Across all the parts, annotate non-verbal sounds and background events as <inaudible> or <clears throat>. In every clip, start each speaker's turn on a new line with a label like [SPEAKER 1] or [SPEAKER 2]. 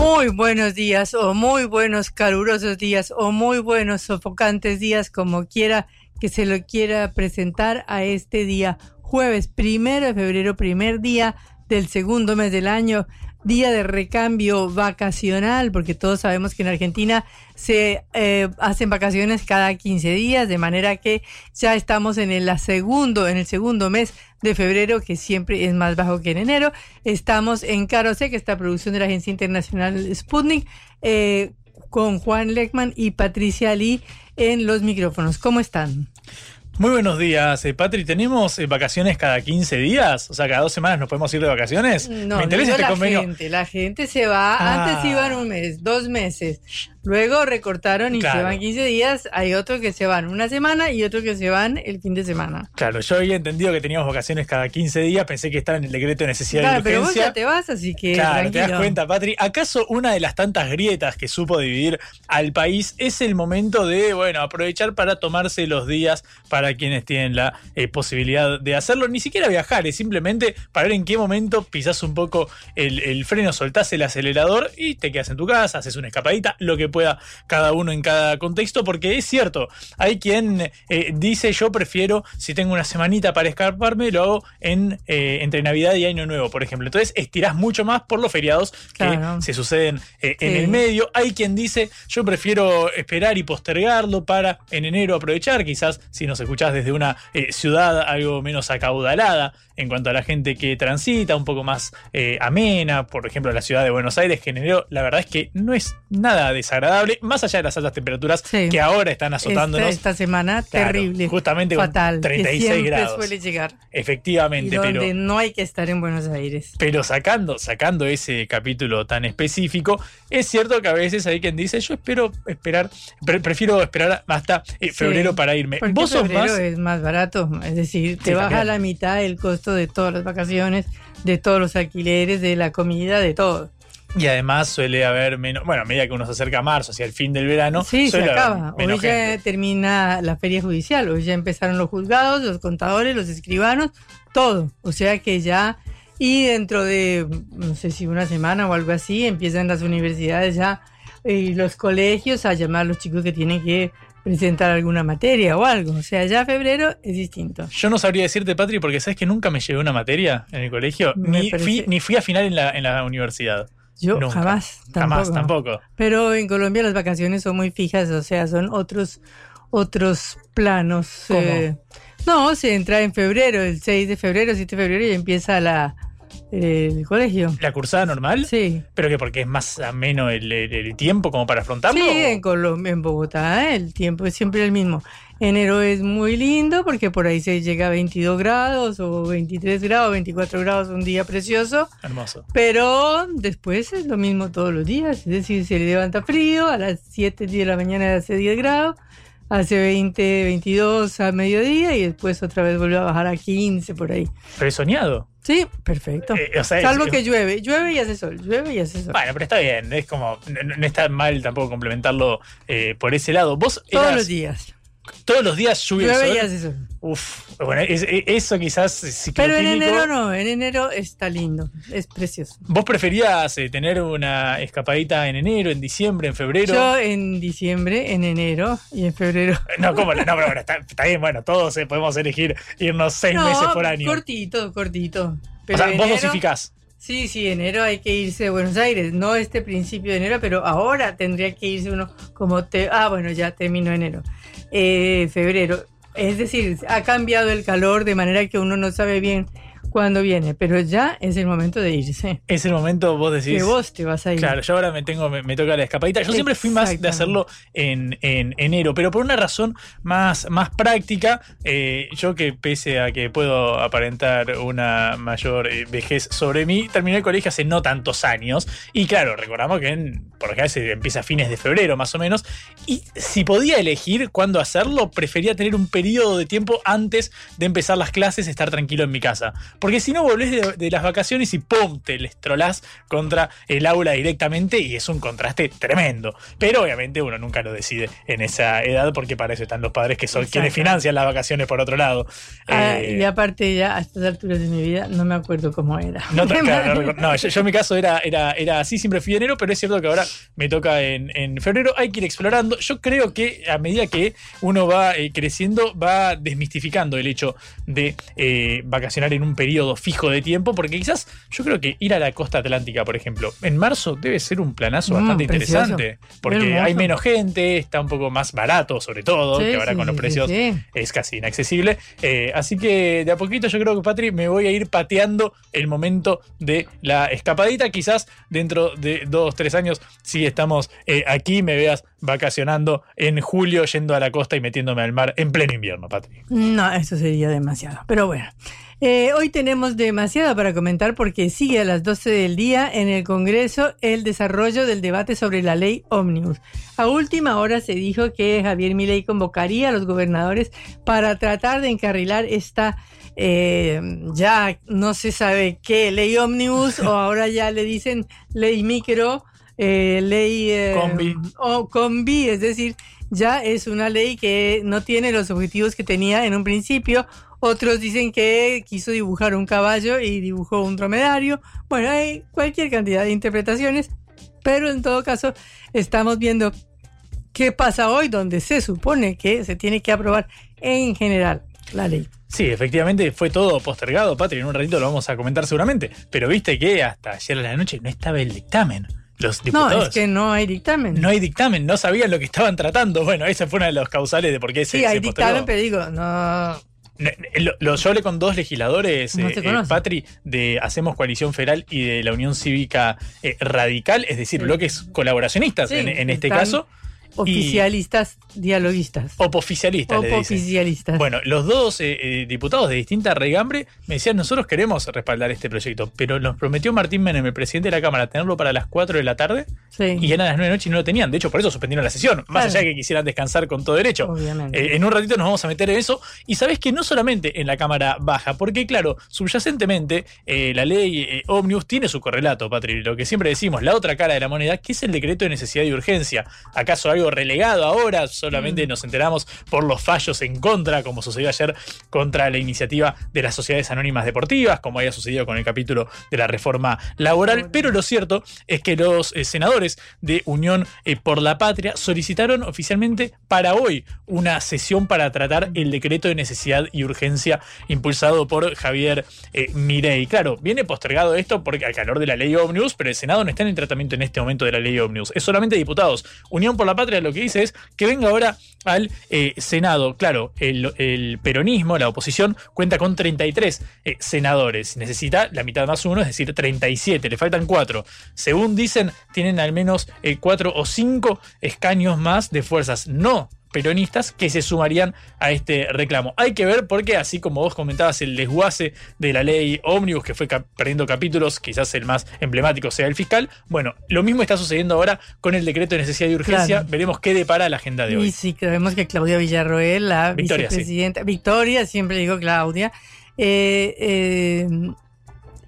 [SPEAKER 1] Muy buenos días o muy buenos calurosos días o muy buenos sofocantes días, como quiera que se lo quiera presentar a este día, jueves primero de febrero, primer día del segundo mes del año, día de recambio vacacional, porque todos sabemos que en Argentina se eh, hacen vacaciones cada 15 días, de manera que ya estamos en el segundo, en el segundo mes de febrero, que siempre es más bajo que en enero. Estamos en Carose, que esta producción de la Agencia Internacional Sputnik, eh, con Juan Leckman y Patricia Lee en los micrófonos. ¿Cómo están?
[SPEAKER 2] Muy buenos días, eh, Patri. ¿Tenemos eh, vacaciones cada 15 días? O sea, cada dos semanas nos podemos ir de vacaciones.
[SPEAKER 1] No,
[SPEAKER 2] Me interesa
[SPEAKER 1] no
[SPEAKER 2] este
[SPEAKER 1] la
[SPEAKER 2] convenio.
[SPEAKER 1] gente. La gente se va.
[SPEAKER 2] Ah.
[SPEAKER 1] Antes iban un mes, dos meses. Luego recortaron y
[SPEAKER 2] Claro.
[SPEAKER 1] se van 15 días. Hay otros que se van una semana y otros que se van el fin de semana.
[SPEAKER 2] Claro, yo había entendido que teníamos vacaciones cada 15 días. Pensé que estaba en el decreto de necesidad
[SPEAKER 1] Claro,
[SPEAKER 2] y
[SPEAKER 1] pero vos
[SPEAKER 2] urgencia.
[SPEAKER 1] ya te vas, así que.
[SPEAKER 2] Claro, te das
[SPEAKER 1] tranquilo.
[SPEAKER 2] cuenta, Patri. ¿Acaso una de las tantas grietas que supo dividir al país es el momento de, bueno, aprovechar para tomarse los días para quienes tienen la eh, posibilidad de hacerlo? Ni siquiera viajar, es simplemente para ver en qué momento pisás un poco el, el freno, soltás el acelerador y te quedas en tu casa, haces una escapadita, lo que pueda cada uno en cada contexto, porque es cierto, hay quien eh, dice yo prefiero, si tengo una semanita para escaparme, lo hago en, eh, entre Navidad y Año Nuevo, por ejemplo. Entonces estirás mucho más por los feriados
[SPEAKER 1] Claro.
[SPEAKER 2] que se suceden eh, en el medio. Hay quien dice yo prefiero esperar y postergarlo para en enero aprovechar, quizás si nos escuchás desde una eh, ciudad algo menos acaudalada en cuanto a la gente que transita, un poco más eh, amena, por ejemplo la ciudad de Buenos Aires, que en enero la verdad es que no es nada desagradable, más allá de las altas temperaturas
[SPEAKER 1] Sí.
[SPEAKER 2] que ahora están azotándonos.
[SPEAKER 1] esta semana
[SPEAKER 2] Claro,
[SPEAKER 1] terrible.
[SPEAKER 2] justamente con
[SPEAKER 1] fatal.
[SPEAKER 2] 36
[SPEAKER 1] que siempre
[SPEAKER 2] grados.
[SPEAKER 1] suele llegar. Y
[SPEAKER 2] Efectivamente,
[SPEAKER 1] donde
[SPEAKER 2] pero...
[SPEAKER 1] no hay que estar en Buenos Aires.
[SPEAKER 2] Pero sacando, sacando ese capítulo tan específico, es cierto que a veces hay quien dice, yo espero esperar, pre- prefiero esperar hasta eh,
[SPEAKER 1] Sí.
[SPEAKER 2] febrero para irme. Vos sos
[SPEAKER 1] febrero
[SPEAKER 2] más...
[SPEAKER 1] es más barato, es decir, te
[SPEAKER 2] Sí,
[SPEAKER 1] baja la mitad el costo de todas las vacaciones, de todos los alquileres, de la comida, de todo.
[SPEAKER 2] Y además suele haber menos, bueno, a medida que uno se acerca a marzo, hacia el fin del verano,
[SPEAKER 1] Sí, se
[SPEAKER 2] suele haber
[SPEAKER 1] acaba. Hoy ya
[SPEAKER 2] gente.
[SPEAKER 1] termina la feria judicial, hoy ya empezaron los juzgados, los contadores, los escribanos, todo. O sea que ya, y dentro de, no sé si una semana o algo así, empiezan las universidades ya eh, y los colegios a llamar a los chicos que tienen que presentar alguna materia o algo. O sea, ya febrero es distinto.
[SPEAKER 2] Yo no sabría decirte, Patri, porque sabes que nunca me llevé una materia en el colegio, ni,
[SPEAKER 1] parece-
[SPEAKER 2] fui, ni fui a final en la, en la universidad.
[SPEAKER 1] Yo
[SPEAKER 2] Nunca.
[SPEAKER 1] jamás, tampoco.
[SPEAKER 2] Jamás, tampoco.
[SPEAKER 1] Pero en Colombia las vacaciones son muy fijas, o sea, son otros otros planos.
[SPEAKER 2] ¿Cómo?
[SPEAKER 1] eh, no, se entra en febrero, el 6 de febrero, 7 de febrero y empieza la el colegio.
[SPEAKER 2] ¿La cursada normal?
[SPEAKER 1] Sí.
[SPEAKER 2] ¿Pero que porque es más ameno el, el- el tiempo como para afrontarlo?
[SPEAKER 1] Sí, en Colombia, en Bogotá, eh, el tiempo es siempre el mismo. Enero es muy lindo porque por ahí se llega a 22 grados o 23 grados, 24 grados, un día precioso.
[SPEAKER 2] Hermoso.
[SPEAKER 1] Pero después es lo mismo todos los días, es decir, se levanta frío, a las 7, 10 de la mañana hace 10 grados, hace 20, 22 a mediodía y después otra vez vuelve a bajar a 15 por ahí.
[SPEAKER 2] Pero he soñado.
[SPEAKER 1] Sí, perfecto.
[SPEAKER 2] Eh, o sea, es-
[SPEAKER 1] Salvo que llueve, llueve y hace sol, llueve y hace sol.
[SPEAKER 2] Bueno, pero está bien, es como, no, no está mal tampoco complementarlo eh, por ese lado. Vos
[SPEAKER 1] Todos
[SPEAKER 2] eras-
[SPEAKER 1] los días.
[SPEAKER 2] Todos los días lluvia y
[SPEAKER 1] hace sol.
[SPEAKER 2] Uf, bueno, es- es- eso quizás
[SPEAKER 1] Pero en enero no, en enero está lindo, es precioso.
[SPEAKER 2] ¿Vos preferías eh, tener una escapadita en enero, en diciembre, en febrero?
[SPEAKER 1] Yo en diciembre, en enero y en febrero. <laughs>
[SPEAKER 2] No, ¿cómo? No, pero bueno, está, está bien, bueno, todos eh, podemos elegir irnos seis
[SPEAKER 1] No,
[SPEAKER 2] meses por año.
[SPEAKER 1] cortito, cortito.
[SPEAKER 2] o sea, vos dosificás.
[SPEAKER 1] Sí, sí, enero hay que irse a Buenos Aires, no este principio de enero, pero ahora tendría que irse uno como te... Ah, bueno, ya terminó enero. Eh, febrero. Es decir, ha cambiado el calor de manera que uno no sabe bien cuándo viene, pero ya es el momento de irse.
[SPEAKER 2] Es el momento, vos decís.
[SPEAKER 1] Que vos te vas a ir.
[SPEAKER 2] Claro, yo ahora me tengo, me, me toca la escapadita. Yo siempre fui más de hacerlo en, en enero, pero por una razón más, más práctica. eh, yo que pese a que puedo aparentar una mayor eh, vejez sobre mí, terminé el colegio hace no tantos años. Y claro, recordamos que en, por acá se empieza a fines de febrero más o menos. Y si podía elegir cuándo hacerlo, prefería tener un periodo de tiempo antes de empezar las clases, estar tranquilo en mi casa. Porque si no volvés de, de las vacaciones y ¡pum! te les trolás contra el aula directamente y es un contraste tremendo. Pero obviamente uno nunca lo decide en esa edad porque para eso están los padres que son quienes financian las vacaciones por otro lado.
[SPEAKER 1] Ah,
[SPEAKER 2] Eh,
[SPEAKER 1] y aparte ya a estas alturas de mi vida no me acuerdo cómo era.
[SPEAKER 2] No, te- <laughs> claro, no recuerdo. No, yo, yo en mi caso era, era, era así, siempre fui de enero, pero es cierto que ahora me toca en, en febrero. Hay que ir explorando. Yo creo que a medida que uno va eh, creciendo, va desmistificando el hecho de eh, vacacionar en un periodo fijo de tiempo, porque quizás yo creo que ir a la costa atlántica, por ejemplo, en marzo debe ser un planazo
[SPEAKER 1] Mm,
[SPEAKER 2] bastante interesante, porque hay menos gente, está un poco más barato, sobre todo,
[SPEAKER 1] Sí,
[SPEAKER 2] que ahora
[SPEAKER 1] sí,
[SPEAKER 2] con los precios
[SPEAKER 1] sí.
[SPEAKER 2] es casi inaccesible. Eh, así que de a poquito yo creo que, Patri, me voy a ir pateando el momento de la escapadita. Quizás dentro de dos, tres años, si estamos eh, aquí, me veas vacacionando en julio, yendo a la costa y metiéndome al mar en pleno invierno, Patri.
[SPEAKER 1] No, eso sería demasiado. Pero bueno, Eh, hoy tenemos demasiado para comentar porque sigue a las 12 del día en el Congreso el desarrollo del debate sobre la ley Omnibus. A última hora se dijo que Javier Milei convocaría a los gobernadores para tratar de encarrilar esta eh, ya no se sabe qué ley Omnibus o <laughs> ahora ya le dicen ley micro, eh, ley
[SPEAKER 2] Combi.
[SPEAKER 1] o combi, es decir, ya es una ley que no tiene los objetivos que tenía en un principio. Otros dicen que quiso dibujar un caballo y dibujó un dromedario. Bueno, hay cualquier cantidad de interpretaciones, pero en todo caso estamos viendo qué pasa hoy donde se supone que se tiene que aprobar en general la ley.
[SPEAKER 2] Sí, efectivamente fue todo postergado, Patri. En un ratito lo vamos a comentar seguramente. Pero viste que hasta ayer a la noche no estaba el dictamen. Los
[SPEAKER 1] No,
[SPEAKER 2] diputados.
[SPEAKER 1] es que no hay dictamen.
[SPEAKER 2] No hay dictamen, no sabían lo que estaban tratando. Bueno, ese fue uno de los causales de por qué se,
[SPEAKER 1] sí, hay
[SPEAKER 2] se
[SPEAKER 1] dictamen, pero digo, no.
[SPEAKER 2] Lo, lo- yo hablé con dos legisladores,
[SPEAKER 1] No
[SPEAKER 2] eh, eh. Patri, de Hacemos Coalición Federal y de la Unión Cívica eh, Radical, es decir,
[SPEAKER 1] Sí.
[SPEAKER 2] bloques colaboracionistas
[SPEAKER 1] Sí,
[SPEAKER 2] en, en este
[SPEAKER 1] están
[SPEAKER 2] caso.
[SPEAKER 1] Oficialistas, dialoguistas.
[SPEAKER 2] Opoficialistas, le dicen.
[SPEAKER 1] Oficialistas.
[SPEAKER 2] Bueno, los dos eh, eh, diputados de distinta regambre me decían, nosotros queremos respaldar este proyecto, pero nos prometió Martín Menem, el presidente de la Cámara, tenerlo para las 4 de la tarde
[SPEAKER 1] Sí.
[SPEAKER 2] y eran las 9 de la noche y no lo tenían. De hecho, por eso suspendieron la sesión, más
[SPEAKER 1] Claro.
[SPEAKER 2] allá de que quisieran descansar con todo derecho.
[SPEAKER 1] Obviamente.
[SPEAKER 2] Eh, en un ratito nos vamos a meter en eso. Y sabes que no solamente en la Cámara Baja, porque claro, subyacentemente eh, la ley Omnibus tiene su correlato, Patri. Lo que siempre decimos, la otra cara de la moneda, que es el decreto de necesidad y urgencia. ¿Acaso algo relegado ahora? Solamente nos enteramos por los fallos en contra, como sucedió ayer contra la iniciativa de las sociedades anónimas deportivas, como había sucedido con el capítulo de la reforma laboral. Pero lo cierto es que los eh, senadores de Unión eh, por la Patria solicitaron oficialmente para hoy una sesión para tratar el decreto de necesidad y urgencia impulsado por Javier eh, Mirey. Claro, viene postergado esto porque al calor de la ley Omnibus, pero el Senado no está en el tratamiento en este momento de la ley Omnibus. Es solamente diputados. Unión por la Patria lo que dice es que venga ahora al eh, Senado. Claro, el, peronismo, la oposición, cuenta con 33 eh, senadores. Necesita la mitad más uno, es decir, 37. Le faltan cuatro. Según dicen, tienen al menos eh, cuatro o cinco escaños más de fuerzas no peronistas que se sumarían a este reclamo. Hay que ver porque, así como vos comentabas, el desguace de la ley Omnibus, que fue cap- perdiendo capítulos, quizás el más emblemático sea el fiscal, bueno, lo mismo está sucediendo ahora con el decreto de necesidad y urgencia.
[SPEAKER 1] Claro.
[SPEAKER 2] Veremos qué depara la agenda de
[SPEAKER 1] Y
[SPEAKER 2] hoy.
[SPEAKER 1] sí, creemos que Claudia Villarroel, la
[SPEAKER 2] Victoria, sí.
[SPEAKER 1] vicepresidenta, Victoria, siempre digo Claudia, eh, eh,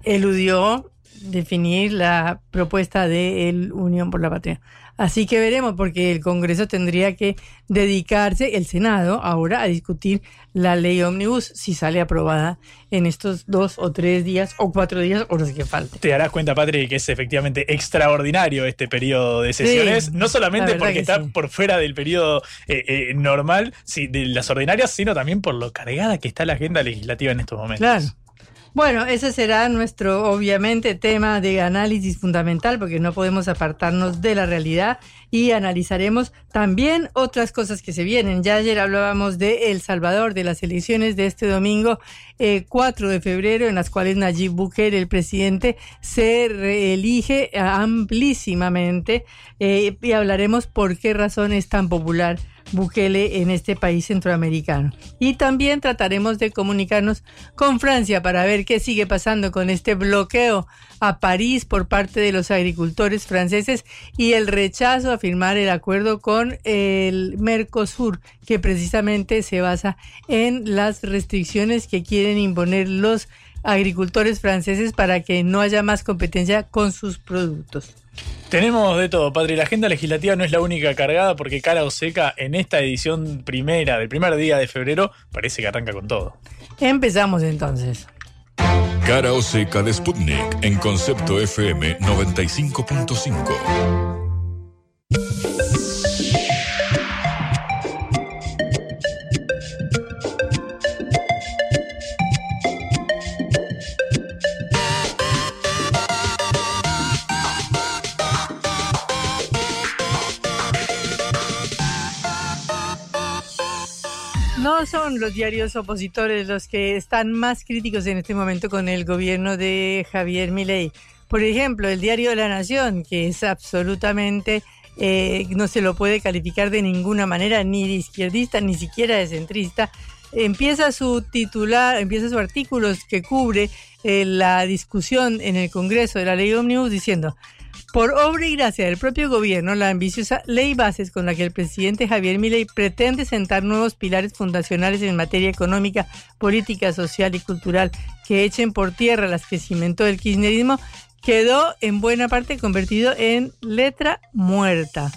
[SPEAKER 1] eludió definir la propuesta de el Unión por la Patria. Así que veremos, porque el Congreso tendría que dedicarse, el Senado, ahora a discutir la ley ómnibus si sale aprobada en estos dos o tres días o cuatro días o los que falten.
[SPEAKER 2] Te darás cuenta, Patrick, que es efectivamente extraordinario este periodo de sesiones,
[SPEAKER 1] Sí,
[SPEAKER 2] no solamente porque
[SPEAKER 1] que
[SPEAKER 2] está
[SPEAKER 1] sí.
[SPEAKER 2] por fuera del periodo eh, eh, normal sí, de las ordinarias, sino también por lo cargada que está la agenda legislativa en estos momentos.
[SPEAKER 1] Claro. Bueno, ese será nuestro, obviamente, tema de análisis fundamental, porque no podemos apartarnos de la realidad y analizaremos también otras cosas que se vienen. Ya ayer hablábamos de El Salvador, de las elecciones de este domingo eh, 4 de febrero, en las cuales Nayib Bukele, el presidente, se reelige amplísimamente eh, y hablaremos por qué razón es tan popular Bukele en este país centroamericano. Y también trataremos de comunicarnos con Francia para ver qué sigue pasando con este bloqueo a París por parte de los agricultores franceses y el rechazo a firmar el acuerdo con el Mercosur, que precisamente se basa en las restricciones que quieren imponer los agricultores franceses para que no haya más competencia con sus productos.
[SPEAKER 2] Tenemos de todo, Padre. La agenda legislativa no es la única cargada porque cara o seca en esta edición primera, del primer día de febrero, parece que arranca con todo.
[SPEAKER 1] Empezamos entonces.
[SPEAKER 3] Cara o seca de Sputnik en concepto FM 95.5.
[SPEAKER 1] No son los diarios opositores los que están más críticos en este momento con el gobierno de Javier Milei. Por ejemplo, el diario la Nación, que es absolutamente eh, no se lo puede calificar de ninguna manera, ni de izquierdista, ni siquiera de centrista. Empieza su titular, empieza su artículo que cubre eh, la discusión en el Congreso de la ley Omnibus diciendo por obra y gracia del propio gobierno, la ambiciosa ley bases con la que el presidente Javier Milei pretende sentar nuevos pilares fundacionales en materia económica, política, social y cultural que echen por tierra las que cimentó el kirchnerismo, quedó en buena parte convertido en letra muerta.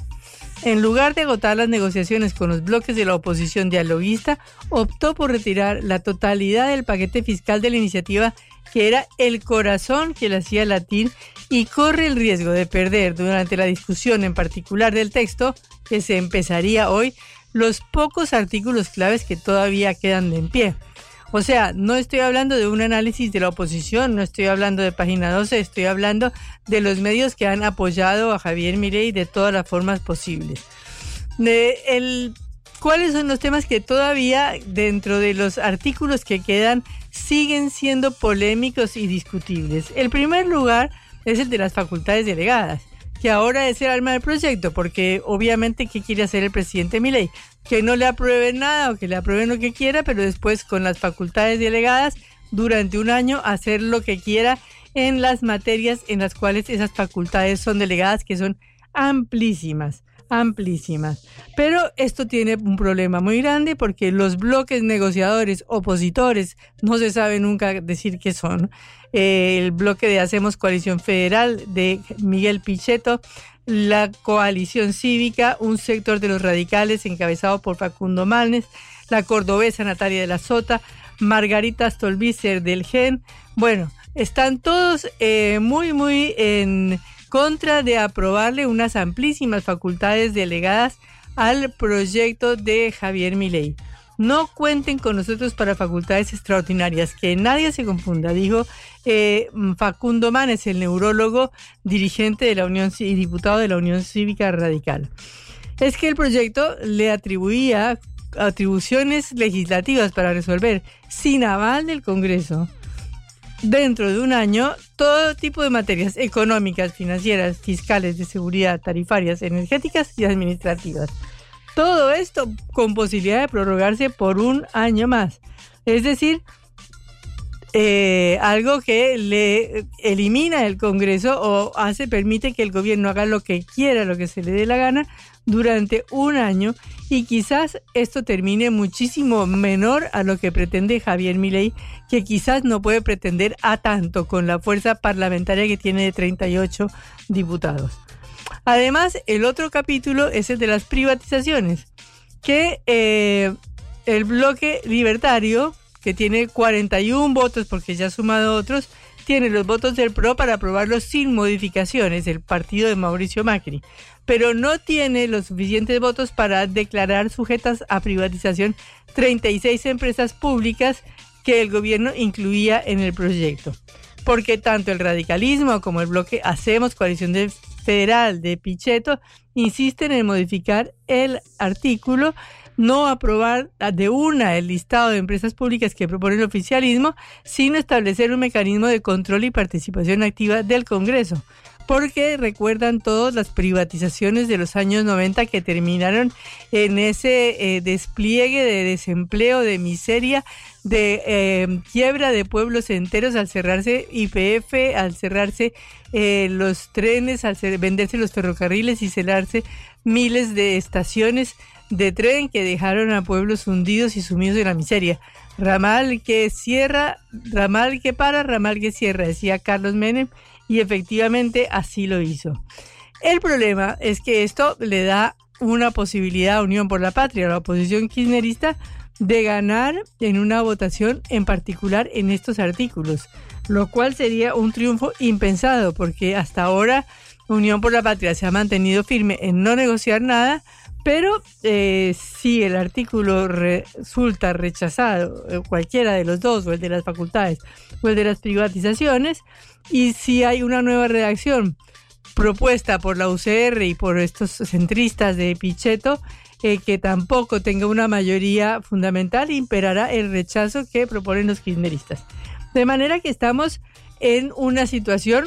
[SPEAKER 1] En lugar de agotar las negociaciones con los bloques de la oposición dialoguista, optó por retirar la totalidad del paquete fiscal de la iniciativa que era el corazón que le hacía latir y corre el riesgo de perder durante la discusión en particular del texto, que se empezaría hoy, los pocos artículos claves que todavía quedan de en pie. O sea, no estoy hablando de un análisis de la oposición, no estoy hablando de página 12, estoy hablando de los medios que han apoyado a Javier Mirey de todas las formas posibles. De el, ¿Cuáles son los temas que todavía dentro de los artículos que quedan siguen siendo polémicos y discutibles? El primer lugar es el de las facultades delegadas, que ahora es el alma del proyecto, porque obviamente, ¿qué quiere hacer el presidente Milei? Que no le aprueben nada o que le aprueben lo que quiera, pero después con las facultades delegadas, durante un año, hacer lo que quiera en las materias en las cuales esas facultades son delegadas, que son amplísimas amplísimas. Pero esto tiene un problema muy grande porque los bloques negociadores opositores no se sabe nunca decir qué son. Eh, el bloque de Hacemos Coalición Federal de Miguel Pichetto, la coalición cívica, un sector de los radicales encabezado por Facundo Malnes, la cordobesa Natalia de la Sota, Margarita Stolbizer del GEN. Bueno, están todos eh, muy, muy en contra de aprobarle unas amplísimas facultades delegadas al proyecto de Javier Milei. No cuenten con nosotros para facultades extraordinarias, que nadie se confunda, dijo eh, Facundo Manes, el neurólogo dirigente de la Unión y diputado de la Unión Cívica Radical. Es que el proyecto le atribuía atribuciones legislativas para resolver sin aval del Congreso dentro de un año todo tipo de materias económicas, financieras, fiscales, de seguridad, tarifarias, energéticas y administrativas. Todo esto con posibilidad de prorrogarse por un año más. Es decir, eh, algo que le elimina el Congreso o hace, permite que el gobierno haga lo que quiera, lo que se le dé la gana, durante un año y quizás esto termine muchísimo menor a lo que pretende Javier Milei, que quizás no puede pretender a tanto con la fuerza parlamentaria que tiene de 38 diputados. Además, el otro capítulo es el de las privatizaciones, que eh, el bloque libertario, que tiene 41 votos porque ya ha sumado otros, tiene los votos del PRO para aprobarlo sin modificaciones, el partido de Mauricio Macri pero no tiene los suficientes votos para declarar sujetas a privatización 36 empresas públicas que el gobierno incluía en el proyecto. Porque tanto el radicalismo como el bloque Hacemos Coalición de Federal de Pichetto insisten en modificar el artículo no aprobar de una el listado de empresas públicas que propone el oficialismo, sino establecer un mecanismo de control y participación activa del Congreso. Porque recuerdan todas las privatizaciones de los años 90 que terminaron en ese eh, despliegue de desempleo, de miseria, de eh, quiebra de pueblos enteros al cerrarse IPF, al cerrarse eh, los trenes, al venderse los ferrocarriles y cerrarse miles de estaciones de tren que dejaron a pueblos hundidos y sumidos en la miseria. Ramal que cierra, ramal que para, ramal que cierra, decía Carlos Menem, y efectivamente así lo hizo. El problema es que esto le da una posibilidad a Unión por la Patria, a la oposición kirchnerista, de ganar en una votación en particular en estos artículos, lo cual sería un triunfo impensado porque hasta ahora Unión por la Patria se ha mantenido firme en no negociar nada, pero eh, si el artículo resulta rechazado, eh, cualquiera de los dos, o el de las facultades o el de las privatizaciones, y si hay una nueva redacción propuesta por la UCR y por estos centristas de Pichetto, eh, que tampoco tenga una mayoría fundamental, imperará el rechazo que proponen los kirchneristas. De manera que estamos en una situación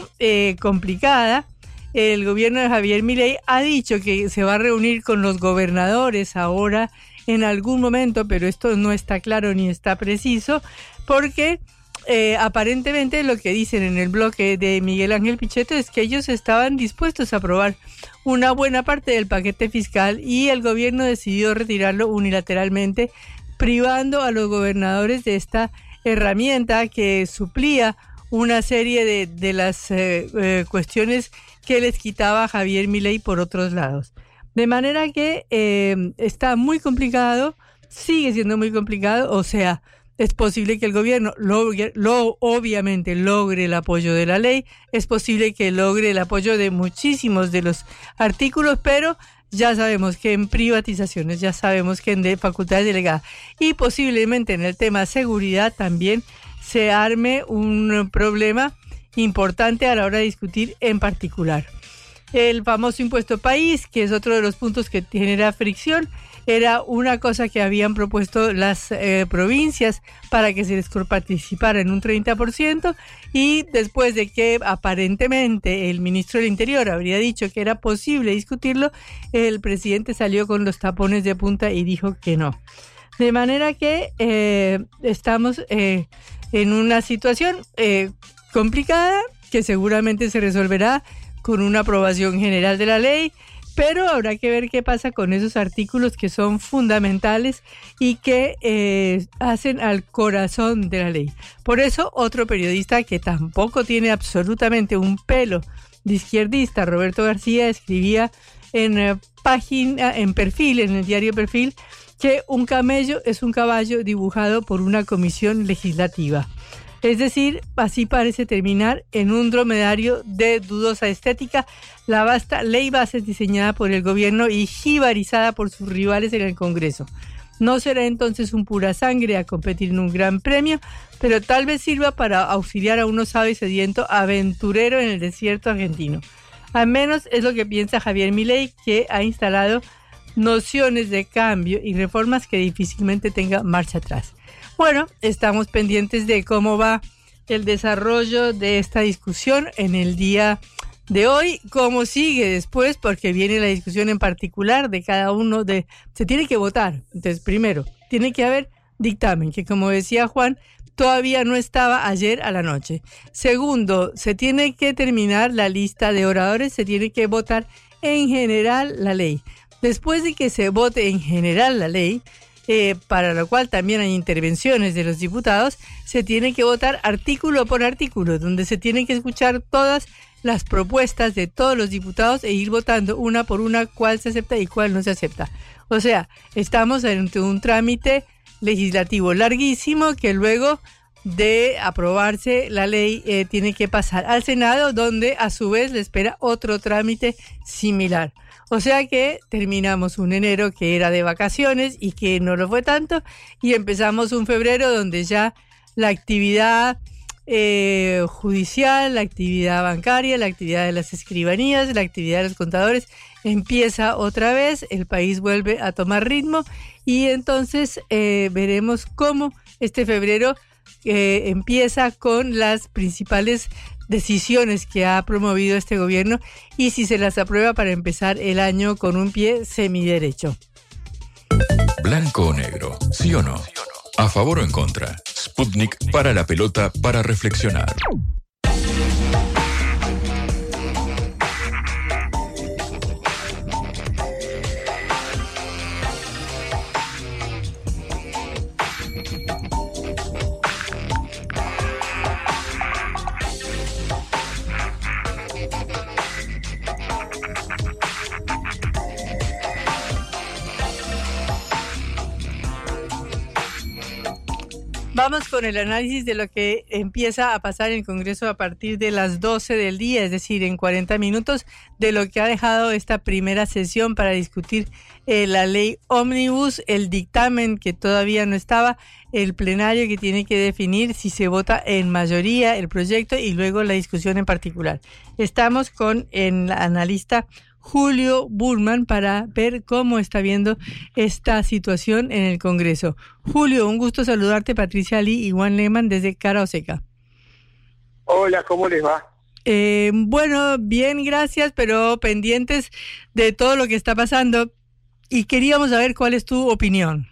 [SPEAKER 1] complicada el gobierno de Javier Milei ha dicho que se va a reunir con los gobernadores ahora en algún momento, pero esto no está claro ni está preciso, porque eh, aparentemente lo que dicen en el bloque de Miguel Ángel Pichetto es que ellos estaban dispuestos a aprobar una buena parte del paquete fiscal y el gobierno decidió retirarlo unilateralmente, privando a los gobernadores de esta herramienta que suplía una serie de, las eh, eh, cuestiones que les quitaba Javier Milei por otros lados. De manera que eh, está muy complicado, sigue siendo muy complicado, o sea, es posible que el gobierno logre, lo, obviamente logre el apoyo de la ley, es posible que logre el apoyo de muchísimos de los artículos, pero ya sabemos que en privatizaciones, ya sabemos que en de facultades delegadas y posiblemente en el tema seguridad también se arme un problema importante a la hora de discutir en particular. El famoso impuesto país, que es otro de los puntos que genera fricción, era una cosa que habían propuesto las eh, provincias para que se les participara en un 30% y después de que aparentemente el ministro del Interior habría dicho que era posible discutirlo, el presidente salió con los tapones de punta y dijo que no. De manera que eh, estamos eh, en una situación complicada que seguramente se resolverá con una aprobación general de la ley, pero habrá que ver qué pasa con esos artículos que son fundamentales y que eh, hacen al corazón de la ley. Por eso, otro periodista que tampoco tiene absolutamente un pelo de izquierdista, Roberto García, escribía en eh, página, en perfil, en el diario Perfil, que un camello es un caballo dibujado por una comisión legislativa. Es decir, así parece terminar en un dromedario de dudosa estética la vasta ley base diseñada por el gobierno y jibarizada por sus rivales en el Congreso. No será entonces un pura sangre a competir en un gran premio, pero tal vez sirva para auxiliar a un osado y sediento aventurero en el desierto argentino. Al menos es lo que piensa Javier Milei, que ha instalado nociones de cambio y reformas que difícilmente tenga marcha atrás. Bueno, estamos pendientes de cómo va el desarrollo de esta discusión en el día de hoy, cómo sigue después, porque viene la discusión en particular de cada uno de... Se tiene que votar. Entonces, primero, tiene que haber dictamen, que como decía Juan, todavía no estaba ayer a la noche. Segundo, se tiene que terminar la lista de oradores, se tiene que votar en general la ley. Después de que se vote en general la ley, eh, para lo cual también hay intervenciones de los diputados, se tiene que votar artículo por artículo, donde se tienen que escuchar todas las propuestas de todos los diputados e ir votando una por una cuál se acepta y cuál no se acepta. O sea, estamos ante un trámite legislativo larguísimo que luego de aprobarse la ley eh, tiene que pasar al Senado, donde a su vez le espera otro trámite similar. O sea que terminamos un enero que era de vacaciones y que no lo fue tanto y empezamos un febrero donde ya la actividad eh, judicial, la actividad bancaria, la actividad de las escribanías, la actividad de los contadores empieza otra vez, el país vuelve a tomar ritmo y entonces eh, veremos cómo este febrero eh, empieza con las principales decisiones que ha promovido este gobierno y si se las aprueba para empezar el año con un pie semiderecho.
[SPEAKER 3] Blanco o negro, sí o no. A favor o en contra. Sputnik para la pelota para reflexionar.
[SPEAKER 1] Vamos con el análisis de lo que empieza a pasar en el Congreso a partir de las 12 del día, es decir, en 40 minutos, de lo que ha dejado esta primera sesión para discutir eh, la ley Omnibus, el dictamen que todavía no estaba, el plenario que tiene que definir si se vota en mayoría el proyecto y luego la discusión en particular. Estamos con el analista Julio Bullman para ver cómo está viendo esta situación en el Congreso. Julio, un gusto saludarte, Patricia Lee y Juan Lehman desde Cara Oseca.
[SPEAKER 4] Hola, ¿cómo les va?
[SPEAKER 1] Eh, bueno, bien, gracias, pero pendientes de todo lo que está pasando y queríamos saber cuál es tu opinión.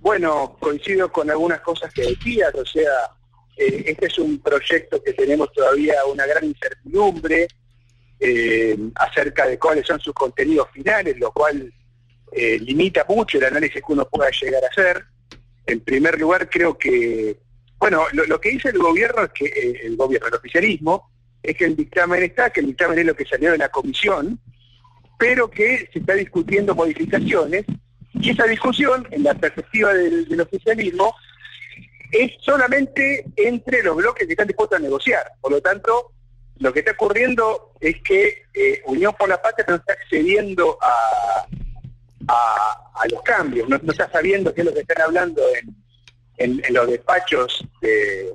[SPEAKER 4] Bueno, coincido con algunas cosas que decías, o sea, eh, este es un proyecto que tenemos todavía una gran incertidumbre, eh, acerca de cuáles son sus contenidos finales, lo cual eh, limita mucho el análisis que uno pueda llegar a hacer. En primer lugar, creo que, bueno, lo, que dice el gobierno es que eh, el gobierno, el oficialismo, es que el dictamen está, que el dictamen es lo que salió de la comisión, pero que se está discutiendo modificaciones, y esa discusión, en la perspectiva del, del oficialismo, es solamente entre los bloques que están dispuestos a negociar. Por lo tanto, lo que está ocurriendo es que eh, Unión por la Patria no está accediendo a, a, los cambios, no, está sabiendo qué es lo que están hablando en, en, los despachos de,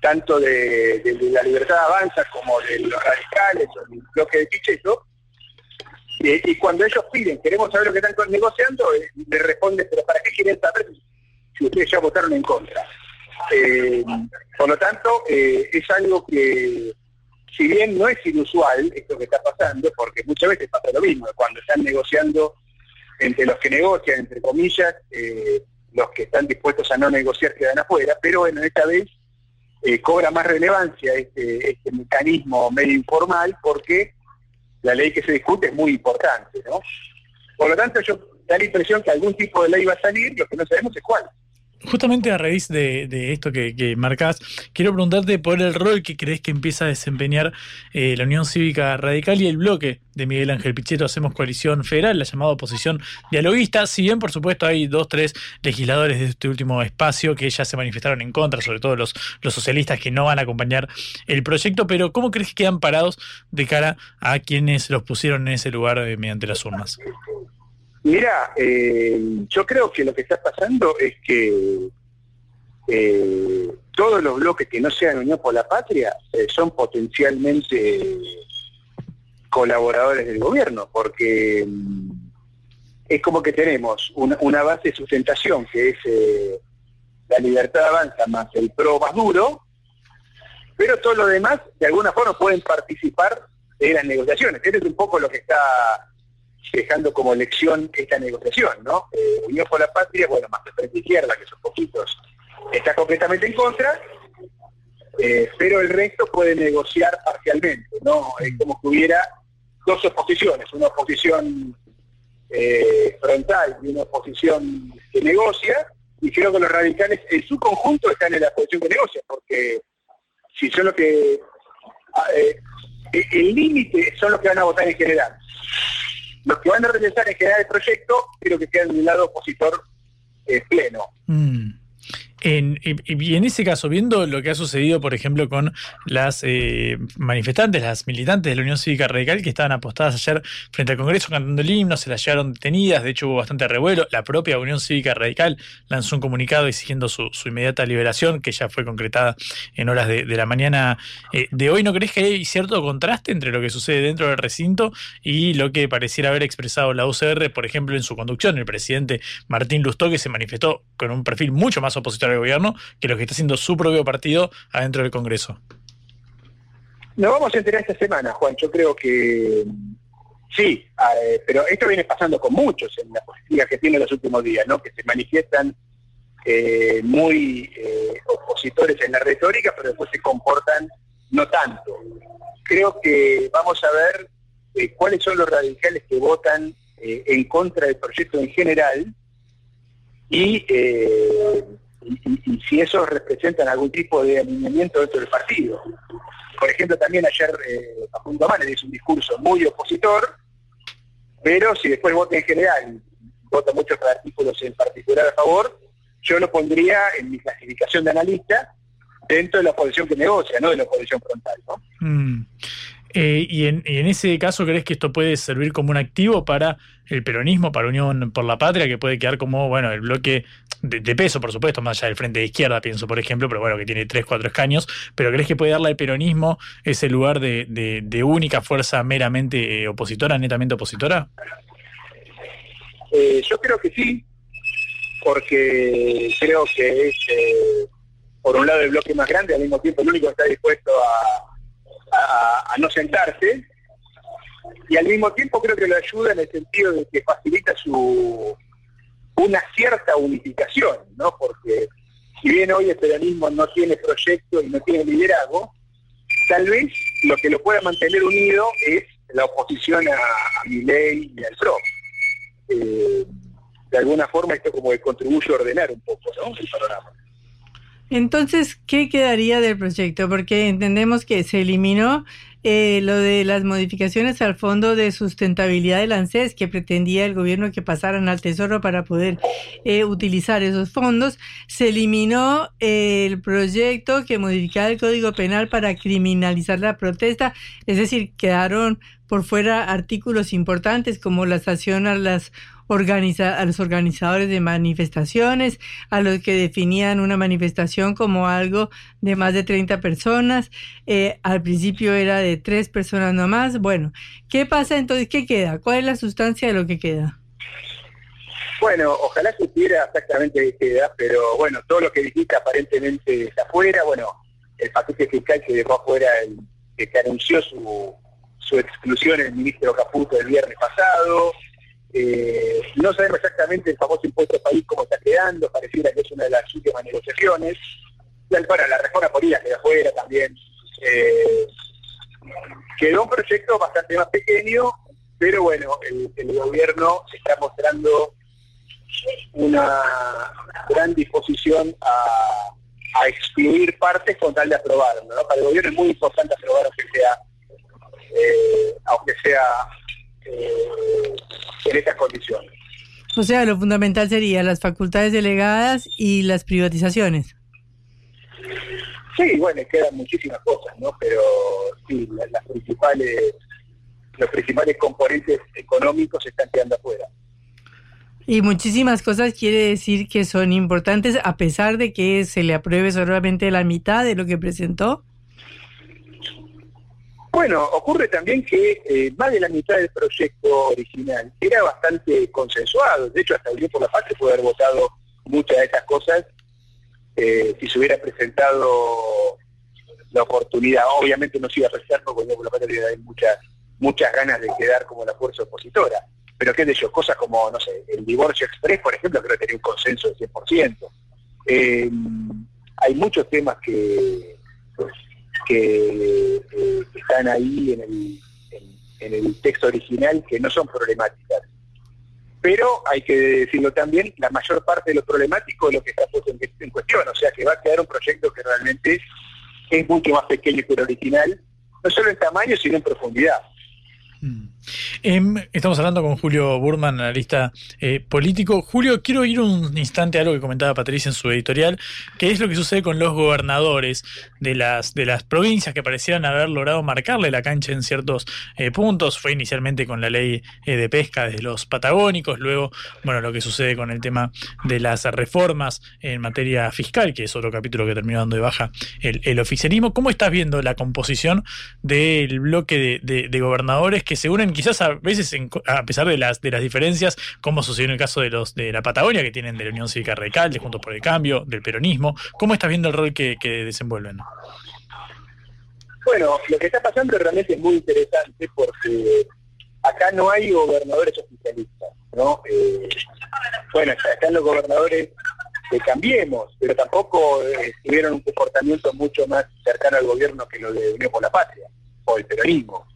[SPEAKER 4] tanto de, la libertad avanza como de los radicales o del bloque de Pichetto. y cuando ellos piden, queremos saber lo que están negociando, eh, le responde, pero ¿para qué quieren saber si ustedes ya votaron en contra? Eh, por lo tanto, es algo que si bien no es inusual esto que está pasando, porque muchas veces pasa lo mismo, cuando están negociando entre los que negocian, entre comillas, eh, los que están dispuestos a no negociar quedan afuera, pero bueno, esta vez eh, cobra más relevancia este, este, mecanismo medio informal porque la ley que se discute es muy importante, ¿no? Por lo tanto, yo da la impresión que algún tipo de ley va a salir, lo que no sabemos es cuál.
[SPEAKER 2] Justamente a raíz de, esto que, que, marcás, quiero preguntarte por el rol que crees que empieza a desempeñar eh, la Unión Cívica Radical y el bloque de Miguel Ángel Pichetto Hacemos Coalición Federal, la llamada oposición dialoguista. Si bien, por supuesto, hay dos, tres legisladores de este último espacio que ya se manifestaron en contra, sobre todo los, socialistas que no van a acompañar el proyecto, pero ¿cómo crees que quedan parados de cara a quienes los pusieron en ese lugar eh, mediante las urnas?
[SPEAKER 4] Mira, eh, yo creo que lo que está pasando es que eh, todos los bloques que no sean Unión por la Patria eh, son potencialmente colaboradores del gobierno, porque mm, es como que tenemos una, base de sustentación que es la libertad avanza más el pro más duro, pero todo lo demás de alguna forma pueden participar de las negociaciones. Eso es un poco lo que está dejando como lección esta negociación, ¿no? Eh, Unión por la Patria, bueno, más de frente izquierda, que son poquitos, está completamente en contra, eh, pero el resto puede negociar parcialmente, ¿no? Es como que hubiera dos oposiciones, una oposición eh, frontal y una oposición que negocia, y creo que los radicales en su conjunto están en la posición que negocia, porque si son los que... Ah, el límite son los que van a votar en general. Los que van a regresar en general el proyecto, creo que quedan de un lado opositor eh, pleno.
[SPEAKER 2] Mm. En, y, en ese caso, viendo lo que ha sucedido, por ejemplo, con las eh, manifestantes, las militantes de la Unión Cívica Radical que estaban apostadas ayer frente al Congreso cantando el himno, se las llevaron detenidas, de hecho hubo bastante revuelo, la propia Unión Cívica Radical lanzó un comunicado exigiendo su, inmediata liberación, que ya fue concretada en horas de, la mañana eh, de hoy. ¿No crees que hay cierto contraste entre lo que sucede dentro del recinto y lo que pareciera haber expresado la UCR, por ejemplo, en su conducción? El presidente Martín Lustó, que se manifestó con un perfil mucho más opositor al gobierno que lo que está haciendo su propio partido adentro del Congreso.
[SPEAKER 4] Nos vamos a enterar esta semana, Juan. Yo creo que sí, eh, pero esto viene pasando con muchos en la política que tiene los últimos días, ¿no? Que se manifiestan eh, muy eh, opositores en la retórica, pero después se comportan no tanto. Creo que vamos a ver cuáles son los radicales que votan en contra del proyecto en general y, si esos representan algún tipo de alineamiento dentro del partido. Por ejemplo, también ayer eh, Facundo Manes hizo un discurso muy opositor, pero si después vota en general, vota muchos artículos en particular a favor, yo lo pondría en mi clasificación de analista dentro de la oposición que negocia, no de la oposición frontal. ¿no?
[SPEAKER 2] Mm. Eh, y, en, ese caso, ¿crees que esto puede servir como un activo para el peronismo, para Unión por la Patria, que puede quedar como, bueno, el bloque de, peso, por supuesto, más allá del frente de izquierda, pienso, por ejemplo, pero bueno, que tiene tres, cuatro escaños, pero ¿crees que puede darle al peronismo ese lugar de, única fuerza meramente opositora, netamente opositora?
[SPEAKER 4] Eh, yo creo que sí, porque creo que es, eh, por un lado, el bloque más grande, al mismo tiempo el único que está dispuesto a a, no sentarse y al mismo tiempo creo que lo ayuda en el sentido de que facilita su una cierta unificación, ¿no? Porque si bien hoy el peronismo no tiene proyecto y no tiene liderazgo, tal vez lo que lo pueda mantener unido es la oposición a, mi ley y al PRO. Eh, de alguna forma esto como que contribuye a ordenar un poco el panorama.
[SPEAKER 1] Entonces, ¿qué quedaría del proyecto? Porque entendemos que se eliminó eh, lo de las modificaciones al Fondo de Sustentabilidad del ANSES que pretendía el gobierno que pasaran al Tesoro para poder eh, utilizar esos fondos. Se eliminó el proyecto que modificaba el Código Penal para criminalizar la protesta, es decir, quedaron por fuera artículos importantes como la sanción a las organiza a los organizadores de manifestaciones, a los que definían una manifestación como algo de más de 30 personas. Eh, al principio era de tres personas nomás. Bueno, ¿qué pasa entonces? ¿Qué queda? ¿Cuál es la sustancia de lo que queda?
[SPEAKER 4] Bueno, ojalá supiera exactamente qué queda, pero bueno, todo lo que dijiste aparentemente está afuera. Bueno, el paquete fiscal que dejó afuera, el, que anunció su, su exclusión el ministro Caputo el viernes pasado, eh, no sabemos exactamente el famoso impuesto país cómo está quedando, pareciera que es una de las últimas negociaciones. Bueno, la reforma política queda afuera también. Eh, quedó un proyecto bastante más pequeño, pero bueno, el, gobierno está mostrando una gran disposición a, excluir partes con tal de aprobarlo. Para el gobierno es muy importante aprobar aunque sea, eh, aunque sea en estas condiciones.
[SPEAKER 1] O sea, lo fundamental sería las facultades delegadas y las privatizaciones.
[SPEAKER 4] Sí, bueno, quedan muchísimas cosas, ¿no? Pero sí, las, principales, los principales componentes económicos están quedando afuera.
[SPEAKER 1] Y muchísimas cosas quiere decir que son importantes a pesar de que se le apruebe solamente la mitad de lo que presentó.
[SPEAKER 4] Bueno, ocurre también que eh, más de la mitad del proyecto original era bastante consensuado. De hecho, hasta Unión por la Paz se puede haber votado muchas de estas cosas eh, si se hubiera presentado la oportunidad. Obviamente no se iba a prestar porque Unión por la Paz había muchas, muchas ganas de quedar como la fuerza opositora. Pero qué de ellos, cosas como, no sé, el divorcio express, por ejemplo, creo que tenía un consenso del 100%. Eh, hay muchos temas que que eh, están ahí en el, en, el texto original que no son problemáticas. Pero hay que decirlo también, la mayor parte de lo problemático es lo que está puesto en, cuestión, o sea que va a quedar un proyecto que realmente es mucho más pequeño que el original, no solo en tamaño, sino en profundidad. Mm.
[SPEAKER 2] Em, estamos hablando con Julio Burman, analista eh, político. Julio, quiero ir un instante a algo que comentaba Patricia en su editorial, que es lo que sucede con los gobernadores de las, de las provincias que parecieran haber logrado marcarle la cancha en ciertos eh, puntos. Fue inicialmente con la ley eh, de pesca de los patagónicos, luego, bueno, lo que sucede con el tema de las reformas en materia fiscal, que es otro capítulo que terminó dando de baja el, el oficialismo. ¿Cómo estás viendo la composición del bloque de, de- gobernadores que se unen quizás a veces, a pesar de las, de las diferencias, como sucedió en el caso de los de la Patagonia, que tienen de la Unión Cívica Radical, de Juntos por el Cambio, del peronismo? ¿Cómo estás viendo el rol que, que desenvuelven?
[SPEAKER 4] Bueno, lo que está pasando realmente es muy interesante porque acá no hay gobernadores oficialistas, ¿no? Eh, bueno, están los gobernadores de Cambiemos, pero tampoco eh, tuvieron un comportamiento mucho más cercano al gobierno que lo de Unión por la Patria o el peronismo.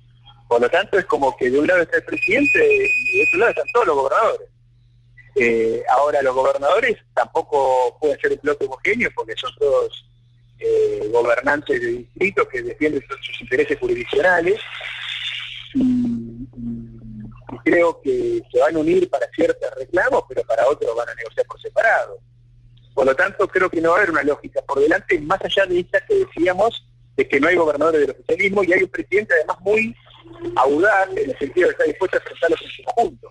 [SPEAKER 4] Por lo tanto, es como que de un lado está el presidente y de otro lado están todos los gobernadores. Eh, ahora, los gobernadores tampoco pueden ser un bloque homogéneo porque son todos eh, gobernantes de distritos que defienden sus, intereses jurisdiccionales y- y creo que se van a unir para ciertos reclamos, pero para otros van a negociar por separado. Por lo tanto, creo que no va a haber una lógica por delante, más allá de esta que decíamos, de que no hay gobernadores del oficialismo y hay un presidente además muy audaz en el sentido de estar dispuesto a enfrentarlos en su conjunto.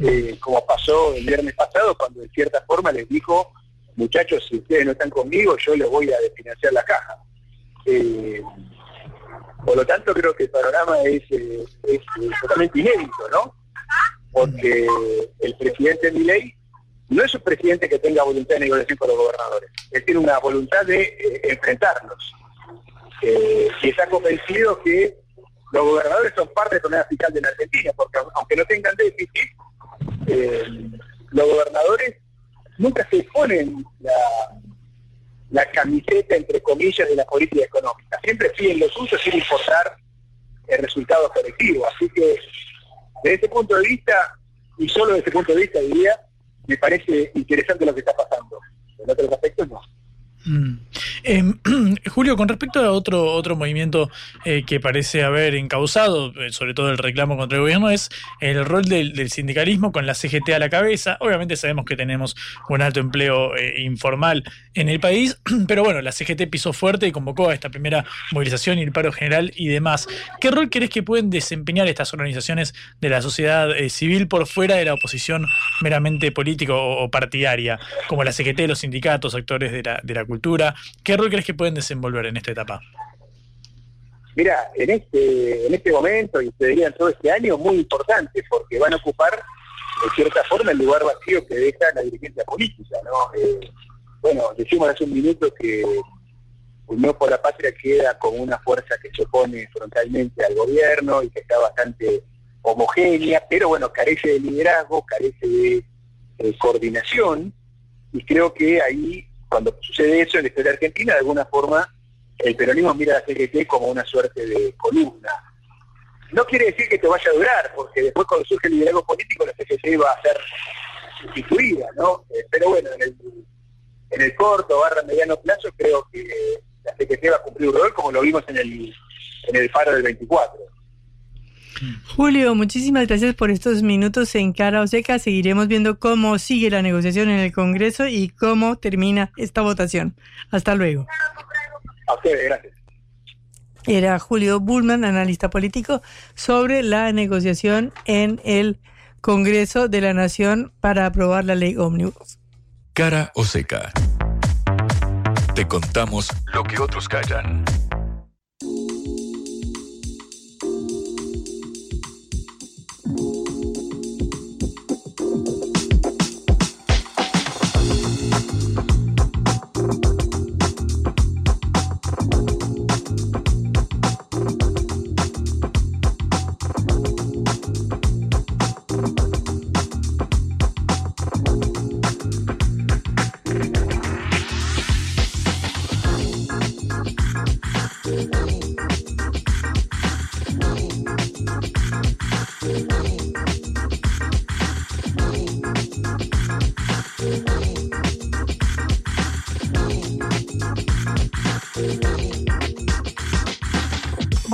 [SPEAKER 4] Eh, como pasó el viernes pasado, cuando de cierta forma les dijo, muchachos, si ustedes no están conmigo, yo les voy a desfinanciar la caja. Eh, por lo tanto, creo que el panorama es, eh, es, totalmente inédito, ¿no? Porque el presidente Milei no es un presidente que tenga voluntad de negociación con los gobernadores. Él tiene una voluntad de enfrentarlos. Y está convencido que los gobernadores son parte del problema fiscal de la Argentina, porque au- aunque no tengan déficit, eh, los gobernadores nunca se ponen la, la camiseta, entre comillas, de la política económica. Siempre siguen lo suyo sin importar el resultado colectivo. Así que, desde ese punto de vista, y solo desde ese punto de vista, diría, me parece interesante lo que está pasando. En otros aspectos, no.
[SPEAKER 2] Mm. Em, <clears throat> Julio, con respecto a otro, otro movimiento eh, que parece haber encausado, eh, sobre todo el reclamo contra el gobierno, es el rol del, sindicalismo con la CGT a la cabeza. Obviamente sabemos que tenemos un alto empleo eh, informal en el país, <clears throat> pero bueno, la CGT pisó fuerte y convocó a esta primera movilización y el paro general y demás. ¿Qué rol crees que pueden desempeñar estas organizaciones de la sociedad civil por fuera de la oposición meramente política o, o partidaria, como la CGT, los sindicatos, actores de la, de la cultura? ¿Qué rol crees que pueden desenvolver en esta etapa?
[SPEAKER 4] Mira, en este, en este momento, y te diría todo este año, muy importante, porque van a ocupar, de cierta forma, el lugar vacío que deja la dirigencia política, ¿no? Eh, bueno, decimos hace un minuto que Unión por la Patria queda como una fuerza que se opone frontalmente al gobierno y que está bastante homogénea, pero bueno, carece de liderazgo, carece de eh, coordinación, y creo que ahí, cuando sucede eso en la historia argentina, de alguna forma el peronismo mira a la CGT como una suerte de columna. No quiere decir que te vaya a durar, porque después cuando surge el liderazgo político la CGT va a ser sustituida, ¿no? Eh, pero bueno, en el, en el corto barra mediano plazo creo que la CGT va a cumplir un rol como lo vimos en el, en el paro del 24.
[SPEAKER 1] Julio, muchísimas gracias por estos minutos en Cara Oseca. Seguiremos viendo cómo sigue la negociación en el Congreso y cómo termina esta votación. Hasta luego.
[SPEAKER 4] A ustedes, gracias.
[SPEAKER 1] Era Julio Bullman, analista político, sobre la negociación en el Congreso de la Nación para aprobar la ley ómnibus.
[SPEAKER 3] Cara o seca. Te contamos lo que otros callan.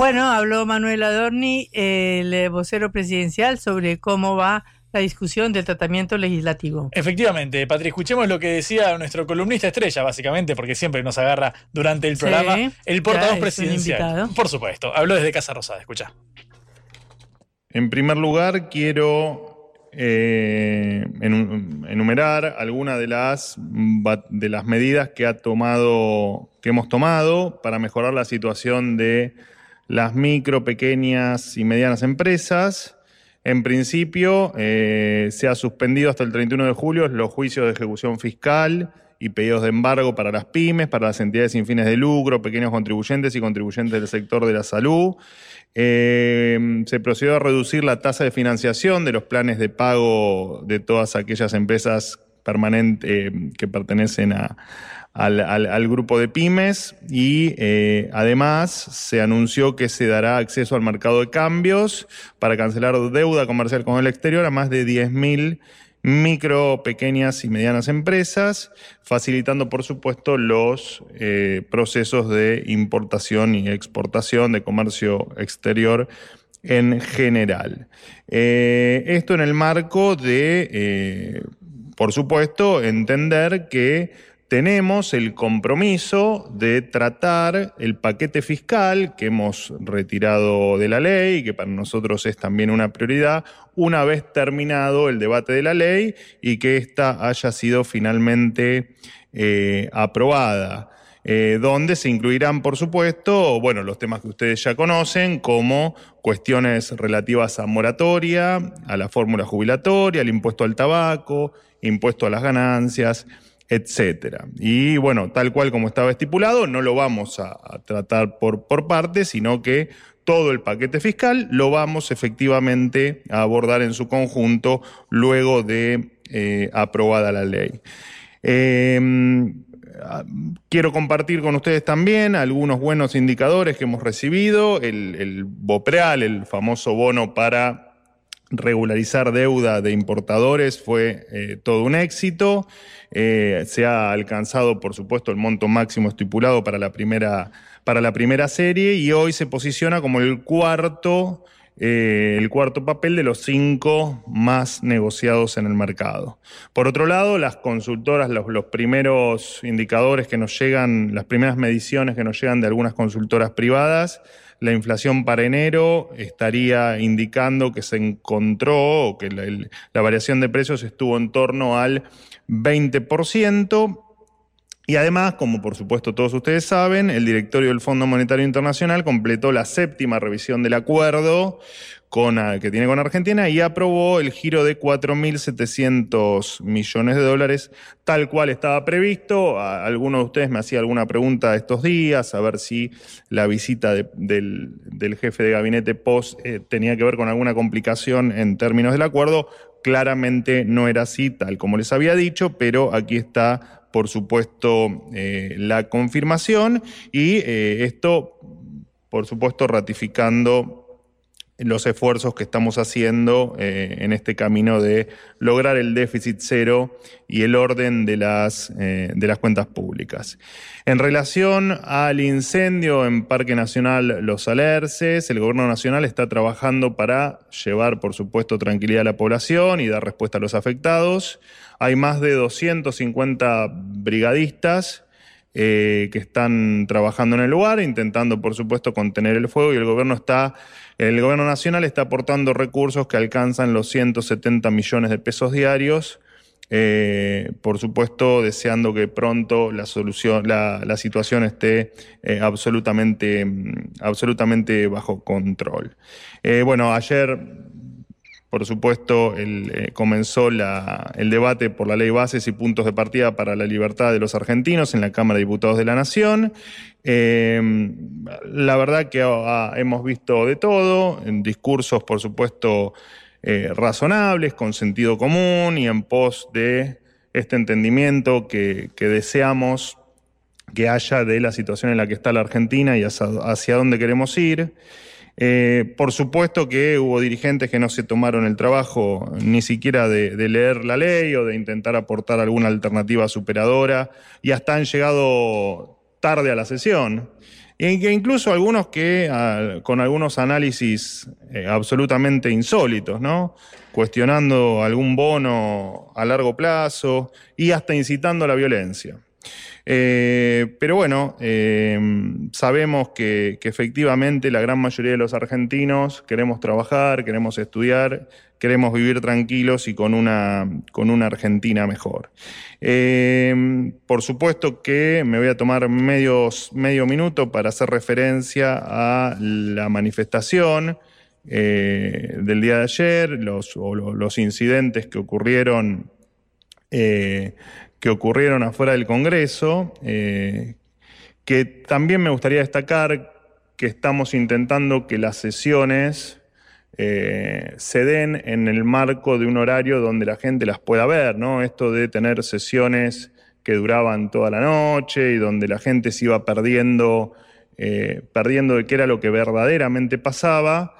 [SPEAKER 1] Bueno, habló Manuel Adorni, el eh, vocero presidencial, sobre cómo va la discusión del tratamiento legislativo.
[SPEAKER 2] Efectivamente, Patri, escuchemos lo que decía nuestro columnista estrella, básicamente, porque siempre nos agarra durante el programa,
[SPEAKER 1] Sí,
[SPEAKER 2] el portavoz presidencial. Por supuesto, habló desde Casa Rosada, escucha.
[SPEAKER 5] En primer lugar, quiero eh, enu- enumerar algunas de las, de las medidas que, ha tomado, que hemos tomado para mejorar la situación de las micro, pequeñas y medianas empresas. En principio, eh, se ha suspendido hasta el 31 de julio los juicios de ejecución fiscal y pedidos de embargo para las pymes, para las entidades sin fines de lucro, pequeños contribuyentes y contribuyentes del sector de la salud. Eh, se procedió a reducir la tasa de financiación de los planes de pago de todas aquellas empresas permanentes que pertenecen a- al, al- grupo de pymes y eh, además se anunció que se dará acceso al mercado de cambios para cancelar deuda comercial con el exterior a más de 10.000 micro, pequeñas y medianas empresas, facilitando, por supuesto, los eh, procesos de importación y exportación de comercio exterior en general. Eh, esto en el marco de, por supuesto, entender que tenemos el compromiso de tratar el paquete fiscal que hemos retirado de la ley que para nosotros es también una prioridad una vez terminado el debate de la ley y que ésta haya sido finalmente eh, aprobada. eh, donde se incluirán, por supuesto, bueno, los temas que ustedes ya conocen, como cuestiones relativas a moratoria, a la fórmula jubilatoria, al impuesto al tabaco, impuesto a las ganancias, etcétera. Y bueno, tal cual como estaba estipulado, no lo vamos a, tratar por, por partes, sino que todo el paquete fiscal lo vamos efectivamente a abordar en su conjunto luego de eh, aprobada la ley. Ah, Quiero compartir con ustedes también algunos buenos indicadores que hemos recibido. El, el BOPREAL, el famoso bono para regularizar deuda de importadores fue eh, todo un éxito. Eh, se ha alcanzado, por supuesto, el monto máximo estipulado para la primera, para la primera serie y hoy se posiciona como el cuarto, eh, el cuarto papel de los cinco más negociados en el mercado. Por otro lado, las consultoras, los, los primeros indicadores que nos llegan, las primeras mediciones que nos llegan de algunas consultoras privadas, la inflación para enero estaría indicando que se encontró o que la, la variación de precios estuvo en torno al 20%. Y además, como por supuesto todos ustedes saben, el directorio del Fondo Monetario Internacional completó la séptima revisión del acuerdo con, ah, que tiene con Argentina y aprobó el giro de 4.700 millones de dólares, tal cual estaba previsto. A- Alguno de ustedes me hacía alguna pregunta estos días, a ver si la visita de- del, jefe de gabinete post eh, tenía que ver con alguna complicación en términos del acuerdo. Claramente no era así, tal como les había dicho, pero aquí está por supuesto, eh, la confirmación y eh, esto, por supuesto, ratificando los esfuerzos que estamos haciendo eh, en este camino de lograr el déficit cero y el orden de las, eh, de las cuentas públicas. En relación al incendio en Parque Nacional Los Alerces, el Gobierno Nacional está trabajando para llevar, por supuesto, tranquilidad a la población y dar respuesta a los afectados. Hay más de 250 brigadistas eh, que están trabajando en el lugar, intentando, por supuesto, contener el fuego y el gobierno está, el gobierno nacional está aportando recursos que alcanzan los 170 millones de pesos diarios. eh, por supuesto, deseando que pronto la solución, la, situación esté eh, absolutamente, mm, absolutamente bajo control. Eh, bueno, ayer por supuesto, eh, comenzó el debate por la ley bases y puntos de partida para la libertad de los argentinos en la Cámara de Diputados de la Nación. Eh, la verdad que hemos visto de todo, en discursos, por supuesto, eh, razonables, con sentido común y en pos de este entendimiento que, que deseamos que haya de la situación en la que está la Argentina y hacia, hacia dónde queremos ir. Eh, por supuesto que hubo dirigentes que no se tomaron el trabajo ni siquiera de, leer la ley o de intentar aportar alguna alternativa superadora y hasta han llegado tarde a la sesión. Y que incluso algunos que ah, con algunos análisis eh, absolutamente insólitos, ¿no? Cuestionando algún bono a largo plazo y hasta incitando a la violencia. Eh, pero bueno, eh, sabemos que, efectivamente la gran mayoría de los argentinos queremos trabajar, queremos estudiar, queremos vivir tranquilos y con una, con una Argentina mejor. Eh, por supuesto que me voy a tomar medios, medio minuto para hacer referencia a la manifestación. del día de ayer, los, o los incidentes que ocurrieron que ocurrieron afuera del Congreso, eh, que también me gustaría destacar que estamos intentando que las sesiones eh, se den en el marco de un horario donde la gente las pueda ver, ¿no? Esto de tener sesiones que duraban toda la noche y donde la gente se iba perdiendo, eh, perdiendo de qué era lo que verdaderamente pasaba.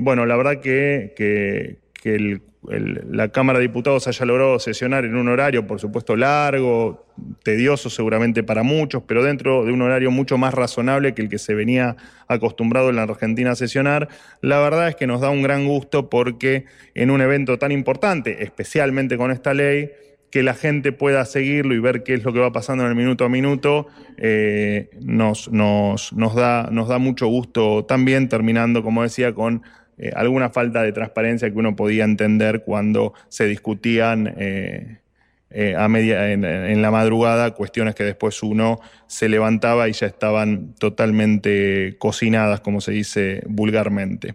[SPEAKER 5] bueno, la verdad que, que el la Cámara de Diputados haya logrado sesionar en un horario, por supuesto, largo, tedioso seguramente para muchos, pero dentro de un horario mucho más razonable que el que se venía acostumbrado en la Argentina a sesionar, la verdad es que nos da un gran gusto porque en un evento tan importante, especialmente con esta ley, que la gente pueda seguirlo y ver qué es lo que va pasando en el minuto a minuto, eh, nos, da mucho gusto también, terminando, como decía, con eh, alguna falta de transparencia que uno podía entender cuando se discutían eh, eh, a media, en, la madrugada cuestiones que después uno se levantaba y ya estaban totalmente cocinadas, como se dice vulgarmente.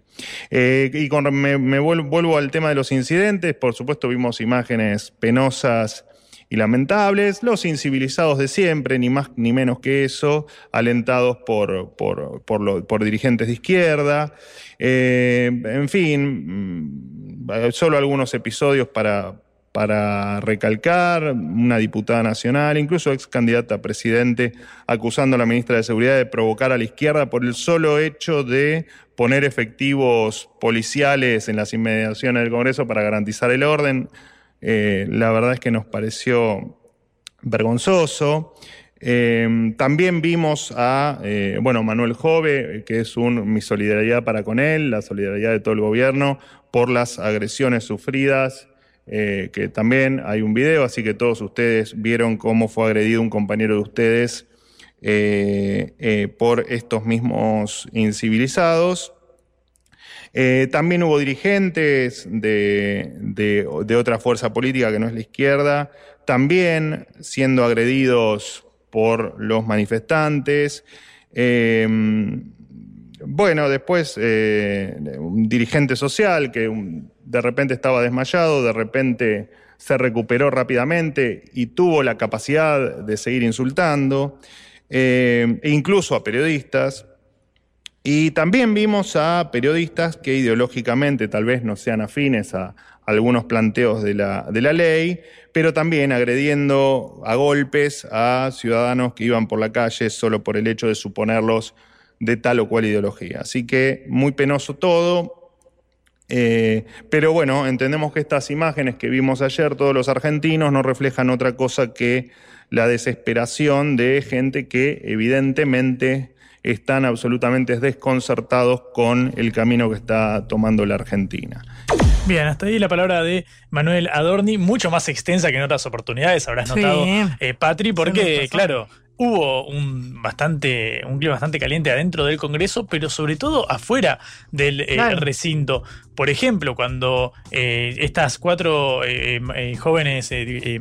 [SPEAKER 5] y con, me, vuelvo al tema de los incidentes, por supuesto vimos imágenes penosas y lamentables, los incivilizados de siempre, ni más ni menos que eso, alentados por, por, por dirigentes de izquierda. Eh, en fin, mm, solo algunos episodios para, para recalcar, una diputada nacional, incluso ex candidata a presidente, acusando a la ministra de Seguridad de provocar a la izquierda por el solo hecho de poner efectivos policiales en las inmediaciones del Congreso para garantizar el orden. Eh, la verdad es que nos pareció vergonzoso. Em, también vimos a, eh, bueno, Manuel Jove, que es un, mi solidaridad para con él, la solidaridad de todo el gobierno por las agresiones sufridas, eh, que también hay un video, así que todos ustedes vieron cómo fue agredido un compañero de ustedes por estos mismos incivilizados. También hubo dirigentes de, de otra fuerza política que no es la izquierda, también siendo agredidos por los manifestantes. Em, bueno, después eh, un dirigente social que de repente estaba desmayado, de repente se recuperó rápidamente y tuvo la capacidad de seguir insultando, eh, e incluso a periodistas. Y también vimos a periodistas que ideológicamente tal vez no sean afines a, algunos planteos de la, de la ley, pero también agrediendo a golpes a ciudadanos que iban por la calle solo por el hecho de suponerlos de tal o cual ideología. Así que muy penoso todo. Eh, pero bueno, entendemos que estas imágenes que vimos ayer, todos los argentinos, no reflejan otra cosa que la desesperación de gente que evidentemente están absolutamente desconcertados con el camino que está tomando la Argentina.
[SPEAKER 2] Bien, hasta ahí la palabra de Manuel Adorni, mucho más extensa que en otras oportunidades, habrás notado, eh, Patri, porque, claro, hubo un bastante un clima bastante caliente adentro del Congreso, pero sobre todo afuera del eh, recinto. Por ejemplo, cuando eh, estas cuatro eh, eh, jóvenes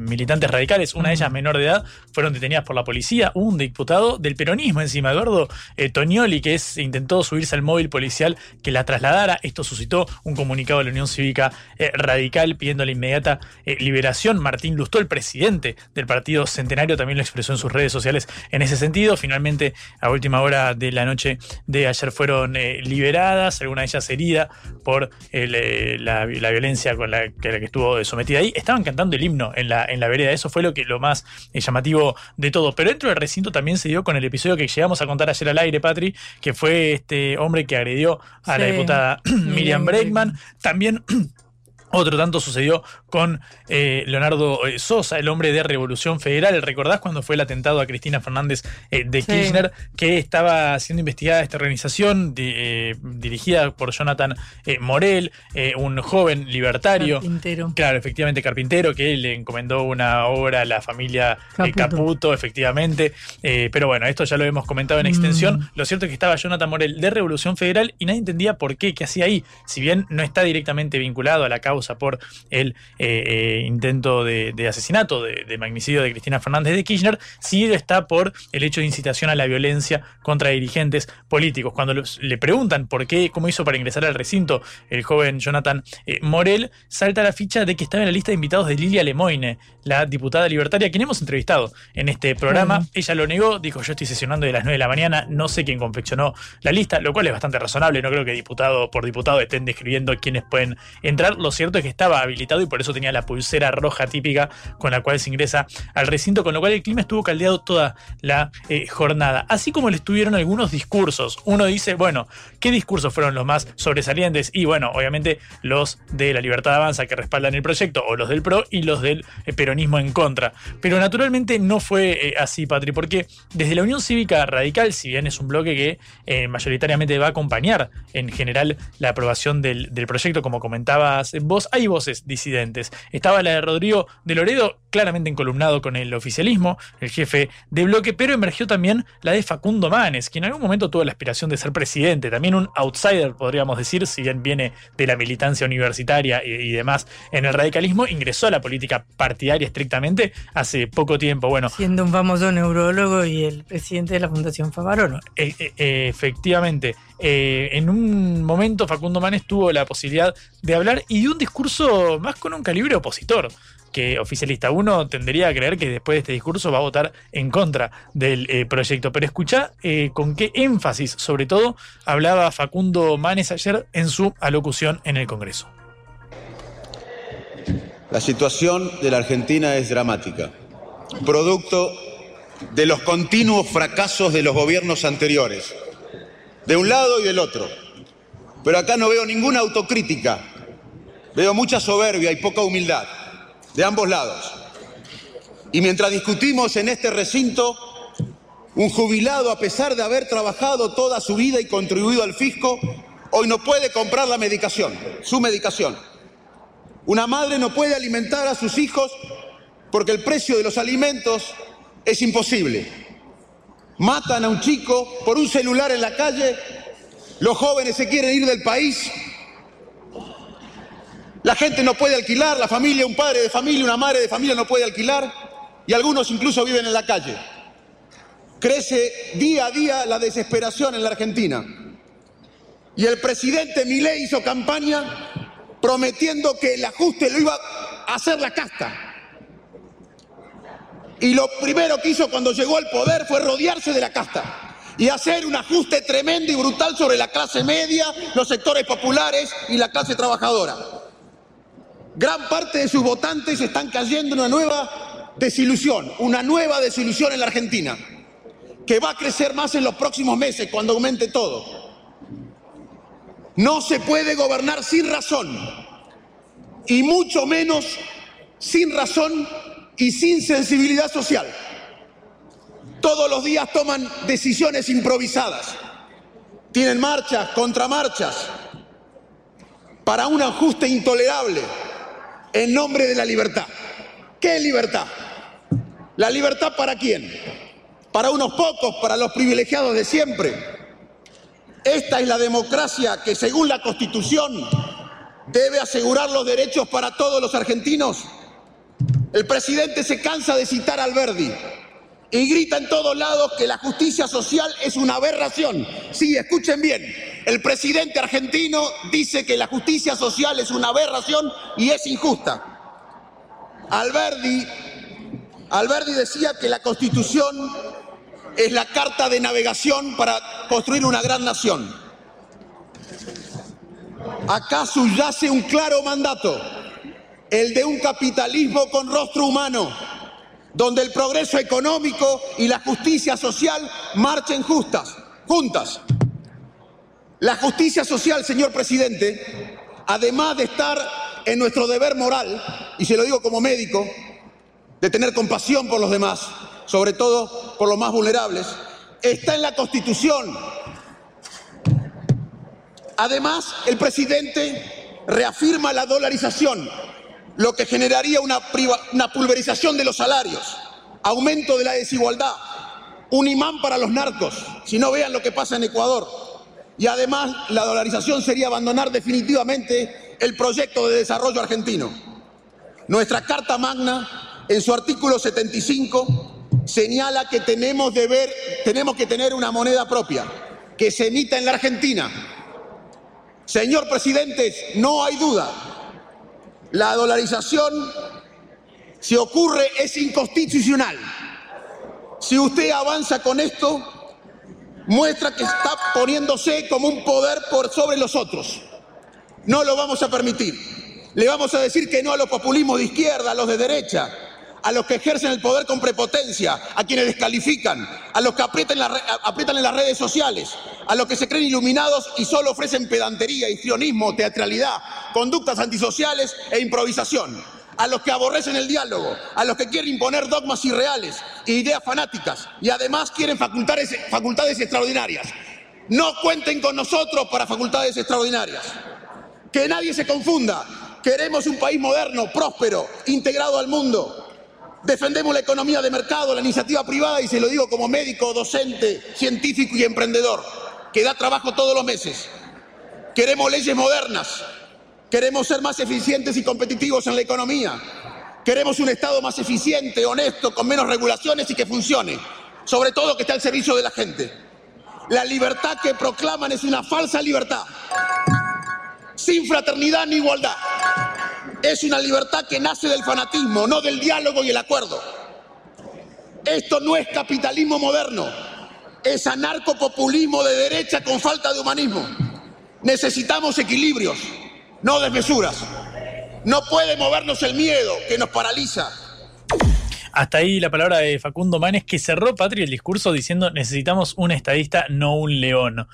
[SPEAKER 2] militantes radicales, una de ellas menor de edad, fueron detenidas por la policía, un diputado del peronismo encima, Eduardo Toñoli, que es, intentó subirse al móvil policial que la trasladara. Esto suscitó un comunicado de la Unión Cívica Radical pidiendo la inmediata liberación. Martín Lustó, el presidente del Partido Centenario, también lo expresó en sus redes sociales en ese sentido. Finalmente, a última hora de la noche de ayer fueron liberadas, alguna de ellas herida por eh, la, violencia con la que, estuvo sometida ahí, estaban cantando el himno en la, en la vereda. Eso fue lo, que, lo más eh, llamativo de todo. Pero dentro del recinto también se dio con el episodio que llegamos a contar ayer al aire, Patri, que fue este hombre que agredió a la diputada <clears throat> Miriam Bregman. También <clears throat> Otro tanto sucedió con eh, Leonardo eh, Sosa, el hombre de Revolución Federal. ¿Recordás cuando fue el atentado a Cristina Fernández eh, de
[SPEAKER 1] Sí.
[SPEAKER 2] Kirchner? Que estaba siendo investigada esta organización di- eh, dirigida por Jonathan Morel, un joven libertario.
[SPEAKER 1] Carpintero.
[SPEAKER 2] Claro, efectivamente, carpintero, que le encomendó una obra a la familia
[SPEAKER 1] Caputo.
[SPEAKER 2] Caputo, efectivamente. Pero bueno, esto ya lo hemos comentado en
[SPEAKER 1] Mm.
[SPEAKER 2] extensión. Lo cierto es que estaba Jonathan Morel de Revolución Federal y nadie entendía por qué, qué hacía ahí. Si bien no está directamente vinculado a la causa por el eh, eh, intento de, de asesinato, de, de magnicidio de Cristina Fernández de Kirchner, sí está por el hecho de incitación a la violencia contra dirigentes políticos. Cuando los- le preguntan por qué, cómo hizo para ingresar al recinto el joven Jonathan eh, Morel, salta la ficha de que estaba en la lista de invitados de Lilia Lemoine, la diputada libertaria, quien hemos entrevistado en este programa. Ella lo negó, dijo yo estoy sesionando de las 9 de la mañana, no sé quién confeccionó la lista, lo cual es bastante razonable, no creo que diputado por diputado estén describiendo quiénes pueden entrar. Lo cierto es que estaba habilitado y por eso tenía la pulsera roja típica con la cual se ingresa al recinto, con lo cual el clima estuvo caldeado toda la eh, jornada. Así como le estuvieron algunos discursos. Uno dice, bueno, ¿qué discursos fueron los más sobresalientes? Y bueno, obviamente los de la Libertad Avanza que respaldan el proyecto, o los del PRO y los del eh, peronismo en contra. Pero naturalmente no fue eh, así, Patri, porque desde la Unión Cívica Radical, si bien es un bloque que mayoritariamente va a acompañar en general la aprobación del, del proyecto, como comentabas vos, hay voces disidentes. Estaba la de Rodrigo de Loredo, claramente encolumnado con el oficialismo, el jefe de bloque, pero emergió también la de Facundo Manes, quien en algún momento tuvo la aspiración de ser presidente, también un outsider, podríamos decir, si bien viene de la militancia universitaria y, y demás en el radicalismo, ingresó a la política partidaria estrictamente hace poco tiempo. Bueno,
[SPEAKER 1] Siendo un famoso neurólogo y el presidente de la Fundación Favarolo.
[SPEAKER 2] eh, eh, efectivamente, eh, en un momento Facundo Manes tuvo la posibilidad de hablar y de un discurso más con un calibre opositor que oficialista. Uno tendría a creer que después de este discurso va a votar en contra del eh, proyecto. Pero escucha eh, con qué énfasis, sobre todo, hablaba Facundo Manes ayer en su alocución en el Congreso.
[SPEAKER 6] La situación de la Argentina es dramática, producto de los continuos fracasos de los gobiernos anteriores, de un lado y del otro. Pero acá no veo ninguna autocrítica, veo mucha soberbia y poca humildad, de ambos lados. Y mientras discutimos en este recinto, un jubilado, a pesar de haber trabajado toda su vida y contribuido al fisco, hoy no puede comprar la medicación, su medicación. Una madre no puede alimentar a sus hijos porque el precio de los alimentos es imposible. Matan a un chico por un celular en la calle, los jóvenes se quieren ir del país, la gente no puede alquilar, la familia, un padre de familia, una madre de familia no puede alquilar y algunos incluso viven en la calle. Crece día a día la desesperación en la Argentina. Y el presidente Milei hizo campaña prometiendo que el ajuste lo iba a hacer la casta. Y lo primero que hizo cuando llegó al poder fue rodearse de la casta y hacer un ajuste tremendo y brutal sobre la clase media, los sectores populares y la clase trabajadora. Gran parte de sus votantes están cayendo en una nueva desilusión, una nueva desilusión en la Argentina, que va a crecer más en los próximos meses cuando aumente todo. No se puede gobernar sin razón, y mucho menos sin razón y sin sensibilidad social. Todos los días toman decisiones improvisadas, tienen marchas, contramarchas, para un ajuste intolerable en nombre de la libertad. ¿Qué libertad? ¿La libertad para quién? ¿Para unos pocos, para los privilegiados de siempre? Esta es la democracia que según la Constitución debe asegurar los derechos para todos los argentinos. El presidente se cansa de citar a Alberdi y grita en todos lados que la justicia social es una aberración. Sí, escuchen bien, el presidente argentino dice que la justicia social es una aberración y es injusta. Alberdi, Alberdi decía que la constitución es la carta de navegación para construir una gran nación. Acá subyace un claro mandato, el de un capitalismo con rostro humano, donde el progreso económico y la justicia social marchen justas, juntas. La justicia social, señor presidente, además de estar en nuestro deber moral, y se lo digo como médico, de tener compasión por los demás, sobre todo por los más vulnerables, está en la Constitución. Además, el presidente reafirma la dolarización, lo que generaría una, una pulverización de los salarios, aumento de la desigualdad, un imán para los narcos, si no vean lo que pasa en Ecuador. Y además, la dolarización sería abandonar definitivamente el proyecto de desarrollo argentino. Nuestra Carta Magna, en su artículo 75, señala que tenemos, de ver, tenemos que tener una moneda propia, que se emita en la Argentina. Señor presidente, no hay duda, la dolarización, si ocurre, es inconstitucional. Si usted avanza con esto, muestra que está poniéndose como un poder por sobre los otros. No lo vamos a permitir. Le vamos a decir que no a los populismos de izquierda, a los de derecha, a los que ejercen el poder con prepotencia, a quienes descalifican, a los que aprietan, en las redes sociales, a los que se creen iluminados y solo ofrecen pedantería, histrionismo, teatralidad, conductas antisociales e improvisación, a los que aborrecen el diálogo, a los que quieren imponer dogmas irreales e ideas fanáticas y además quieren facultades extraordinarias. No cuenten con nosotros para facultades extraordinarias. Que nadie se confunda. Queremos un país moderno, próspero, integrado al mundo, Defendemos la economía de mercado, la iniciativa privada, y se lo digo como médico, docente, científico y emprendedor, que da trabajo todos los meses. Queremos leyes modernas, queremos ser más eficientes y competitivos en la economía, queremos un Estado más eficiente, honesto, con menos regulaciones y que funcione, sobre todo que esté al servicio de la gente. La libertad que proclaman es una falsa libertad, sin fraternidad ni igualdad es una libertad que nace del fanatismo, no del diálogo y el acuerdo. Esto no es capitalismo moderno, es anarcopopulismo de derecha con falta de humanismo. Necesitamos equilibrios, no desmesuras. No puede movernos el miedo que nos paraliza.
[SPEAKER 2] Hasta ahí la palabra de Facundo Manes que cerró Patria el discurso diciendo necesitamos un estadista, no un león.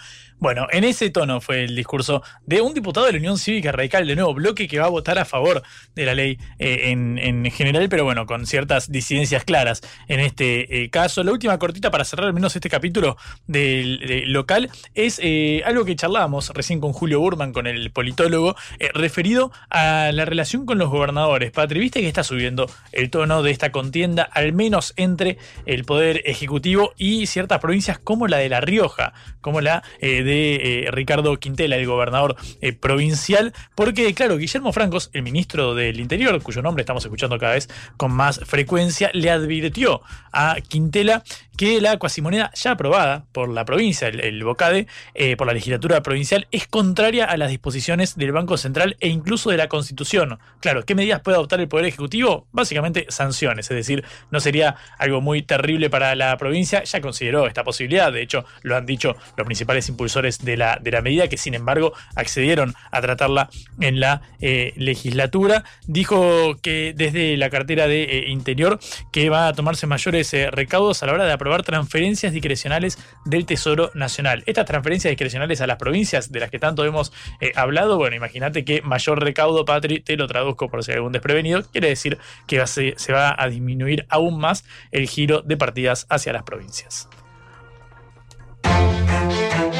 [SPEAKER 2] Bueno, en ese tono fue el discurso de un diputado de la Unión Cívica Radical de Nuevo Bloque que va a votar a favor de la ley eh, en, general, pero bueno, con ciertas disidencias claras en este eh, caso. La última cortita para cerrar al menos este capítulo del local es eh, algo que charlábamos recién con Julio Burman, con el politólogo, referido a la relación con los gobernadores. Patri, viste que está subiendo el tono de esta contienda, al menos entre el Poder Ejecutivo y ciertas provincias como la de La Rioja, como la de eh, Ricardo Quintela, el gobernador eh, provincial, porque, claro, Guillermo Francos, el ministro del Interior, cuyo nombre estamos escuchando cada vez con más frecuencia, le advirtió a Quintela que la cuasimoneda ya aprobada por la provincia, el, BOCADE, eh, por la legislatura provincial, es contraria a las disposiciones del Banco Central e incluso de la Constitución. Claro, ¿qué medidas puede adoptar el Poder Ejecutivo? Básicamente sanciones, es decir, no sería algo muy terrible para la provincia, ya consideró esta posibilidad, de hecho lo han dicho los principales impulsores de la, de la medida, que sin embargo accedieron a tratarla en la eh, legislatura. Dijo que desde la cartera de eh, Interior que va a tomarse mayores recaudos a la hora de aprobar transferencias discrecionales del Tesoro Nacional. Estas transferencias discrecionales a las provincias de las que tanto hemos eh, hablado, bueno, imagínate que mayor recaudo, Patri, te lo traduzco por si hay algún desprevenido, quiere decir que se, se va a disminuir aún más el giro de partidas hacia las provincias.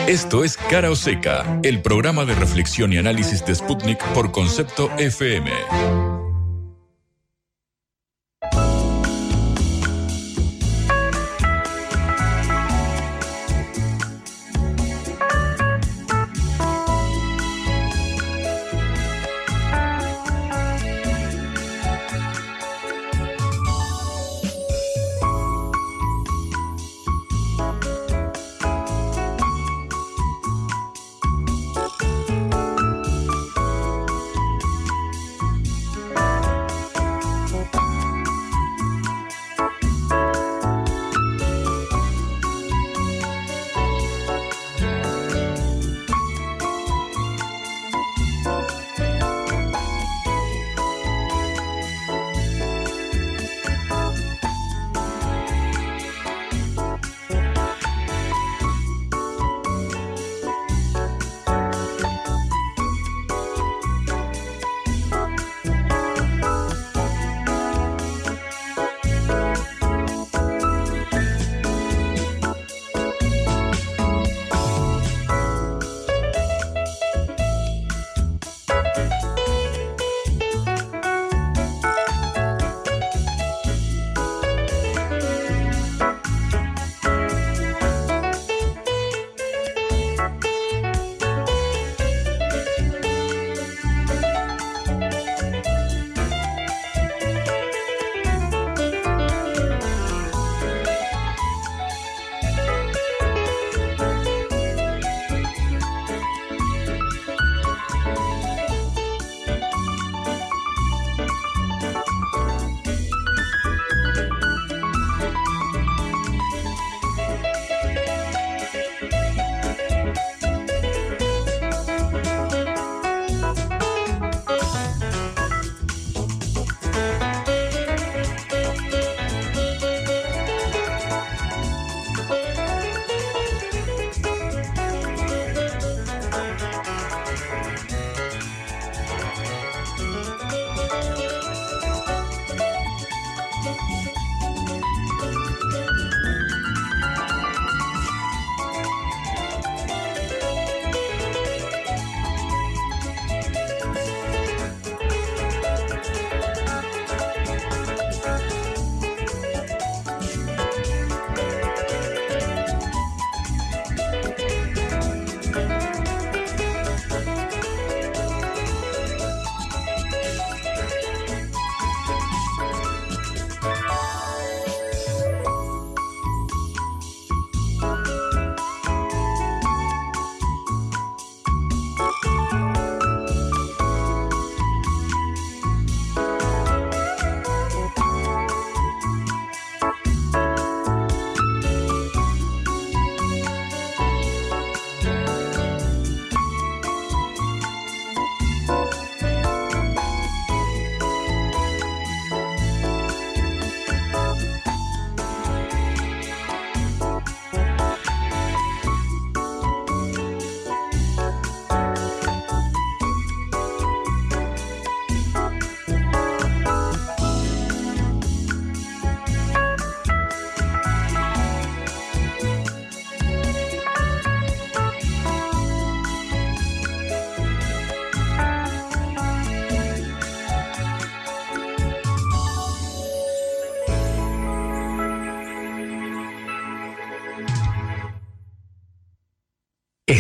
[SPEAKER 3] Esto es Cara o Seca, el programa de reflexión y análisis de Sputnik por concepto FM.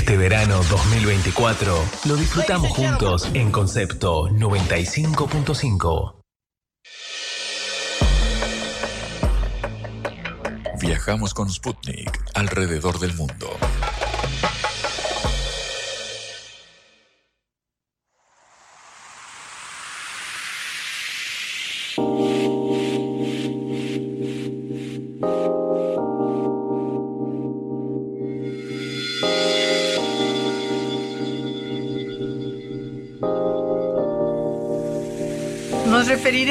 [SPEAKER 7] Este verano 2024 lo disfrutamos juntos en Concepto 95.5.
[SPEAKER 3] Viajamos con Sputnik alrededor del mundo.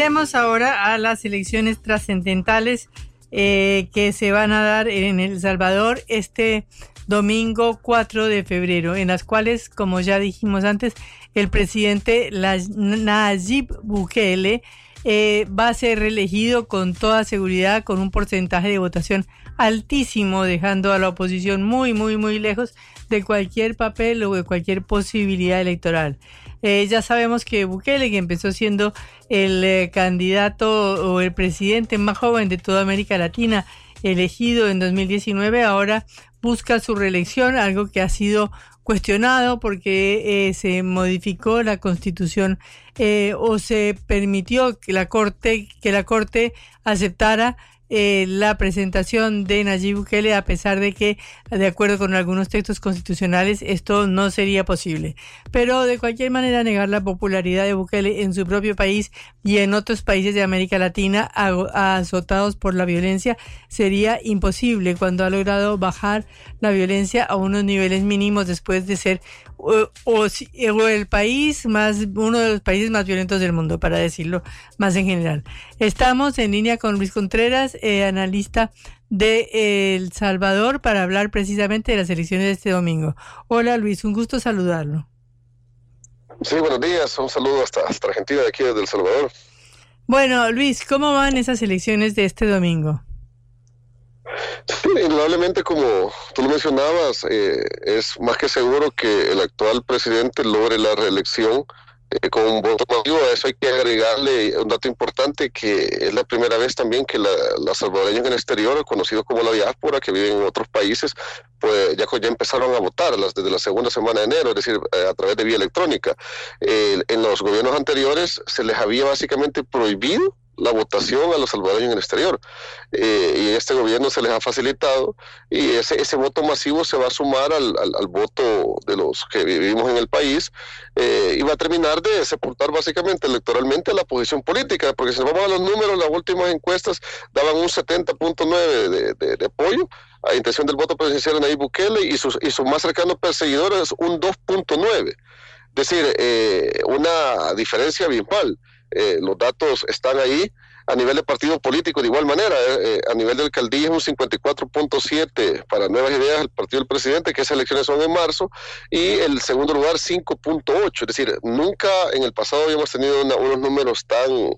[SPEAKER 1] Referiremos ahora a las elecciones trascendentales eh, que se van a dar en El Salvador este domingo 4 de febrero, en las cuales, como ya dijimos antes, el presidente Nayib Bukele eh, va a ser reelegido con toda seguridad, con un porcentaje de votación altísimo, dejando a la oposición muy, muy, muy lejos de cualquier papel o de cualquier posibilidad electoral. Eh, ya sabemos que Bukele, que empezó siendo el eh, candidato o el presidente más joven de toda América Latina, elegido en 2019, ahora busca su reelección, algo que ha sido cuestionado porque eh, se modificó la constitución o se permitió que la corte que la corte aceptara eh, la presentación de Nayib Bukele, a pesar de que, de acuerdo con algunos textos constitucionales, esto no sería posible. Pero de cualquier manera, negar la popularidad de Bukele en su propio país y en otros países de América Latina azotados por la violencia sería imposible cuando ha logrado bajar la violencia a unos niveles mínimos después de ser o, el país más, uno de los países más violentos del mundo, para decirlo más en general. Estamos en línea con Luis Contreras, eh, analista de eh, El Salvador, para hablar precisamente de las elecciones de este domingo. Hola Luis, un gusto saludarlo.
[SPEAKER 8] Sí, buenos días, un saludo hasta, hasta Argentina, de aquí desde El Salvador.
[SPEAKER 1] Bueno, Luis, ¿cómo van esas elecciones de este domingo?
[SPEAKER 8] Indudablemente, como tú lo mencionabas, eh, es más que seguro que el actual presidente logre la reelección eh, con un voto masivo. A eso hay que agregarle un dato importante, que es la primera vez también que la, salvadoreños en el exterior, conocidos como la diáspora, que viven en otros países, pues ya, ya empezaron a votar las, desde la segunda semana de enero, es decir, eh, a través de vía electrónica. en los gobiernos anteriores se les había básicamente prohibido la votación a los salvadoreños en el exterior. Eh, y este gobierno se les ha facilitado y ese, ese voto masivo se va a sumar al, al, voto de los que vivimos en el país eh, y va a terminar de sepultar básicamente electoralmente la posición política, porque si nos vamos a los números, las últimas encuestas daban un 70.9 de, de, de, apoyo a intención del voto presidencial en Nayib Bukele y sus, y sus más cercanos perseguidores un 2.9. Es decir, eh, una diferencia bien mal. Eh, los datos están ahí. A nivel de partido político, de igual manera, eh, eh, a nivel de alcaldía es un 54.7 para Nuevas Ideas, el partido del presidente, que esas elecciones son en marzo, y el segundo lugar 5.8. Es decir, nunca en el pasado habíamos tenido unos números tan,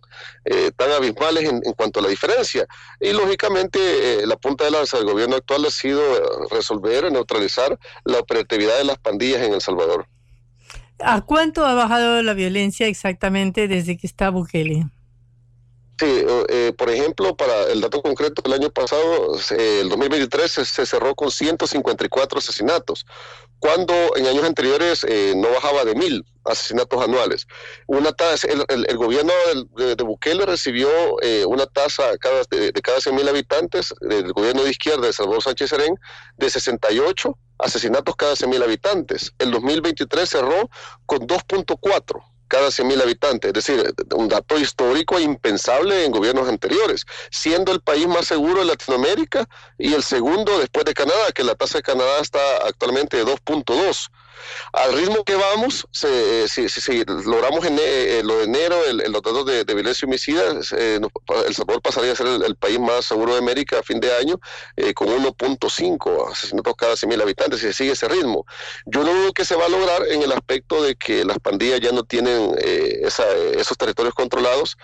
[SPEAKER 8] tan abismales en, cuanto a la diferencia. Y lógicamente, la punta de lanza del gobierno actual ha sido resolver, neutralizar la operatividad de las pandillas en El Salvador.
[SPEAKER 1] ¿A cuánto ha bajado la violencia exactamente desde que está Bukele?
[SPEAKER 8] Sí, eh, por ejemplo, para el dato concreto del año pasado, el 2023 se, cerró con 154 asesinatos, cuando en años anteriores eh, no bajaba de mil asesinatos anuales. Una tasa, el, gobierno de, Bukele recibió eh, una tasa cada, de, cada 100 mil habitantes del gobierno de izquierda de Salvador Sánchez Serén de 68 asesinatos cada 100 mil habitantes. El 2023 cerró con 2.4 cada 100.000 habitantes, es decir, un dato histórico e impensable en gobiernos anteriores, siendo el país más seguro de Latinoamérica y el segundo después de Canadá, que la tasa de Canadá está actualmente de 2.2. Al ritmo que vamos, si, si, logramos en, eh, lo de enero el, los datos de, violencia homicida, eh, El Salvador pasaría a ser el, país más seguro de América a fin de año, eh, con 1.5 asesinatos cada 100.000 habitantes, si se sigue ese ritmo. Yo no dudo que se va a lograr en el aspecto de que las pandillas ya no tienen esos territorios controlados.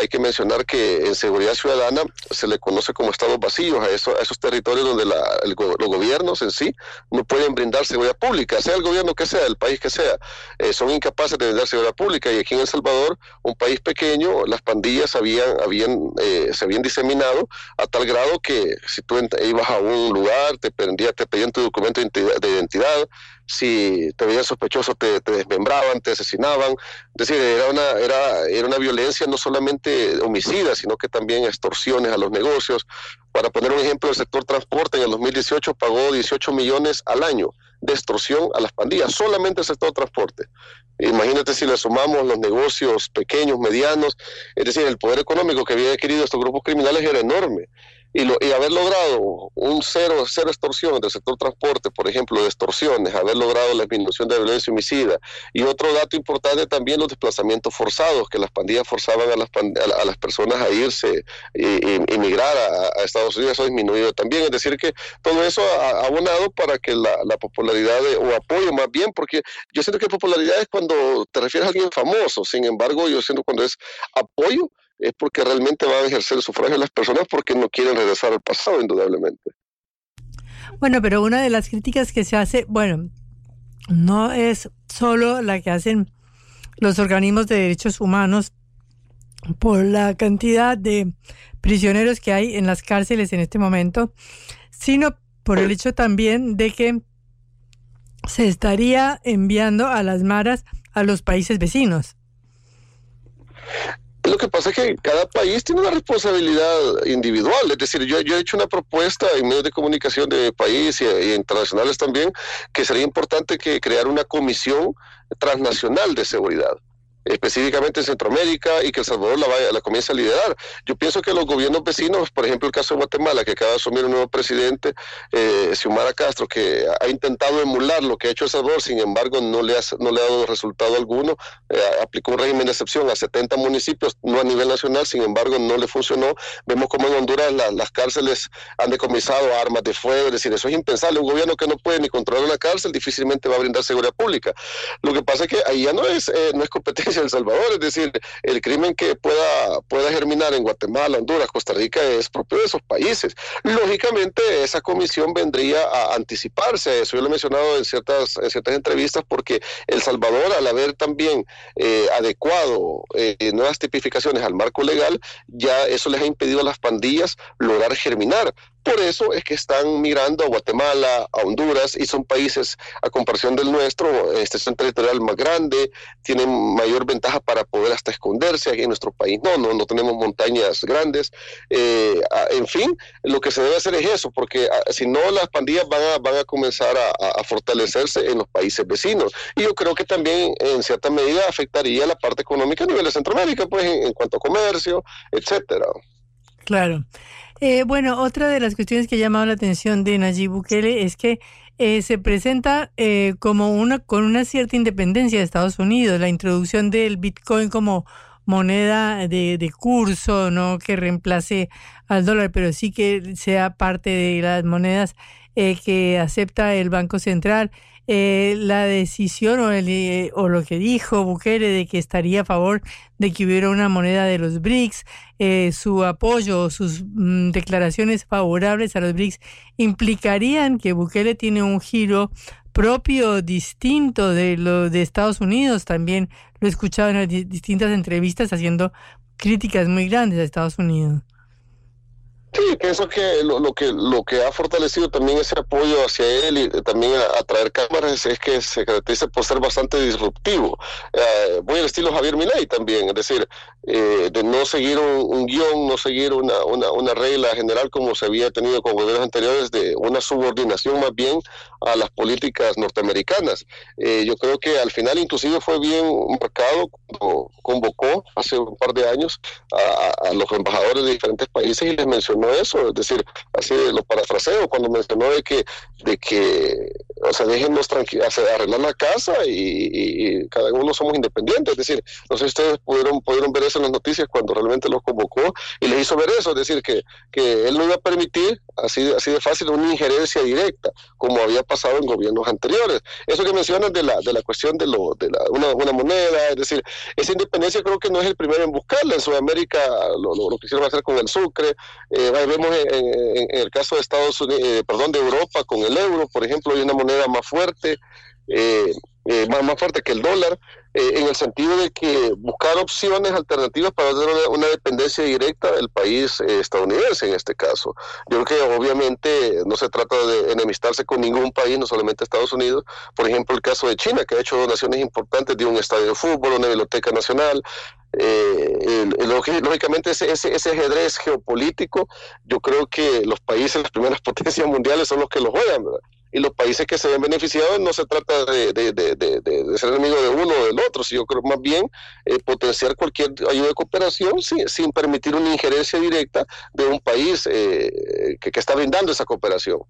[SPEAKER 8] Hay que mencionar que en seguridad ciudadana se le conoce como estados vacíos a, eso, a esos territorios donde los gobiernos en sí no pueden brindar seguridad pública, sea el gobierno que sea, del país que sea, eh, son incapaces de vender seguridad pública y aquí en El Salvador, un país pequeño, las pandillas habían, habían, eh, se habían diseminado a tal grado que si tú ibas a un lugar, te, pedían, te pedían tu documento de identidad, si te veían sospechoso te, desmembraban, te asesinaban. Es decir, era una, era, era una violencia no solamente homicida, sino que también extorsiones a los negocios. Para poner un ejemplo, el sector transporte en el 2018 pagó 18 millones al año de extorsión a las pandillas, solamente el sector transporte. Imagínate si le sumamos los negocios pequeños, medianos, es decir, el poder económico que había adquirido estos grupos criminales era enorme y, lo, y haber logrado un cero, cero extorsión del sector transporte, por ejemplo, de extorsiones, haber logrado la disminución de violencia homicida. Y otro dato importante también los desplazamientos forzados, que las pandillas forzaban a las, a, las personas a irse emigrar a, Estados Unidos, eso ha disminuido también. Es decir, que todo eso ha, abonado para que la, la popularidad, o apoyo más bien, porque yo siento que popularidad es cuando te refieres a alguien famoso, sin embargo, yo siento cuando es apoyo, es porque realmente van a ejercer el sufragio las personas porque no quieren regresar al pasado, indudablemente.
[SPEAKER 1] Bueno, pero una de las críticas que se hace, bueno, no es solo la que hacen los organismos de derechos humanos por la cantidad de prisioneros que hay en las cárceles en este momento, sino por el hecho también de que se estaría enviando a las maras a los países vecinos.
[SPEAKER 8] Lo que pasa es que cada país tiene una responsabilidad individual. Es decir, yo, he hecho una propuesta en medios de comunicación de país y, y, internacionales también, que sería importante que crear una comisión transnacional de seguridad específicamente en Centroamérica y que El Salvador la, vaya, la comience a liderar. Yo pienso que los gobiernos vecinos, por ejemplo el caso de Guatemala, que acaba de asumir un nuevo presidente, eh, Xiomara Castro, que ha intentado emular lo que ha hecho El Salvador, sin embargo no le ha, no le ha dado resultado alguno, eh, aplicó un régimen de excepción a 70 municipios, no a nivel nacional, sin embargo no le funcionó. Vemos como en Honduras las cárceles han decomisado armas de fuego, es decir, eso es impensable. Un gobierno que no puede ni controlar una cárcel difícilmente va a brindar seguridad pública. Lo que pasa es que ahí ya no es, eh, no es competencia El Salvador, es decir, el crimen que pueda, pueda germinar en Guatemala, Honduras, Costa Rica es propio de esos países. Lógicamente, esa comisión vendría a anticiparse a eso. Yo lo he mencionado en ciertas, en ciertas entrevistas porque El Salvador, al haber también eh, adecuado eh, nuevas tipificaciones al marco legal, ya eso les ha impedido a las pandillas lograr germinar. Por eso es que están mirando a Guatemala, a Honduras, y son países, a comparación del nuestro, extensión territorial más grande, tienen mayor ventaja para poder hasta esconderse. Aquí en nuestro país no, no, no tenemos montañas grandes. Eh, en fin, lo que se debe hacer es eso, porque ah, si no, las pandillas van a, comenzar a, fortalecerse en los países vecinos. Y yo creo que también, en cierta medida, afectaría la parte económica a nivel de Centroamérica, pues en, en cuanto a comercio, etcétera.
[SPEAKER 1] Claro. Eh, bueno, otra de las cuestiones que ha llamado la atención de Nayib Bukele es que eh, se presenta eh, como una con una cierta independencia de Estados Unidos, la introducción del Bitcoin como moneda de, de curso, no que reemplace al dólar, pero sí que sea parte de las monedas que acepta el Banco Central. Eh, la decisión o, el, eh, o lo que dijo Bukele de que estaría a favor de que hubiera una moneda de los BRICS, eh, su apoyo, sus mm, declaraciones favorables a los BRICS implicarían que Bukele tiene un giro propio, distinto de lo de Estados Unidos. También lo he escuchado en distintas entrevistas haciendo críticas muy grandes a Estados Unidos.
[SPEAKER 8] Sí, pienso que lo, lo, que lo que ha fortalecido también ese apoyo hacia él y también a, traer cámaras es que se caracteriza por ser bastante disruptivo. Eh, voy al estilo Javier Milei también, es decir, eh, de no seguir un, guion, no seguir una, una, una, regla general como se había tenido con gobiernos anteriores, de una subordinación más bien a las políticas norteamericanas. Eh, yo creo que al final inclusive fue bien marcado convocó hace un par de años a, a los embajadores de diferentes países y les mencionó eso, es decir, así lo parafraseo, cuando mencionó de que, de que o sea, déjenos arreglar la casa y, cada uno somos independientes, es decir, no sé si ustedes pudieron, pudieron ver eso en las noticias cuando realmente los convocó y les hizo ver eso, es decir, que, que él no iba a permitir así, así de fácil una injerencia directa, como había pasado en gobiernos anteriores. Eso que mencionas de la, de la cuestión de, lo, de la, una, una moneda, es decir, esa independencia creo que no es el primero en buscarla, en Sudamérica lo, lo, quisieron hacer con el Sucre, eh, vemos en, el caso de Estados Unidos, eh, perdón, de Europa con el euro, por ejemplo, hay una moneda más fuerte. eh, eh, más, más fuerte que el dólar, eh, en el sentido de que buscar opciones alternativas para tener una, una dependencia directa del país eh, estadounidense en este caso. Yo creo que obviamente no se trata de enemistarse con ningún país, no solamente Estados Unidos. Por ejemplo, el caso de China, que ha hecho donaciones importantes de un estadio de fútbol, una biblioteca nacional. Eh, lógicamente ese, ese, ese ajedrez geopolítico, yo creo que los países, las primeras <laughs> potencias mundiales son los que lo juegan, y los países que se ven beneficiados no se trata de, de- de- ser enemigo de uno o del otro, sino creo más bien eh, potenciar cualquier ayuda de cooperación sin, sin permitir una injerencia directa de un país eh, que, que está brindando esa cooperación.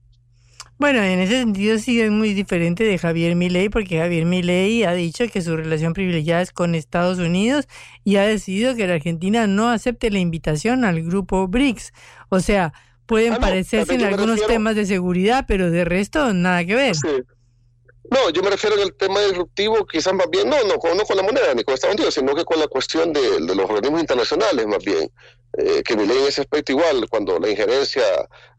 [SPEAKER 1] Bueno, en ese sentido sí es muy diferente de Javier Milei, porque Javier Milei ha dicho que su relación privilegiada es con Estados Unidos y ha decidido que la Argentina no acepte la invitación al grupo BRICS. O sea, pueden
[SPEAKER 8] Ah, no,
[SPEAKER 1] parecerse en algunos
[SPEAKER 8] refiero-
[SPEAKER 1] temas de seguridad, pero de resto nada que ver.
[SPEAKER 8] No, yo me refiero al tema disruptivo, quizás más bien, no, no, con- no con la moneda ni con Estados Unidos, sino que con la cuestión de, de los organismos internacionales, más bien. Eh, que Milei en ese aspecto igual, cuando la injerencia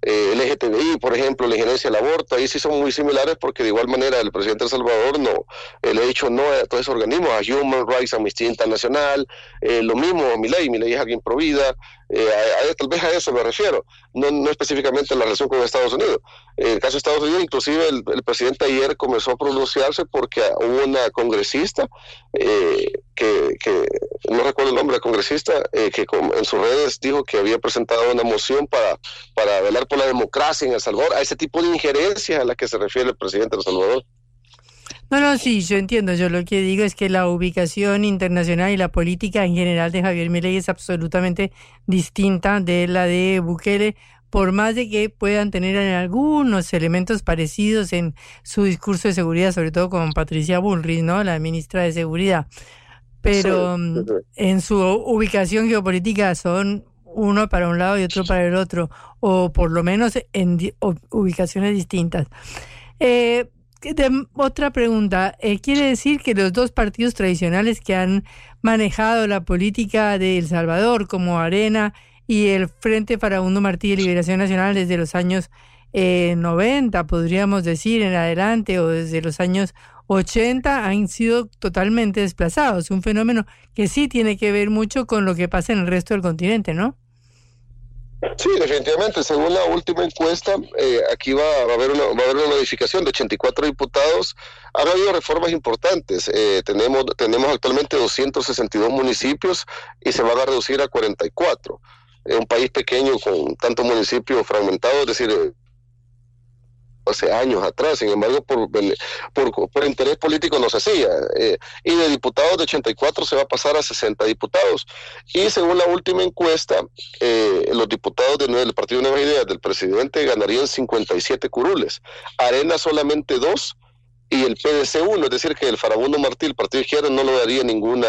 [SPEAKER 8] eh, LGTBI, por ejemplo, la injerencia al aborto, ahí sí son muy similares porque de igual manera el presidente de El Salvador no eh, le ha dicho no a todos esos organismos, a Human Rights, Amnistía Internacional, eh, lo mismo a Milei, Milei es alguien pro vida, eh, a- a- tal vez a eso me refiero, no, no específicamente en la relación con Estados Unidos. En el caso de Estados Unidos, inclusive el, presidente ayer comenzó a pronunciarse porque hubo una congresista eh, que, no recuerdo el nombre la congresista, eh, que en sus redes dijo que había presentado una moción para, para velar por la democracia en El Salvador, a ese tipo de injerencias a las que se refiere el presidente de El Salvador.
[SPEAKER 1] No, no, sí, yo entiendo. Yo lo que digo es que la ubicación internacional y la política en general de Javier Milei es absolutamente distinta de la de Bukele, por más de que puedan tener en algunos elementos parecidos en su discurso de seguridad, sobre todo con Patricia Bullrich, ¿no? La ministra de Seguridad. Pero mm, en su ubicación geopolítica son uno para un lado y otro para el otro, o por lo menos en ubicaciones distintas. Eh, de- otra pregunta, eh, ¿quiere decir que los dos partidos tradicionales que han manejado la política de El Salvador, como Arena y el Frente Farabundo Martí de Liberación Nacional desde los años eh, 90, podríamos decir, en adelante, o desde los años 80, han sido totalmente desplazados? Un fenómeno que sí tiene que ver mucho con lo que pasa en el resto del continente, ¿no?
[SPEAKER 8] Sí, definitivamente. Según la última encuesta, eh, aquí va, va a haber una, va a haber una modificación de 84 diputados. Han habido reformas importantes. Eh, tenemos, tenemos actualmente 262 municipios y se van a reducir a 44. Es un país pequeño con tantos municipios fragmentados, es decir, eh, hace años atrás, sin embargo, por, por, por interés político no se hacía. Eh, y de diputados de 84 se va a pasar a 60 diputados. Y según la última encuesta, eh, los diputados de, del Partido Nuevas Ideas del presidente ganarían 57 curules. Arena solamente dos y el PDC uno, es decir, que el Farabundo Martí, el Partido Izquierda, no lo daría ninguna,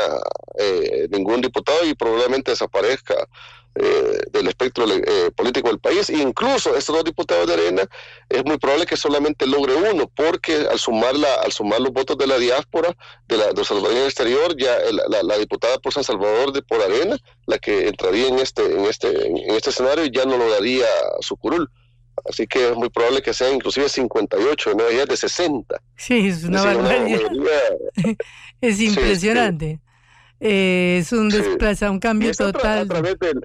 [SPEAKER 8] eh, ningún diputado y probablemente desaparezca eh, del espectro eh, político del país. Incluso estos dos diputados de Arena es muy probable que solamente logre uno, porque al sumar, la, al sumar los votos de la diáspora, de la, de los salvadoreños exterior, ya el, la, la, diputada por San Salvador de por Arena, la que entraría en este, en este, en este escenario, ya no lo daría su curul. Así que es muy probable que sean inclusive 58, no ya de 60.
[SPEAKER 1] Sí, es una
[SPEAKER 8] es decir,
[SPEAKER 1] barbaridad.
[SPEAKER 8] mayoría- <laughs>
[SPEAKER 1] es
[SPEAKER 8] Sí,
[SPEAKER 1] impresionante. Eh, es un
[SPEAKER 8] Sí.
[SPEAKER 1] desplaza, un cambio total.
[SPEAKER 8] A través del,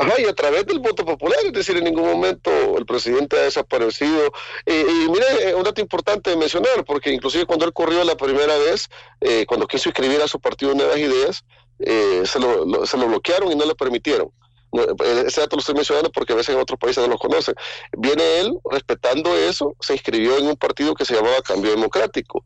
[SPEAKER 8] Ajá, y a través del voto popular, es decir, en ningún momento el presidente ha desaparecido. Eh, y mire, eh, un dato importante de mencionar, porque inclusive cuando él corrió la primera vez, eh, cuando quiso inscribir a su partido Nuevas Ideas, eh, se, lo, lo- se lo bloquearon y no le permitieron. Eh, Ese dato lo estoy mencionando porque a veces en otros países no lo conocen. Viene él, respetando eso, se inscribió en un partido que se llamaba Cambio Democrático.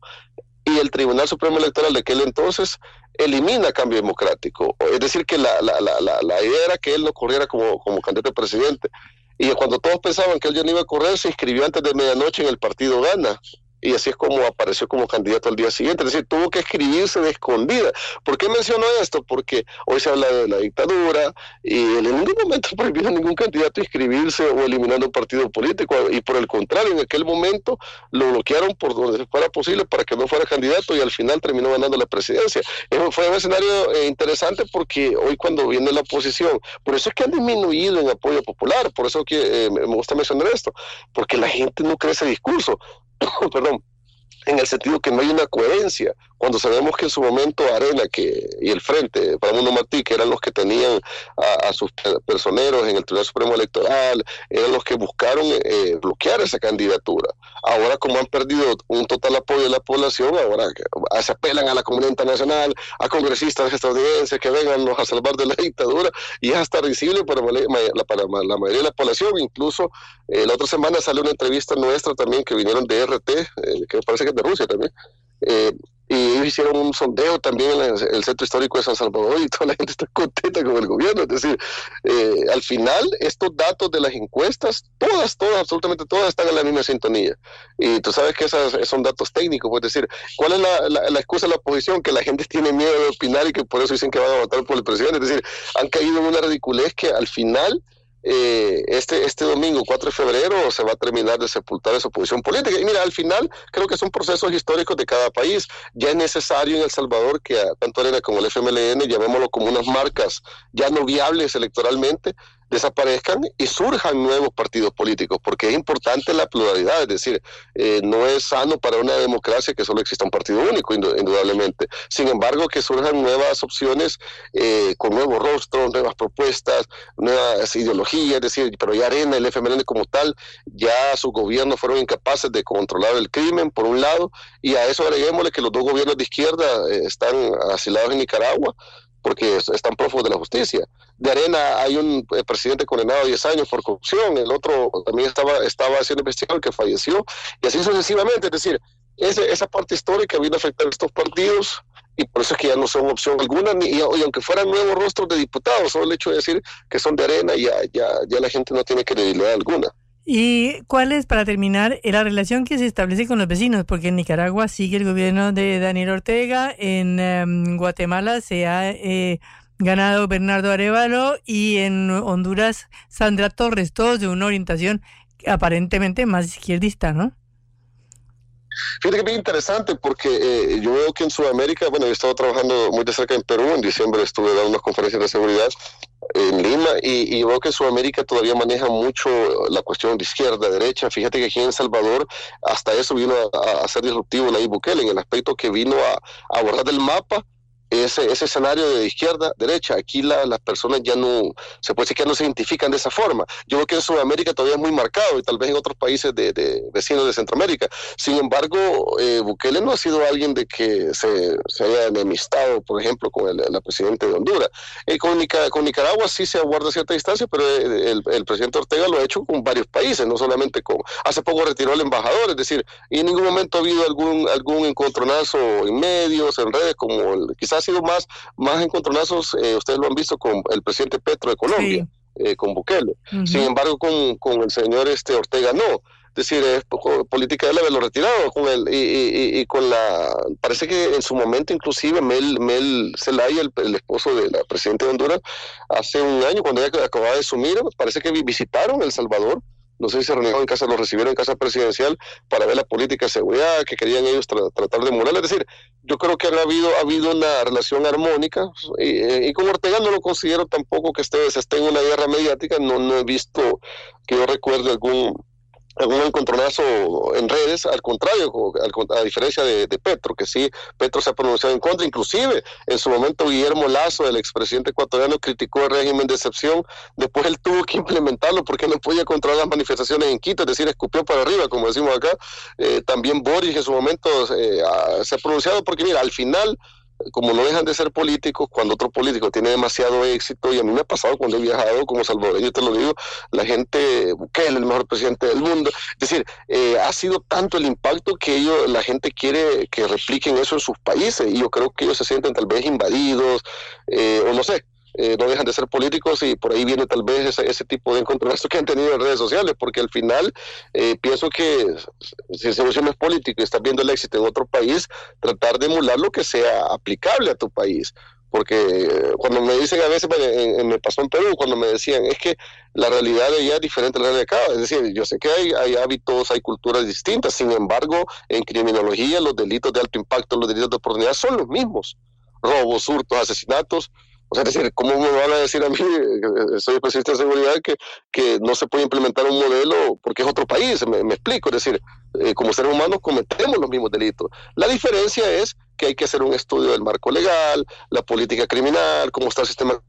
[SPEAKER 8] Y el Tribunal Supremo Electoral de aquel entonces elimina Cambio Democrático. Es decir, que la, la, la, la, la idea era que él no corriera como, como candidato a presidente. Y cuando todos pensaban que él ya no iba a correr, se inscribió antes de medianoche en el partido Gana. Y así es como apareció como candidato al día siguiente. Es decir, tuvo que escribirse de escondida. ¿Por qué menciono esto? Porque hoy se habla de la dictadura y en ningún momento <laughs> prohibió a ningún candidato inscribirse o eliminando un partido político. Y por el contrario, en aquel momento lo bloquearon por donde fuera posible para que no fuera candidato y al final terminó ganando la presidencia. Fue un escenario eh, interesante porque hoy cuando viene la oposición, por eso es que han disminuido en apoyo popular, por eso que eh, me gusta mencionar esto, porque la gente no cree ese discurso. <coughs> Perdón. En el sentido que no hay una coherencia. Cuando sabemos que en su momento Arena que, y el Frente, para Mundo Martí, que eran los que tenían a, sus personeros en el Tribunal Supremo Electoral, eran los que buscaron eh, bloquear esa candidatura. Ahora, como han perdido un total apoyo de la población, ahora se apelan a la comunidad internacional, a congresistas estadounidenses que vengan a salvar de la dictadura, y es hasta risible para, la, para la mayoría de la población. Incluso eh, la otra semana salió una entrevista nuestra también que vinieron de RT, eh, que parece que de Rusia también. Eh, y ellos hicieron un sondeo también en el, centro histórico de San Salvador y toda la gente está contenta con el gobierno. Es decir, eh, al final estos datos de las encuestas, todas, todas, absolutamente todas están en la misma sintonía. Y tú sabes que esos son datos técnicos, pues decir, ¿cuál es la, excusa de la oposición? Que la gente <laughs> tiene miedo de opinar y que por eso dicen que van a votar por el presidente. Es decir, han caído en una ridiculez que al final eh, este, este domingo, 4 de febrero, se va a terminar de sepultar esa oposición política. Y mira, al final creo que son procesos históricos de cada país. Ya es necesario en El Salvador que tanto Arena como el FMLN, llamémoslo como unas marcas ya no viables electoralmente, desaparezcan y surjan nuevos partidos políticos, porque es importante la pluralidad, es decir, eh, no es sano para una democracia que solo exista un partido único, indudablemente. Sin embargo, que surjan nuevas opciones eh, con nuevos rostros, nuevas propuestas, nuevas ideologías, es decir, pero ya Arena, el FMLN como tal, ya sus gobiernos fueron incapaces de controlar el crimen, por un lado, y a eso agreguémosle que los dos gobiernos de izquierda eh, están asilados en Nicaragua, porque están prófugos de la justicia. De Arena hay un eh, presidente condenado a 10 años por corrupción, el otro también estaba, estaba siendo investigado, que falleció, y así sucesivamente. Es decir, esa parte histórica vino a afectar a estos partidos y por eso es que ya no son opción alguna, ni, y, aunque fueran nuevos rostros de diputados, solo el hecho de decir que son de Arena, ya, ya, la gente no tiene credibilidad alguna.
[SPEAKER 1] ¿Y cuál es, para terminar, la relación que se establece con los vecinos? Porque en Nicaragua sigue el gobierno de Daniel Ortega, en em, Guatemala se ha eh, ganado Bernardo Arevalo y en Honduras Sandra Torres, todos de una orientación aparentemente más izquierdista, ¿no?
[SPEAKER 8] Fíjate que es interesante porque eh, yo veo que en Sudamérica, bueno, he estado trabajando muy de cerca en Perú, en diciembre estuve dando unas conferencias de seguridad en Lima y, veo que Sudamérica todavía maneja mucho la cuestión de izquierda, derecha. Fíjate que aquí en El Salvador hasta eso vino a, ser disruptivo la Bukele en el aspecto que vino a, a borrar del mapa ese, ese escenario de izquierda, derecha. Aquí la, las personas ya no, se puede decir que no se identifican de esa forma. Yo creo que en Sudamérica todavía es muy marcado y tal vez en otros países de, vecinos de Centroamérica. Sin embargo, eh, Bukele no ha sido alguien de que se, se haya enemistado, por ejemplo, con el, la presidente de Honduras. Eh, con, con, Nicaragua sí se aguarda cierta distancia, pero el, el, presidente Ortega lo ha hecho con varios países, no solamente con... Hace poco retiró al embajador, es decir, y en ningún momento ha habido algún, algún encontronazo en medios, en redes, como el, quizás sido más, más encontronazos, eh, ustedes lo han visto con el presidente Petro de Colombia, eh, con Bukele. Sin embargo, con, con, el señor este Ortega no. Es decir, es política de haberlo retirado con él y, y, con la parece que en su momento inclusive Mel Mel Zelaya el, el, esposo de la presidenta de Honduras hace un año cuando ella acababa de asumir parece que visitaron El Salvador no sé si se reunieron en casa, lo recibieron en casa presidencial para ver la política de seguridad que querían ellos tratar de emular. Es decir, yo creo que ha habido, ha habido una relación armónica y, y con Ortega no lo considero tampoco que esté, esté en una guerra mediática, no, no he visto que yo recuerde algún algún encontronazo en redes, al contrario, a diferencia de, Petro, que sí, Petro se ha pronunciado en contra, inclusive en su momento Guillermo Lazo, el expresidente ecuatoriano, criticó el régimen de excepción, después él tuvo que implementarlo porque no podía controlar las manifestaciones en Quito, es decir, escupió para arriba, como decimos acá, eh, también Boris en su momento eh, se ha pronunciado porque mira, al final como no dejan de ser políticos, cuando otro político tiene demasiado éxito, y a mí me ha pasado cuando he viajado como salvadoreño, te lo digo, la gente, que es el mejor presidente del mundo. Es decir, eh, ha sido tanto el impacto que ellos, la gente quiere que repliquen eso en sus países, y yo creo que ellos se sienten tal vez invadidos, eh, o no sé, eh, no dejan de ser políticos y por ahí viene tal vez ese, ese tipo de encontronazos que han tenido en redes sociales, porque al final eh, pienso que si el solución es político y estás viendo el éxito en otro país, tratar de emular lo que sea aplicable a tu país. Porque cuando me dicen a veces, me pasó en Perú, cuando me decían, es que la realidad de allá es diferente a la de acá. Es decir, yo sé que hay, hay hábitos, hay culturas distintas, sin embargo, en criminología los delitos de alto impacto, los delitos de oportunidad son los mismos. Robos, hurtos, asesinatos, O sea, es decir, ¿cómo me van a decir a mí, soy especialista en seguridad, que, que no se puede implementar un modelo porque es otro país? Me, me explico, es decir, eh, como seres humanos cometemos los mismos delitos. La diferencia es que hay que hacer un estudio del marco legal, la política criminal, cómo está el sistema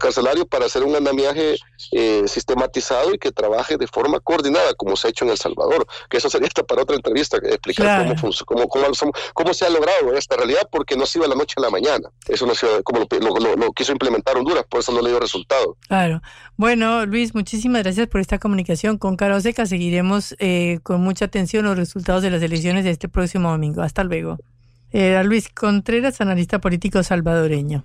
[SPEAKER 8] carcelario para hacer un andamiaje eh, sistematizado y que trabaje de forma coordinada, como se ha hecho en El Salvador. Que eso sería hasta para otra entrevista, explicar
[SPEAKER 1] Claro.
[SPEAKER 8] cómo, cómo, cómo, cómo se ha logrado esta realidad, porque no se iba de la noche a la mañana. Eso no se iba, como lo, lo- lo- lo quiso implementar Honduras, por eso no le dio resultado.
[SPEAKER 1] Claro. Bueno, Luis, muchísimas gracias por esta comunicación con Cara Oseca. Seguiremos eh, con mucha atención los resultados de las elecciones de este próximo domingo. Hasta luego. Era Luis Contreras, analista político salvadoreño.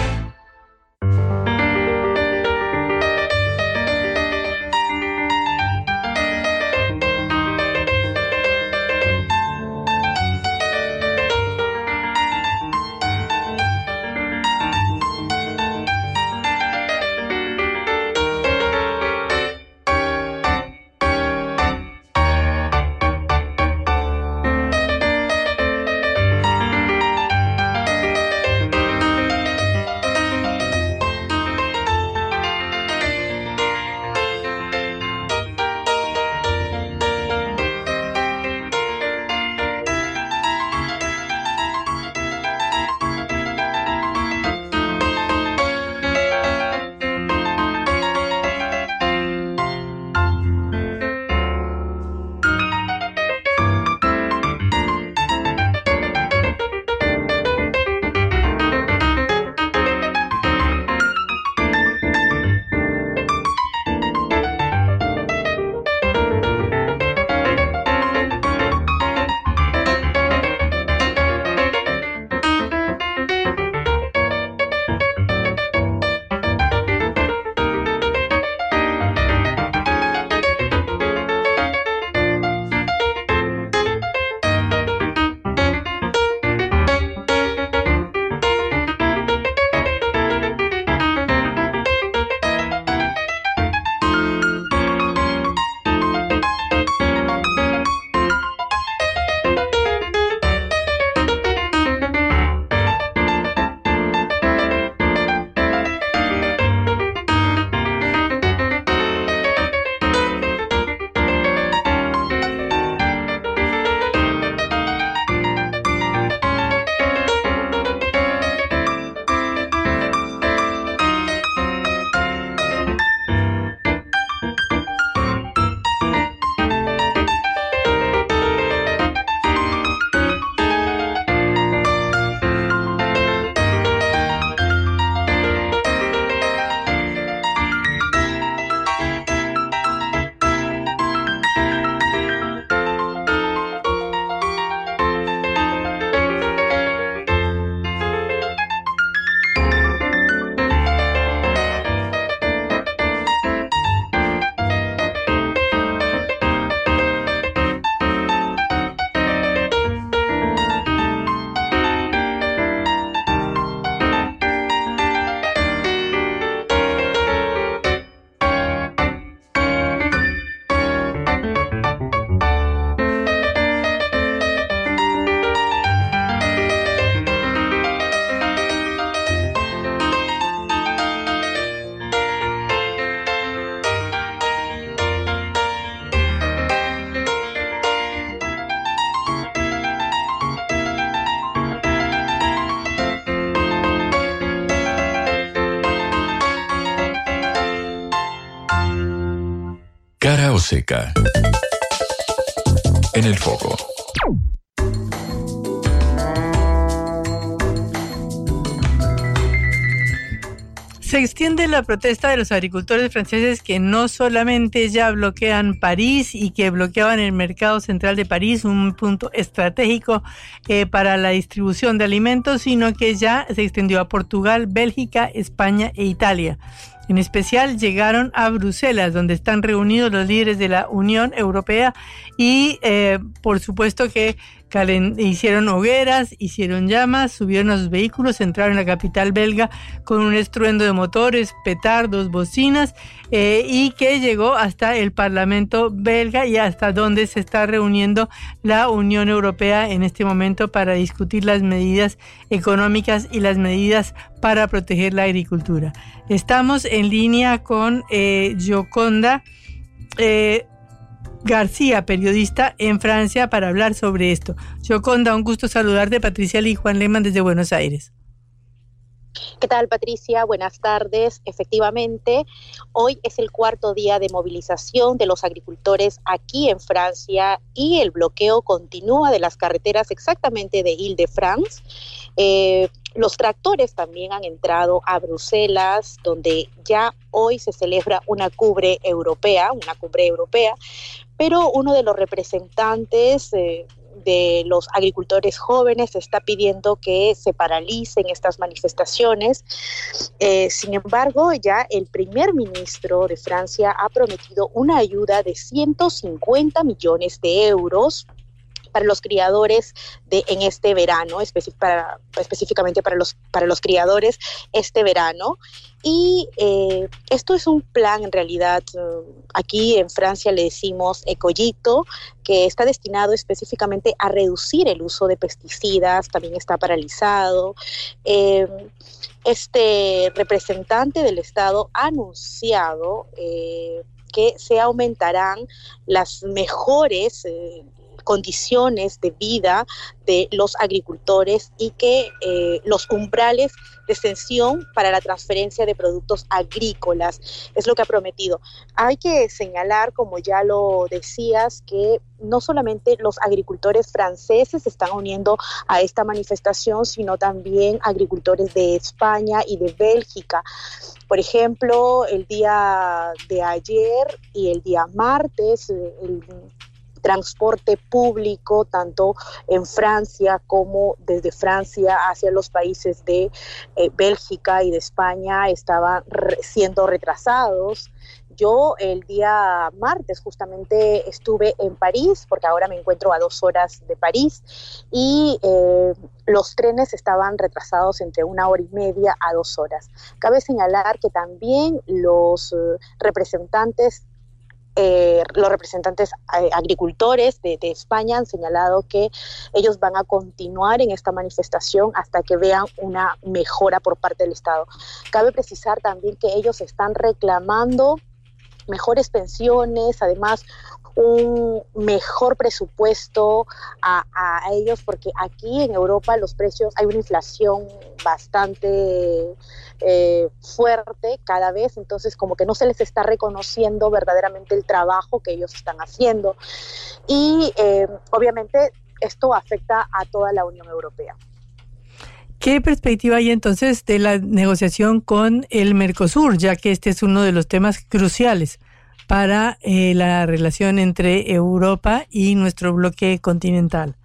[SPEAKER 3] Seca. En el foco.
[SPEAKER 1] Se extiende la protesta de los agricultores franceses que no solamente ya bloquean París y que bloqueaban el mercado central de París, un punto estratégico eh, para la distribución de alimentos, sino que ya se extendió a Portugal, Bélgica, España e Italia. En especial llegaron a Bruselas, donde están reunidos los líderes de la Unión Europea y eh, por supuesto que hicieron hogueras, hicieron llamas, subieron a sus vehículos, entraron a la capital belga con un estruendo de motores, petardos, bocinas eh, y que llegó hasta el Parlamento belga y hasta donde se está reuniendo la Unión Europea en este momento para discutir las medidas económicas y las medidas para proteger la agricultura. Estamos en línea con eh, eh, García, periodista en Francia, para hablar sobre esto. Gioconda, un gusto saludarte. Patricia Lee y Juan Lehmann desde Buenos Aires.
[SPEAKER 9] ¿Qué tal, Patricia? Buenas tardes. Efectivamente, hoy es el cuarto día de movilización de los agricultores aquí en Francia y el bloqueo continúa de las carreteras exactamente de Ile-de-France. Eh, los tractores también han entrado a Bruselas, donde ya hoy se celebra una cumbre europea, una cumbre europea, pero uno de los representantes eh, de los agricultores jóvenes está pidiendo que se paralicen estas manifestaciones. Eh, sin embargo, ya el primer ministro de Francia ha prometido una ayuda de 150 millones de euros para los criadores de en este verano, para- específicamente para los, para los criadores este verano. Y eh, esto es un plan, en realidad, eh, aquí en Francia le decimos ecollito, que está destinado específicamente a reducir el uso de pesticidas, también está paralizado. Eh, este representante del Estado ha anunciado que se aumentarán las mejores condiciones de vida de los agricultores y que eh, los umbrales de extensión para la transferencia de productos agrícolas es lo que ha prometido. Hay que señalar, como ya lo decías, que no solamente los agricultores franceses se están uniendo a esta manifestación, sino también agricultores de España y de Bélgica. Por ejemplo, el día de ayer y el día martes, eh, el transporte público, tanto en Francia como desde Francia hacia los países de eh, Bélgica y de España, estaban re- siendo retrasados. Yo el día martes justamente estuve en París, porque ahora me encuentro a dos horas de París, y eh, los trenes estaban retrasados entre una hora y media a dos horas. Cabe señalar que también los eh, representantes eh, los representantes eh, agricultores de, de España han señalado que ellos van a continuar en esta manifestación hasta que vean una mejora por parte del Estado. Cabe precisar también que ellos están reclamando mejores pensiones, además un mejor presupuesto a, a ellos, porque aquí en Europa los precios, hay una inflación bastante eh, fuerte cada vez, entonces como que no se les está reconociendo verdaderamente el trabajo que ellos están haciendo. Y eh, obviamente esto afecta a toda la Unión Europea.
[SPEAKER 1] ¿Qué perspectiva hay entonces de la negociación con el Mercosur, ya que este es uno de los temas cruciales para eh, la relación entre Europa y nuestro bloque continental?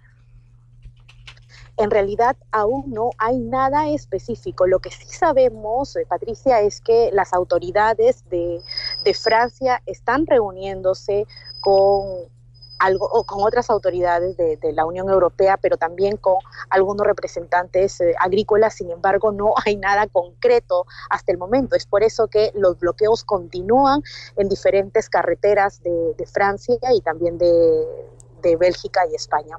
[SPEAKER 9] en realidad aún no hay nada específico. Lo que sí sabemos, eh, Patricia, es que las autoridades de, de Francia están reuniéndose con algo o con otras autoridades de, de, la Unión Europea, pero también con algunos representantes eh, agrícolas. Sin embargo, no hay nada concreto hasta el momento. Es por eso que los bloqueos continúan en diferentes carreteras de, de Francia y también de, de Bélgica y España.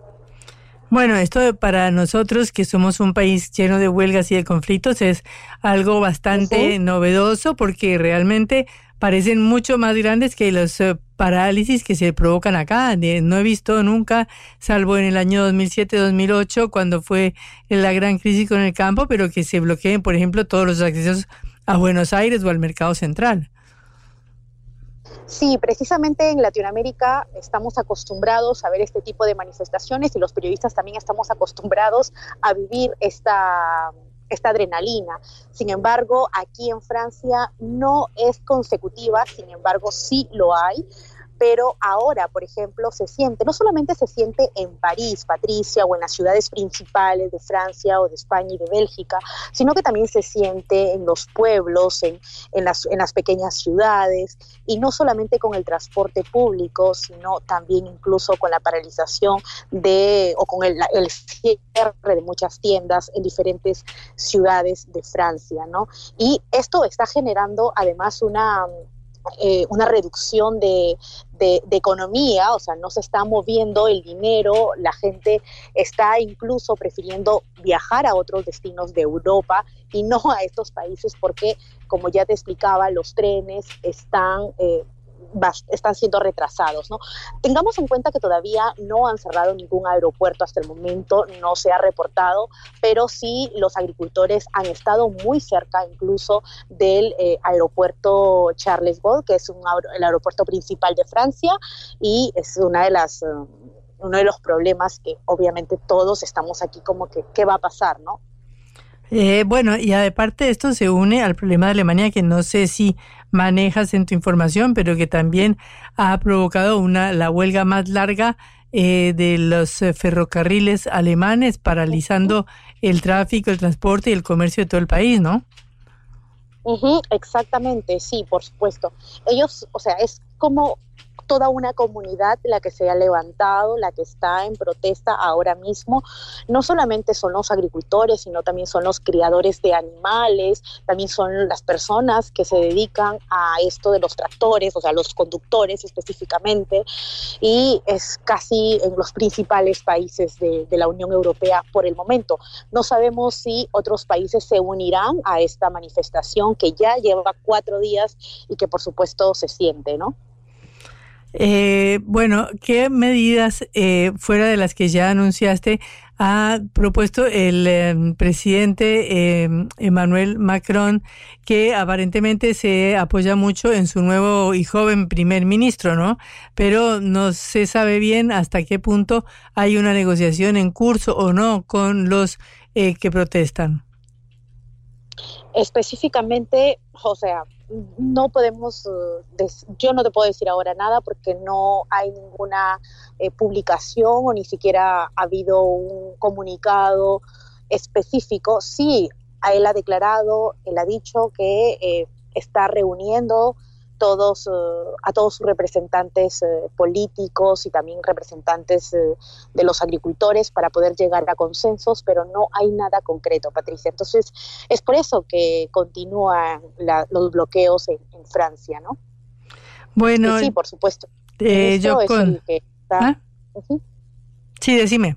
[SPEAKER 1] Bueno, esto para nosotros que somos un país lleno de huelgas y de conflictos es algo bastante uh -huh. novedoso porque realmente parecen mucho más grandes que los uh, parálisis que se provocan acá. No he visto nunca, salvo en el año 2007-2008, cuando fue la gran crisis con el campo, pero que se bloqueen, por ejemplo, todos los accesos a Buenos Aires o al mercado central.
[SPEAKER 9] Sí, precisamente en Latinoamérica estamos acostumbrados a ver este tipo de manifestaciones y los periodistas también estamos acostumbrados a vivir esta, esta adrenalina. Sin embargo, aquí en Francia no es consecutiva, sin embargo sí lo hay pero ahora, por ejemplo, se siente, no solamente se siente en París, Patricia, o en las ciudades principales de Francia o de España y de Bélgica, sino que también se siente en los pueblos, en, en, las, en las pequeñas ciudades, y no solamente con el transporte público, sino también incluso con la paralización de, o con el, el cierre de muchas tiendas en diferentes ciudades de Francia, ¿no? Y esto está generando además una eh, una reducción de, de, economía, o sea, no se está moviendo el dinero, la gente está incluso prefiriendo viajar a otros destinos de Europa y no a estos países porque, como ya te explicaba, los trenes están eh, están siendo retrasados. ¿no? Tengamos en cuenta que todavía no han cerrado ningún aeropuerto hasta el momento, no se ha reportado, pero sí los agricultores han estado muy cerca incluso del eh, aeropuerto Charles Gaulle, que es un, el aeropuerto principal de Francia y es una de las... Uh, uno de los problemas que obviamente todos estamos aquí como que qué va a pasar, ¿no?
[SPEAKER 1] Eh, bueno, y aparte esto se une al problema de Alemania que no sé si manejas en tu información, pero que también ha provocado una la huelga más larga eh, de los eh, ferrocarriles alemanes, paralizando el tráfico, el transporte y el comercio de todo el país, ¿no?
[SPEAKER 9] exactamente, sí, por supuesto. Ellos, o sea, es como toda una comunidad la que se ha levantado, la que está en protesta ahora mismo. No solamente son los agricultores, sino también son los criadores de animales, también son las personas que se dedican a esto de los tractores, o sea, los conductores específicamente, y es casi en los principales países de, la Unión Europea por el momento. No sabemos si otros países se unirán a esta manifestación que ya lleva cuatro días y que por supuesto se siente, ¿no?
[SPEAKER 1] Eh, bueno, ¿qué medidas eh, fuera de las que ya anunciaste ha propuesto el em, presidente em, Emmanuel Macron, que aparentemente se apoya mucho en su nuevo y joven primer ministro, ¿no? Pero no se sabe bien hasta qué punto hay una negociación en curso o no con los eh, que protestan.
[SPEAKER 9] Específicamente, o sea, no podemos, eh, yo no te puedo decir ahora nada porque no hay ninguna eh, publicación o ni siquiera ha habido un comunicado específico. Sí, él ha declarado, él ha dicho que eh, está reuniendo todos, eh, a todos sus representantes eh, políticos y también representantes eh, de los agricultores para poder llegar a consensos, pero no hay nada concreto, Patricia. Entonces, es por eso que continúan los bloqueos en, Francia, ¿no?
[SPEAKER 1] Bueno,
[SPEAKER 9] sí, por supuesto.
[SPEAKER 1] yo con... ¿Ah? Sí, decime.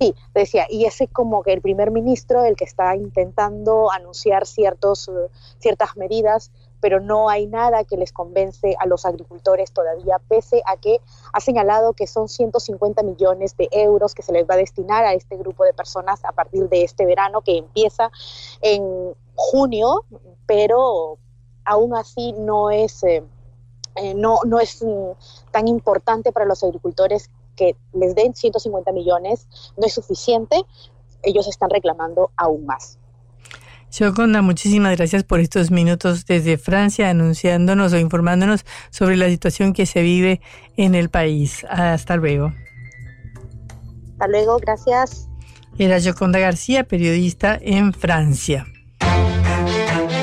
[SPEAKER 9] Sí, decía, y ese como que el primer ministro el que está intentando anunciar ciertos, ciertas medidas pero no hay nada que les convence a los agricultores todavía, pese a que ha señalado que son 150 millones de euros que se les va a destinar a este grupo de personas a partir de este verano que empieza en junio, pero aún así no es, eh, eh, no, no es mm, tan importante para los agricultores que les den 150 millones, no es suficiente, ellos están reclamando aún más.
[SPEAKER 1] Shokonda, muchísimas gracias por estos minutos desde Francia anunciándonos o informándonos sobre la situación que se vive en el país. Hasta luego.
[SPEAKER 9] Hasta luego, gracias.
[SPEAKER 1] Era Yoconda García, periodista en Francia.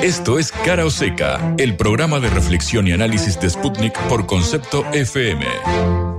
[SPEAKER 3] Esto es Cara o Seca, el programa de reflexión y análisis de Sputnik por concepto FM.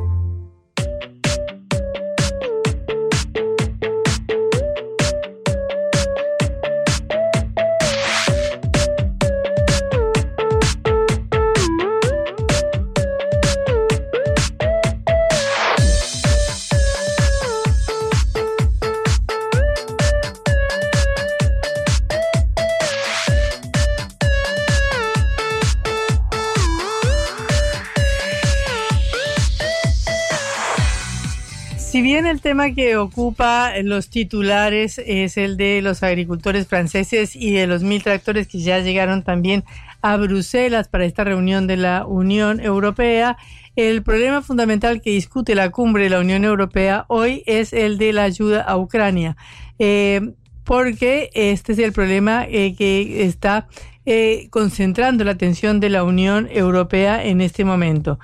[SPEAKER 1] Que ocupa los titulares es el de los agricultores franceses y de los mil tractores que ya llegaron también a Bruselas para esta reunión de la Unión Europea. El problema fundamental que discute la cumbre de la Unión Europea hoy es el de la ayuda a Ucrania. Eh, porque este es el problema eh, que está eh, concentrando la atención de la Unión Europea en este momento.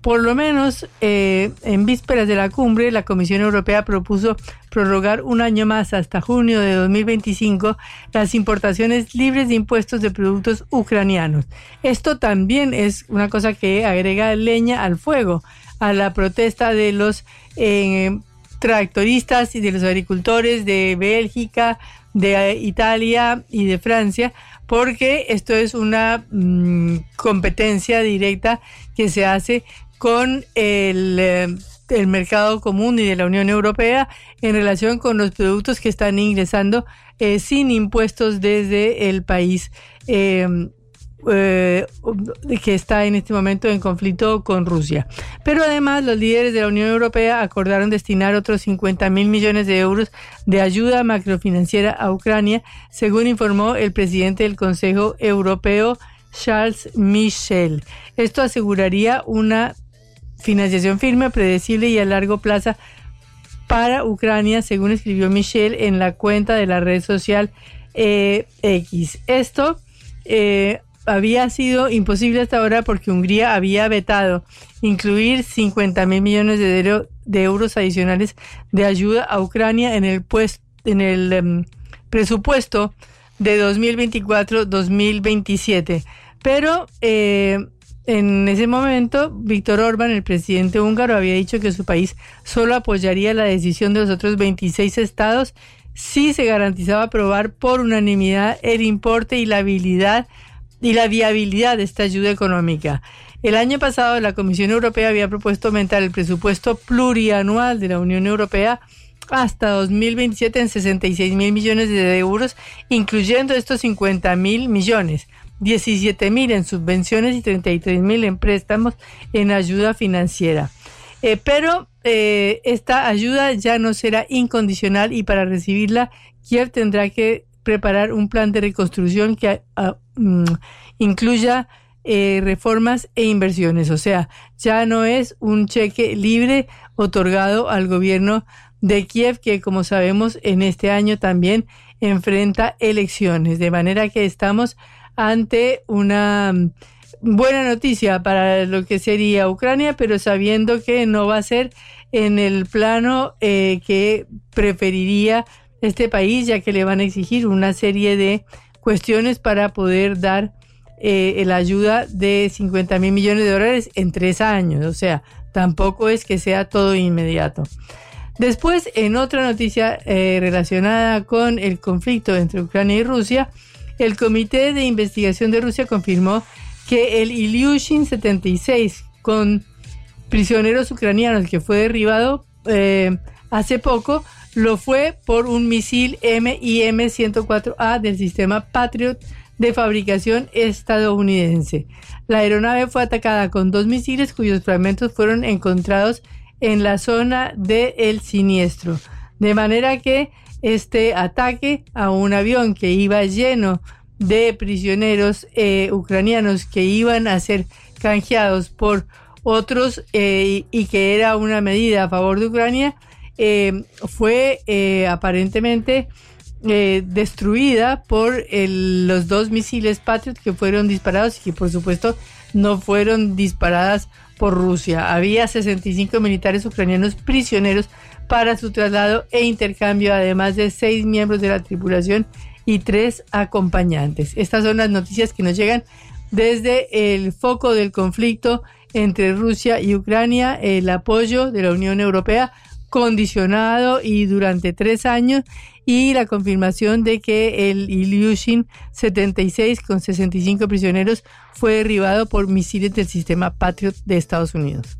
[SPEAKER 1] Por lo menos eh, en vísperas de la cumbre, la Comisión Europea propuso prorrogar un año más hasta junio de 2025 las importaciones libres de impuestos de productos ucranianos. Esto también es una cosa que agrega leña al fuego a la protesta de los eh, tractoristas y de los agricultores de Bélgica, de Italia y de Francia, porque esto es una mm, competencia directa que se hace con el, eh, el, mercado común y de la Unión Europea en relación con los productos que están ingresando eh, sin impuestos desde el país eh, eh, que está en este momento en conflicto con Rusia. Pero además los líderes de la Unión Europea acordaron destinar otros 50 mil millones de euros de ayuda macrofinanciera a Ucrania, según informó el presidente del Consejo Europeo, Charles Michel. Esto aseguraría una financiación firme, predecible y a largo plazo para Ucrania, según escribió Michel en la cuenta de la red social eh, X. Esto eh, había sido imposible hasta ahora porque Hungría había vetado incluir 50 mil millones de, euros adicionales de ayuda a Ucrania en el, en el um, presupuesto de 2024-2027. Pero eh, en ese momento, Víctor Orbán, el presidente húngaro, había dicho que su país solo apoyaría la decisión de los otros 26 estados si se garantizaba aprobar por unanimidad el importe y la habilidad y la viabilidad de esta ayuda económica. El año pasado la Comisión Europea había propuesto aumentar el presupuesto plurianual de la Unión Europea hasta 2027 en 66 mil millones de euros, incluyendo estos 50 mil millones. 17 mil en subvenciones y 33 mil en préstamos en ayuda financiera. Eh, pero eh, esta ayuda ya no será incondicional y para recibirla Kiev tendrá que preparar un plan de reconstrucción que uh, um, incluya eh, reformas e inversiones. O sea, ya no es un cheque libre otorgado al gobierno de Kiev que como sabemos en este año también enfrenta elecciones. De manera que estamos ante una mm, buena noticia para lo que sería Ucrania, pero sabiendo que no va a ser en el plano eh, que preferiría este país, ya que le van a exigir una serie de cuestiones para poder dar eh, la ayuda de 50 mil millones de dólares en tres años. O sea, tampoco es que sea todo inmediato. Después, en otra noticia eh, relacionada con el conflicto entre Ucrania y Rusia, el Comité de Investigación de Rusia confirmó que el Ilyushin 76 con prisioneros ucranianos que fue derribado eh, hace poco lo fue por un misil MIM-104A del sistema Patriot de fabricación estadounidense. La aeronave fue atacada con dos misiles cuyos fragmentos fueron encontrados en la zona del siniestro. De manera que este ataque a un avión que iba lleno de prisioneros eh, ucranianos que iban a ser canjeados por otros eh, y que era una medida a favor de Ucrania, eh, fue aparentemente destruida por los dos misiles Patriot que fueron disparados y que por supuesto no fueron disparadas por Rusia. Había 65 militares ucranianos prisioneros para su traslado e intercambio, además de seis miembros de la tripulación y tres acompañantes. Estas son las noticias que nos llegan desde el foco del conflicto entre Rusia y Ucrania, el apoyo de la Unión Europea condicionado y durante tres años y la confirmación de que el Ilyushin 76 con 65 prisioneros fue derribado por misiles del sistema Patriot de Estados Unidos.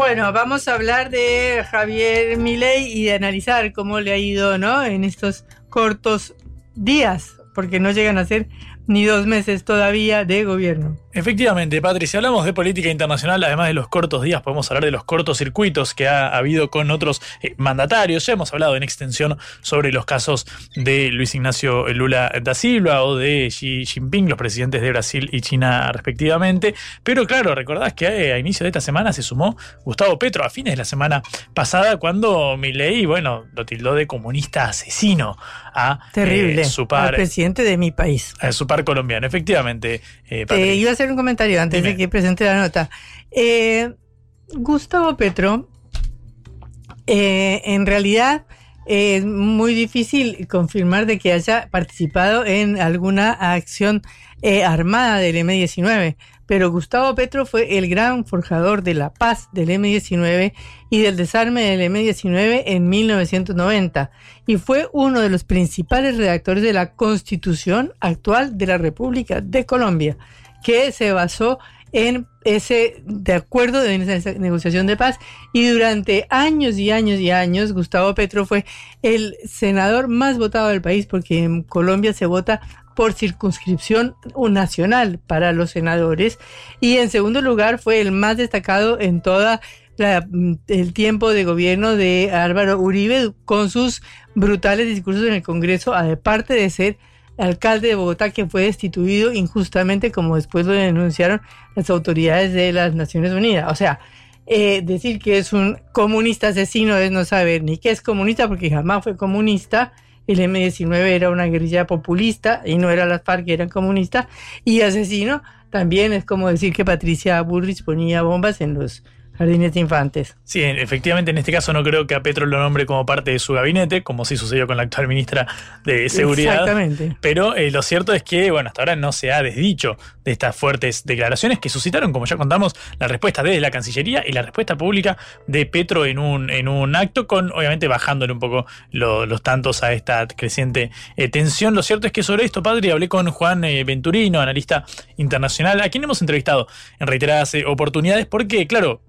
[SPEAKER 1] Bueno, vamos a hablar de Javier Milei y de analizar cómo le ha ido, ¿no? En estos cortos días porque no llegan a ser ni dos meses todavía de gobierno.
[SPEAKER 2] Efectivamente, Patricia, hablamos de política internacional, además de los cortos días, podemos hablar de los cortocircuitos que ha habido con otros eh, mandatarios. Ya hemos hablado en extensión sobre los casos de Luis Ignacio Lula da Silva o de Xi Jinping, los presidentes de Brasil y China respectivamente. Pero claro, recordás que eh, a inicio de esta semana se sumó Gustavo Petro a fines de la semana pasada cuando Milei, bueno, lo tildó de comunista asesino a
[SPEAKER 1] Terrible.
[SPEAKER 2] eh, su par,
[SPEAKER 1] Al presidente de mi país.
[SPEAKER 2] a su par colombiano. Efectivamente, eh,
[SPEAKER 1] Eh,
[SPEAKER 2] Patricia.
[SPEAKER 1] Hacer un comentario antes de que presente la nota. Eh, Gustavo Petro, eh, en realidad es muy difícil confirmar de que haya participado en alguna acción eh, armada del M-19, pero Gustavo Petro fue el gran forjador de la paz del M-19 y del desarme del M-19 en 1990 y fue uno de los principales redactores de la constitución actual de la República de Colombia, que se basó en ese de acuerdo de negociación de paz. Y durante años y años y años Gustavo Petro fue el senador más votado del país porque en Colombia se vota por circunscripción nacional para los senadores. Y en segundo lugar fue el más destacado en toda la- el tiempo de gobierno de Álvaro Uribe con sus brutales discursos en el Congreso aparte de ser alcalde de Bogotá que fue destituido injustamente como después lo denunciaron las autoridades de las Naciones Unidas. O sea, eh, decir que es un comunista asesino es no saber ni qué es comunista porque jamás fue comunista. El M-19 era una guerrilla populista y no era las FARC que eran comunistas. Y asesino también es como decir que Patricia Bullrich ponía bombas en los jardines de infantes.
[SPEAKER 2] Sí, en- efectivamente, en este caso no creo que a Petro lo nombre como parte de su gabinete, como sí sucedió con la actual ministra de Seguridad.
[SPEAKER 1] Exactamente.
[SPEAKER 2] Pero eh, lo cierto es que, bueno, hasta ahora no se ha desdicho de estas fuertes declaraciones que suscitaron, como ya contamos, la respuesta desde la Cancillería y la respuesta pública de Petro en un, en un acto, con obviamente bajándole un poco lo- los tantos a esta creciente eh, tensión. Lo cierto es que sobre esto, padre, hablé con Juan eh, Venturino, analista internacional, a quien hemos entrevistado en reiteradas oportunidades, porque, claro,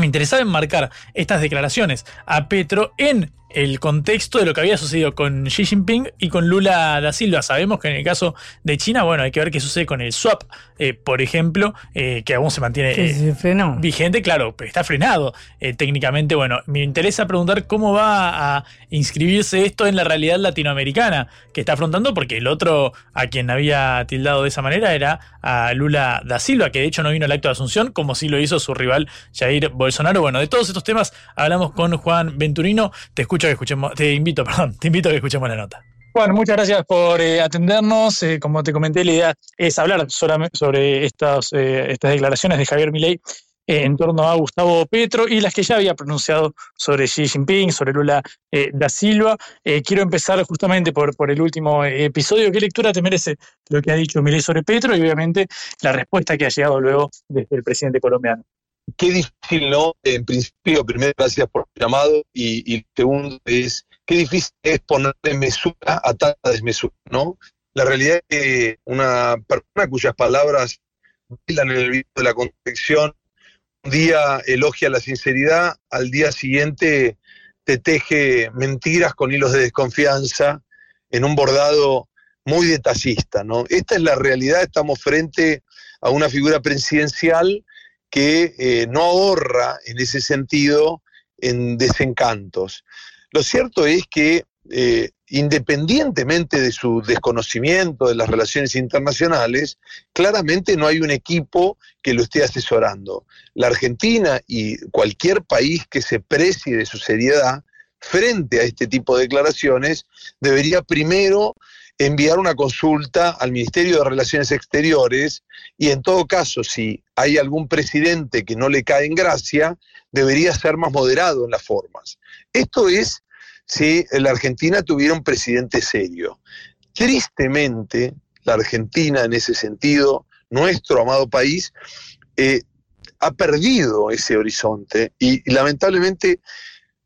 [SPEAKER 2] me interesaba enmarcar estas declaraciones a Petro en el contexto de lo que había sucedido con Xi Jinping y con Lula da Silva. Sabemos que en el caso de China, bueno, hay que ver qué sucede con el swap, eh, por ejemplo, eh, que aún se mantiene eh,
[SPEAKER 1] se frenó.
[SPEAKER 2] vigente, claro, pero está frenado técnicamente. Bueno, me interesa preguntar cómo va a inscribirse esto en la realidad latinoamericana que está afrontando, porque el otro a quien había tildado de esa manera era a Lula da Silva, que de hecho no vino al acto de Asunción, como sí lo hizo su rival Jair Bolsonaro. Bueno, de todos estos temas hablamos con Juan Venturino. Te escucho te invito, <laughs> perdón, te invito a que escuchemos la nota.
[SPEAKER 10] Bueno, muchas gracias por eh, atendernos. Eh, como te comenté, la idea es hablar solamente sobre estas, eh, estas declaraciones de Javier Milei en torno a Gustavo Petro y las que ya había pronunciado sobre Xi Jinping, sobre Lula da Silva. Quiero empezar justamente por, por el último episodio. ¿Qué lectura te merece lo que ha dicho Milei sobre Petro y obviamente la respuesta que ha llegado luego desde el presidente colombiano?
[SPEAKER 11] Qué difícil, ¿no? En principio, primero, gracias por el llamado. Y, y segundo es, qué difícil es ponerle mesura a tanta desmesura, ¿no? La realidad es que una persona cuyas palabras bailan en el video de la contradicción, un día elogia la sinceridad, al día siguiente te teje mentiras con hilos de desconfianza en un bordado muy detallista, ¿no? Esta es la realidad, estamos frente a una figura presidencial que eh, no ahorra en ese sentido en desencantos. Lo cierto es que eh, independientemente de su desconocimiento de las relaciones internacionales, claramente no hay un equipo que lo esté asesorando. La Argentina y cualquier país que se precie de su seriedad frente a este tipo de declaraciones debería primero enviar una consulta al Ministerio de Relaciones Exteriores y en todo caso, si hay algún presidente que no le cae en gracia, debería ser más moderado en las formas. Esto es si la Argentina tuviera un presidente serio. Tristemente, la Argentina en ese sentido, nuestro amado país, eh, ha perdido ese horizonte y, y lamentablemente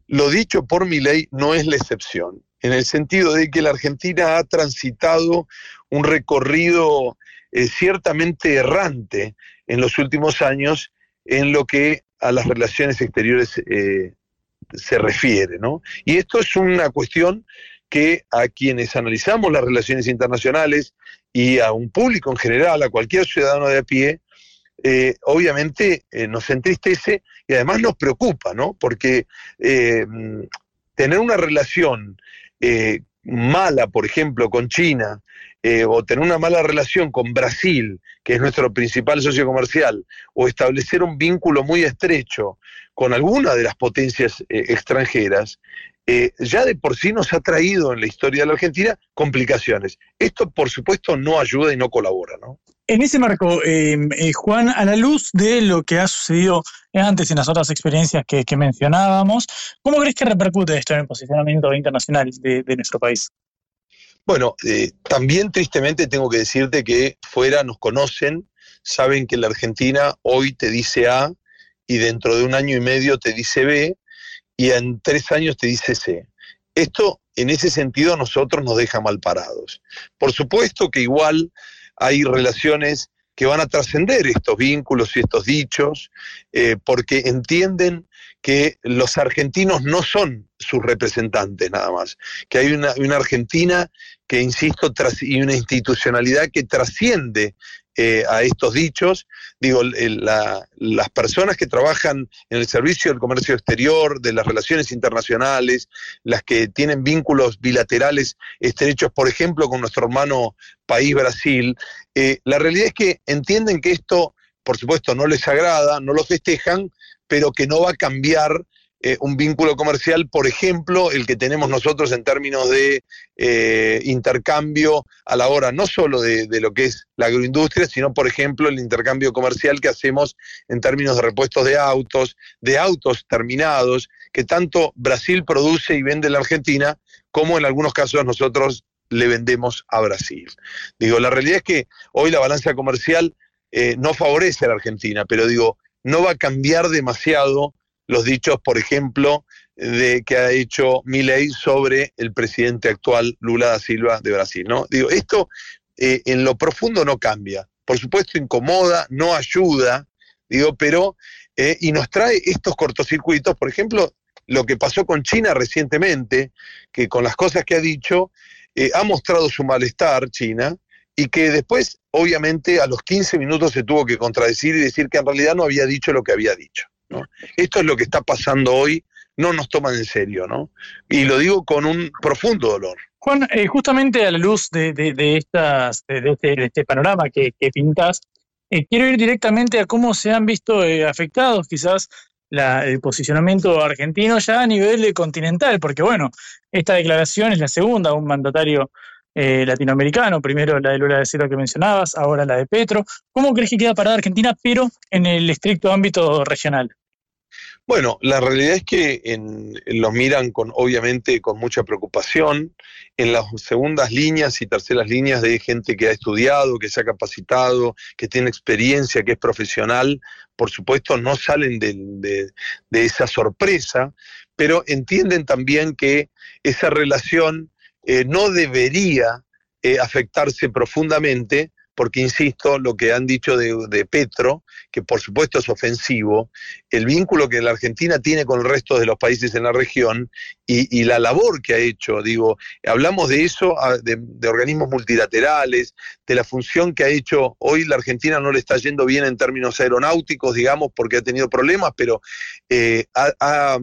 [SPEAKER 11] lo dicho por mi ley no es la excepción, en el sentido de que la Argentina ha transitado un recorrido eh, ciertamente errante en los últimos años en lo que a las relaciones exteriores eh, se refiere, ¿no? Y esto es una cuestión que a quienes analizamos las relaciones internacionales y a un público en general, a cualquier ciudadano de a pie, eh, obviamente nos entristece y además nos preocupa, ¿no? Porque tener una relación mala, por ejemplo, con China, o tener una mala relación con Brasil, que es nuestro principal socio comercial, o establecer un vínculo muy estrecho con alguna de las potencias extranjeras, ya de por sí nos ha traído en la historia de la Argentina complicaciones. Esto, por supuesto, no ayuda y no colabora, ¿no?
[SPEAKER 10] En ese marco, eh, eh, Juan, a la luz de lo que ha sucedido antes en las otras experiencias que, mencionábamos, ¿cómo crees que repercute esto en el posicionamiento internacional de, nuestro país?
[SPEAKER 11] Bueno, eh, también tristemente tengo que decirte que fuera nos conocen, saben que la Argentina hoy te dice A y dentro de un año y medio te dice B y en tres años te dice C. Esto, en ese sentido, a nosotros nos deja mal parados. Por supuesto que igual hay relaciones que van a trascender estos vínculos y estos dichos, eh, porque entienden que los argentinos no son sus representantes nada más, que hay una, una Argentina que, insisto, y una institucionalidad que trasciende eh, a estos dichos. Digo, las personas que trabajan en el servicio del comercio exterior, de las relaciones internacionales, las que tienen vínculos bilaterales estrechos, por ejemplo, con nuestro hermano país Brasil, eh, la realidad es que entienden que esto, por supuesto, no les agrada, no lo festejan, pero que no va a cambiar eh, un vínculo comercial, por ejemplo, el que tenemos nosotros en términos de eh, intercambio a la hora no solo de, lo que es la agroindustria, sino, por ejemplo, el intercambio comercial que hacemos en términos de repuestos de autos, de autos terminados, que tanto Brasil produce y vende en la Argentina, como en algunos casos nosotros le vendemos a Brasil. Digo, la realidad es que hoy la balanza comercial eh, no favorece a la Argentina, pero digo, no va a cambiar demasiado los dichos, por ejemplo, de que ha hecho Milei sobre el presidente actual Lula da Silva de Brasil. ¿no? Digo, esto eh, en lo profundo no cambia. Por supuesto, incomoda, no ayuda, digo, pero, eh, y nos trae estos cortocircuitos, por ejemplo, lo que pasó con China recientemente, que con las cosas que ha dicho, eh, ha mostrado su malestar China, y que después, obviamente, a los 15 minutos se tuvo que contradecir y decir que en realidad no había dicho lo que había dicho. Esto es lo que está pasando hoy, no nos toman en serio, ¿no? Y lo digo con un profundo dolor.
[SPEAKER 10] Juan, eh, justamente a la luz de, estas, este, de, este, panorama que, que pintas, eh, quiero ir directamente a cómo se han visto eh, afectados quizás el posicionamiento argentino ya a nivel continental, porque bueno, esta declaración es la segunda, un mandatario latinoamericano, primero la de Lula de Silva que mencionabas, ahora la de Petro. ¿Cómo crees que queda parada Argentina, pero en el estricto ámbito regional?
[SPEAKER 11] Bueno, la realidad es que en, lo miran con, obviamente, con mucha preocupación. En las segundas líneas y terceras líneas de gente que ha estudiado, que se ha capacitado, que tiene experiencia, que es profesional, por supuesto, no salen de, esa sorpresa, pero entienden también que esa relación eh, no debería eh, afectarse profundamente porque insisto, lo que han dicho de, Petro, que por supuesto es ofensivo, el vínculo que la Argentina tiene con el resto de los países en la región y, la labor que ha hecho, digo, hablamos de eso, de, organismos multilaterales, de la función que ha hecho, hoy la Argentina no le está yendo bien en términos aeronáuticos, digamos, porque ha tenido problemas, pero eh, ha,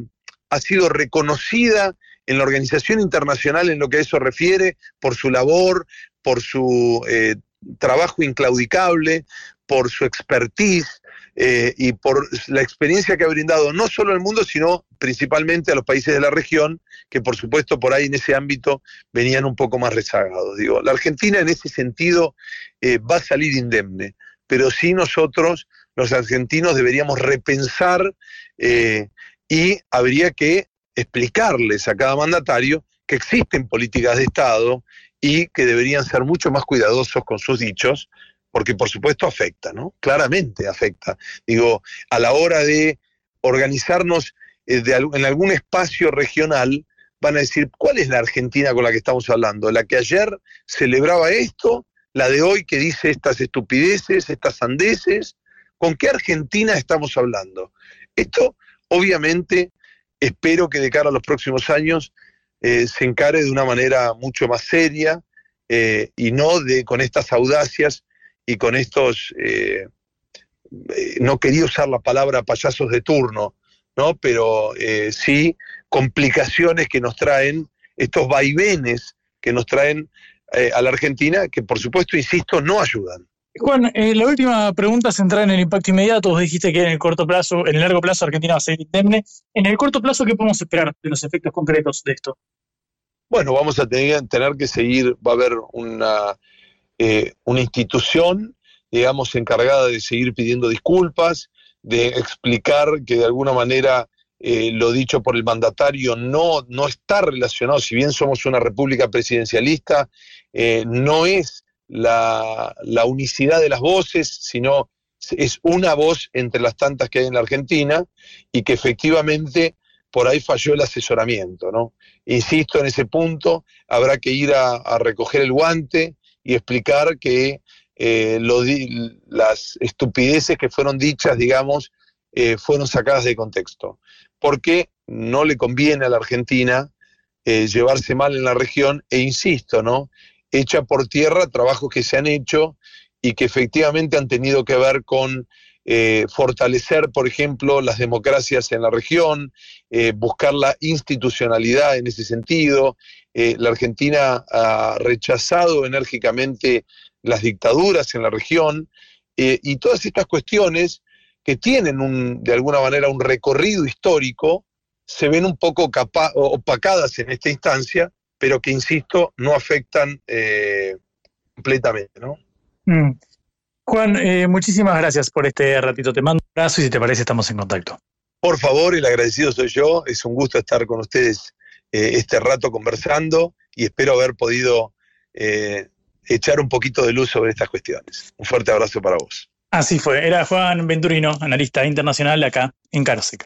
[SPEAKER 11] sido reconocida en la organización internacional en lo que a eso refiere, por su labor, por su eh, trabajo inclaudicable, por su expertise eh, y por la experiencia que ha brindado no solo al mundo, sino principalmente a los países de la región, que por supuesto por ahí en ese ámbito venían un poco más rezagados. Digo, la Argentina en ese sentido eh, va a salir indemne, pero sí nosotros, los argentinos, deberíamos repensar eh, y habría que explicarles a cada mandatario que existen políticas de Estado y que deberían ser mucho más cuidadosos con sus dichos, porque por supuesto afecta, ¿no? Claramente afecta. Digo, a la hora de organizarnos eh, en algún espacio regional, van a decir, ¿cuál es la Argentina con la que estamos hablando? ¿La que ayer celebraba esto? ¿La de hoy que dice estas estupideces, estas sandeces? ¿Con qué Argentina estamos hablando? Esto, obviamente, espero que de cara a los próximos años eh, se encare de una manera mucho más seria eh, y no de, con estas audacias y con estos, eh, eh, no quería usar la palabra payasos de turno, ¿no? pero sí complicaciones que nos traen, estos vaivenes que nos traen a la Argentina, que por supuesto, insisto, no ayudan.
[SPEAKER 10] Juan, eh, la última pregunta centrada en el impacto inmediato. Vos dijiste que en el corto plazo, en el largo plazo, Argentina va a ser indemne. En el corto plazo, ¿qué podemos esperar de los efectos concretos de esto?
[SPEAKER 11] Bueno, vamos a tener, que seguir, va a haber una, eh, una institución, digamos, encargada de seguir pidiendo disculpas, de explicar que de alguna manera eh, lo dicho por el mandatario no, no está relacionado, si bien somos una república presidencialista, no es la, unicidad de las voces, sino es una voz entre las tantas que hay en la Argentina y que efectivamente por ahí falló el asesoramiento, ¿no? Insisto en ese punto, habrá que ir a, recoger el guante y explicar que eh, las estupideces que fueron dichas, digamos, eh, fueron sacadas de contexto. Porque no le conviene a la Argentina eh, llevarse mal en la región, e insisto, ¿no? Echa por tierra trabajos que se han hecho y que efectivamente han tenido que ver con eh, fortalecer, por ejemplo, las democracias en la región, eh, buscar la institucionalidad en ese sentido. Eh, la Argentina ha rechazado enérgicamente las dictaduras en la región y todas estas cuestiones que tienen un, de alguna manera un recorrido histórico se ven un poco opacadas en esta instancia, pero que, insisto, no afectan eh, completamente, ¿no?
[SPEAKER 10] Mm. Juan, eh, muchísimas gracias por este ratito. Te mando un abrazo y si te parece estamos en contacto.
[SPEAKER 11] Por favor, el agradecido soy yo. Es un gusto estar con ustedes eh, este rato conversando y espero haber podido echar un poquito de luz sobre estas cuestiones. Un fuerte abrazo para vos.
[SPEAKER 10] Así fue, era Juan Venturino, analista internacional acá en Caroseca.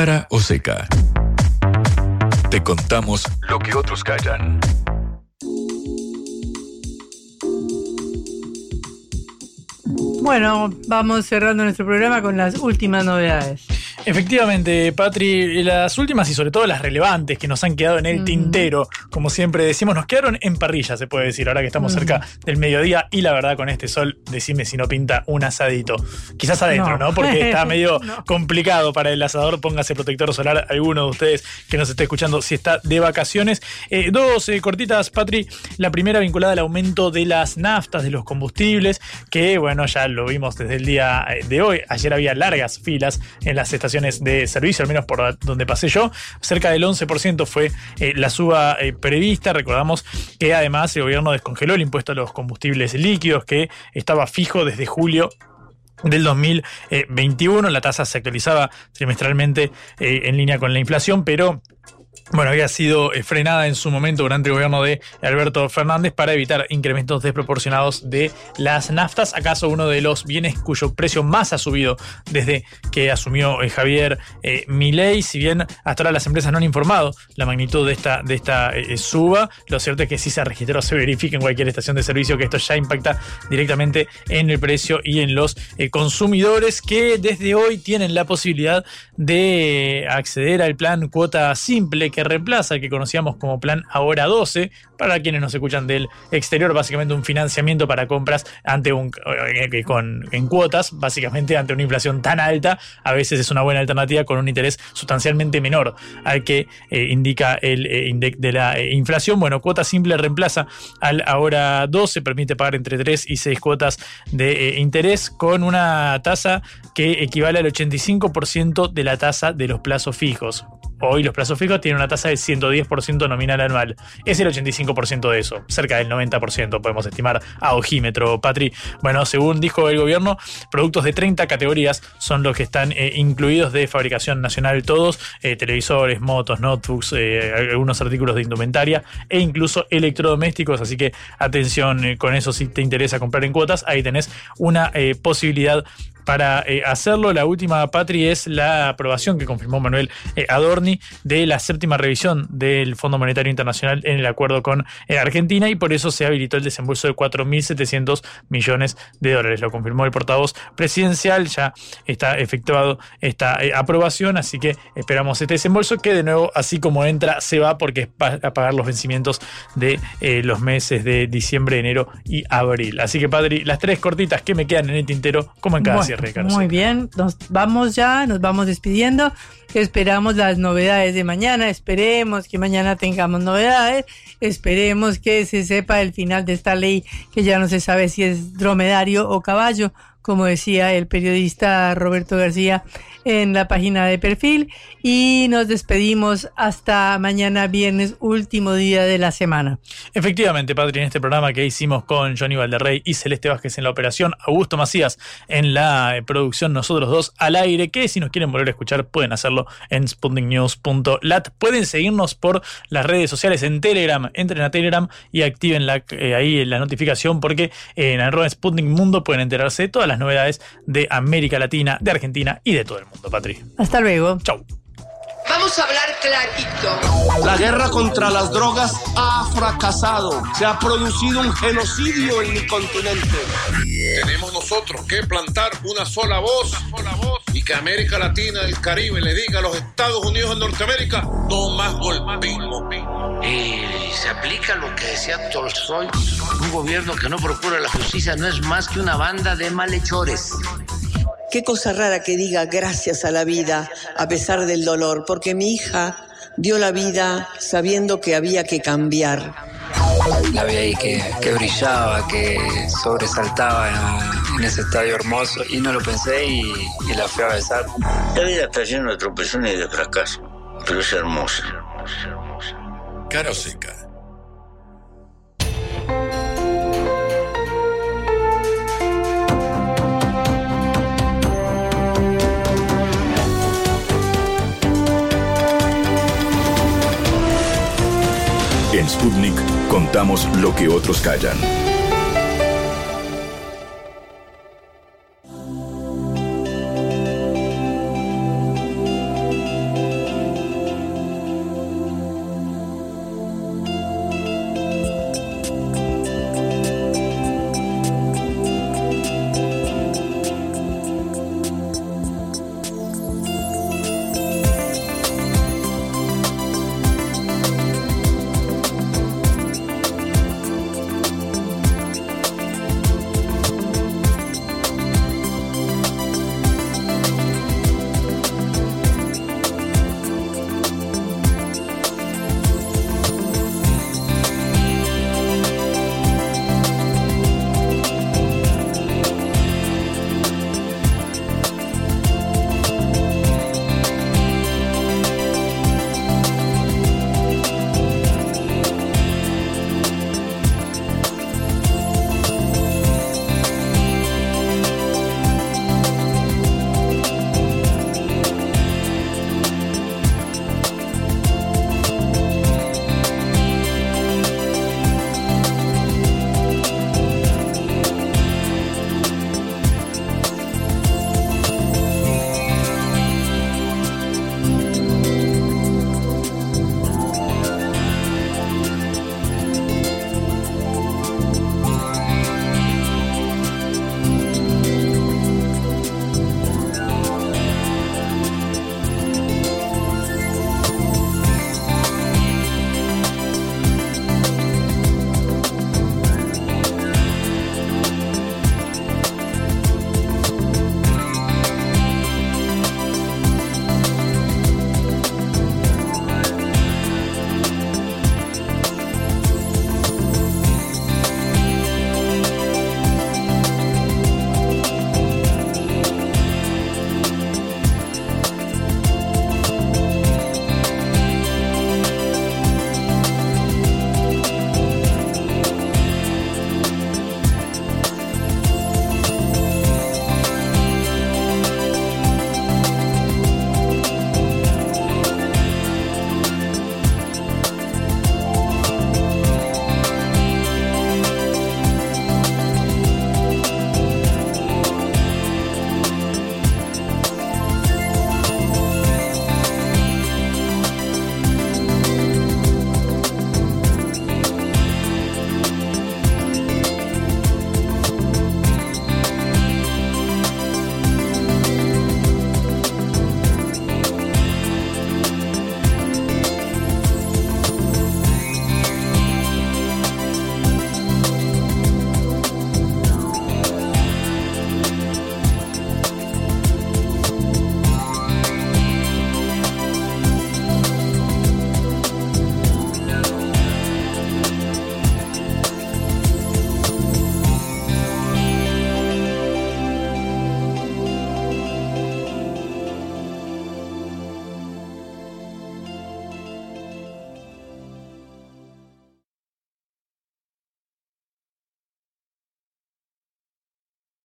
[SPEAKER 3] Cara o seca. Te contamos lo que otros callan.
[SPEAKER 1] Bueno, vamos cerrando nuestro programa con las últimas novedades.
[SPEAKER 2] Efectivamente, Patri, las últimas y sobre todo las relevantes que nos han quedado en el tintero, como siempre decimos, nos quedaron en parrilla, se puede decir, ahora que estamos cerca del mediodía y la verdad con este sol, decime si no pinta un asadito. Quizás adentro, ¿no? Porque <laughs> está medio complicado para el asador, póngase protector solar alguno de ustedes que nos esté escuchando si está de vacaciones. Eh, dos eh, cortitas, Patri, la primera vinculada al aumento de las naftas, de los combustibles, que bueno, ya lo vimos desde el día eh, de hoy, ayer había largas filas en las estaciones de servicio, al menos por donde pasé yo. Cerca del 11% fue eh, la suba prevista. Recordamos que además el gobierno descongeló el impuesto a los combustibles líquidos que estaba fijo desde julio del 2021. La tasa se actualizaba trimestralmente eh, en línea con la inflación, pero bueno, había sido eh, frenada en su momento durante el gobierno de Alberto Fernández para evitar incrementos desproporcionados de las naftas. ¿Acaso uno de los bienes cuyo precio más ha subido desde que asumió eh, Javier eh, Milei? Si bien hasta ahora las empresas no han informado la magnitud de esta, de esta suba, lo cierto es que si se registró, se verifica en cualquier estación de servicio que esto ya impacta directamente en el precio y en los consumidores que desde hoy tienen la posibilidad de acceder al plan cuota simple que reemplaza el que conocíamos como Plan Ahora 12, para quienes nos escuchan del exterior, básicamente un financiamiento para compras ante un, eh, con, en cuotas, básicamente ante una inflación tan alta, a veces es una buena alternativa con un interés sustancialmente menor al que eh, indica el eh, de la inflación. Bueno, cuota simple reemplaza al Ahora 12, permite pagar entre 3 y 6 cuotas de interés con una tasa que equivale al 85% de la tasa de los plazos fijos. Hoy los plazos fijos tienen una tasa del 110% nominal anual. Es el 85% de eso, cerca del 90% podemos estimar a ojímetro, Patri. Bueno, según dijo el gobierno, productos de 30 categorías son los que están eh, incluidos de fabricación nacional todos, eh, televisores, motos, notebooks, eh, algunos artículos de indumentaria e incluso electrodomésticos, así que atención con eso si te interesa comprar en cuotas, ahí tenés una posibilidad para eh, hacerlo. La última, Patri, es la aprobación que confirmó Manuel eh, Adorni de la séptima revisión del Fondo Monetario Internacional en el acuerdo con eh, Argentina y por eso se habilitó el desembolso de 4.700 millones de dólares. Lo confirmó el portavoz presidencial, ya está efectuado esta aprobación, así que esperamos este desembolso que de nuevo, así como entra, se va porque es para pagar los vencimientos de los meses de diciembre, enero y abril. Así que, Patri, las tres cortitas que me quedan en el tintero, como en cada
[SPEAKER 1] muy bien, nos vamos ya, nos vamos despidiendo. Esperamos las novedades de mañana, esperemos que mañana tengamos novedades, esperemos que se sepa el final de esta ley que ya no se sabe si es dromedario o caballo, como decía el periodista Roberto García en la página de perfil y nos despedimos hasta mañana viernes, último día de la semana.
[SPEAKER 2] Efectivamente, Patri, en este programa que hicimos con Johnny Valderrey y Celeste Vázquez en la operación, Augusto Macías en la eh, producción, nosotros dos al aire, que si nos quieren volver a escuchar pueden hacerlo en sputniknews.lat. Pueden seguirnos por las redes sociales en Telegram, entren a Telegram y activen eh, ahí la notificación porque en arroba Sputnik Mundo pueden enterarse de todas las novedades de América Latina, de Argentina y de todo el mundo mundo, Patri.
[SPEAKER 1] Hasta luego.
[SPEAKER 2] Chau.
[SPEAKER 12] Vamos a hablar clarito.
[SPEAKER 6] La guerra contra las drogas ha fracasado. Se ha producido un genocidio en mi continente.
[SPEAKER 13] Tenemos nosotros que plantar una sola voz, y que América Latina, el Caribe, le diga a los Estados Unidos de Norteamérica, no más golpismo.
[SPEAKER 14] Y se aplica lo que decía Tolstoy, un gobierno que no procura la justicia no es más que una banda de malhechores.
[SPEAKER 15] Qué cosa rara que diga gracias a la vida a pesar del dolor, porque mi hija dio la vida sabiendo que había que cambiar.
[SPEAKER 16] La vi ahí que, brillaba, que sobresaltaba en, ese estadio hermoso y no lo pensé y, y la fui a besar.
[SPEAKER 17] La vida está llena de tropezones y de fracasos, pero es hermosa.
[SPEAKER 3] Cara seca En Sputnik contamos lo que otros callan.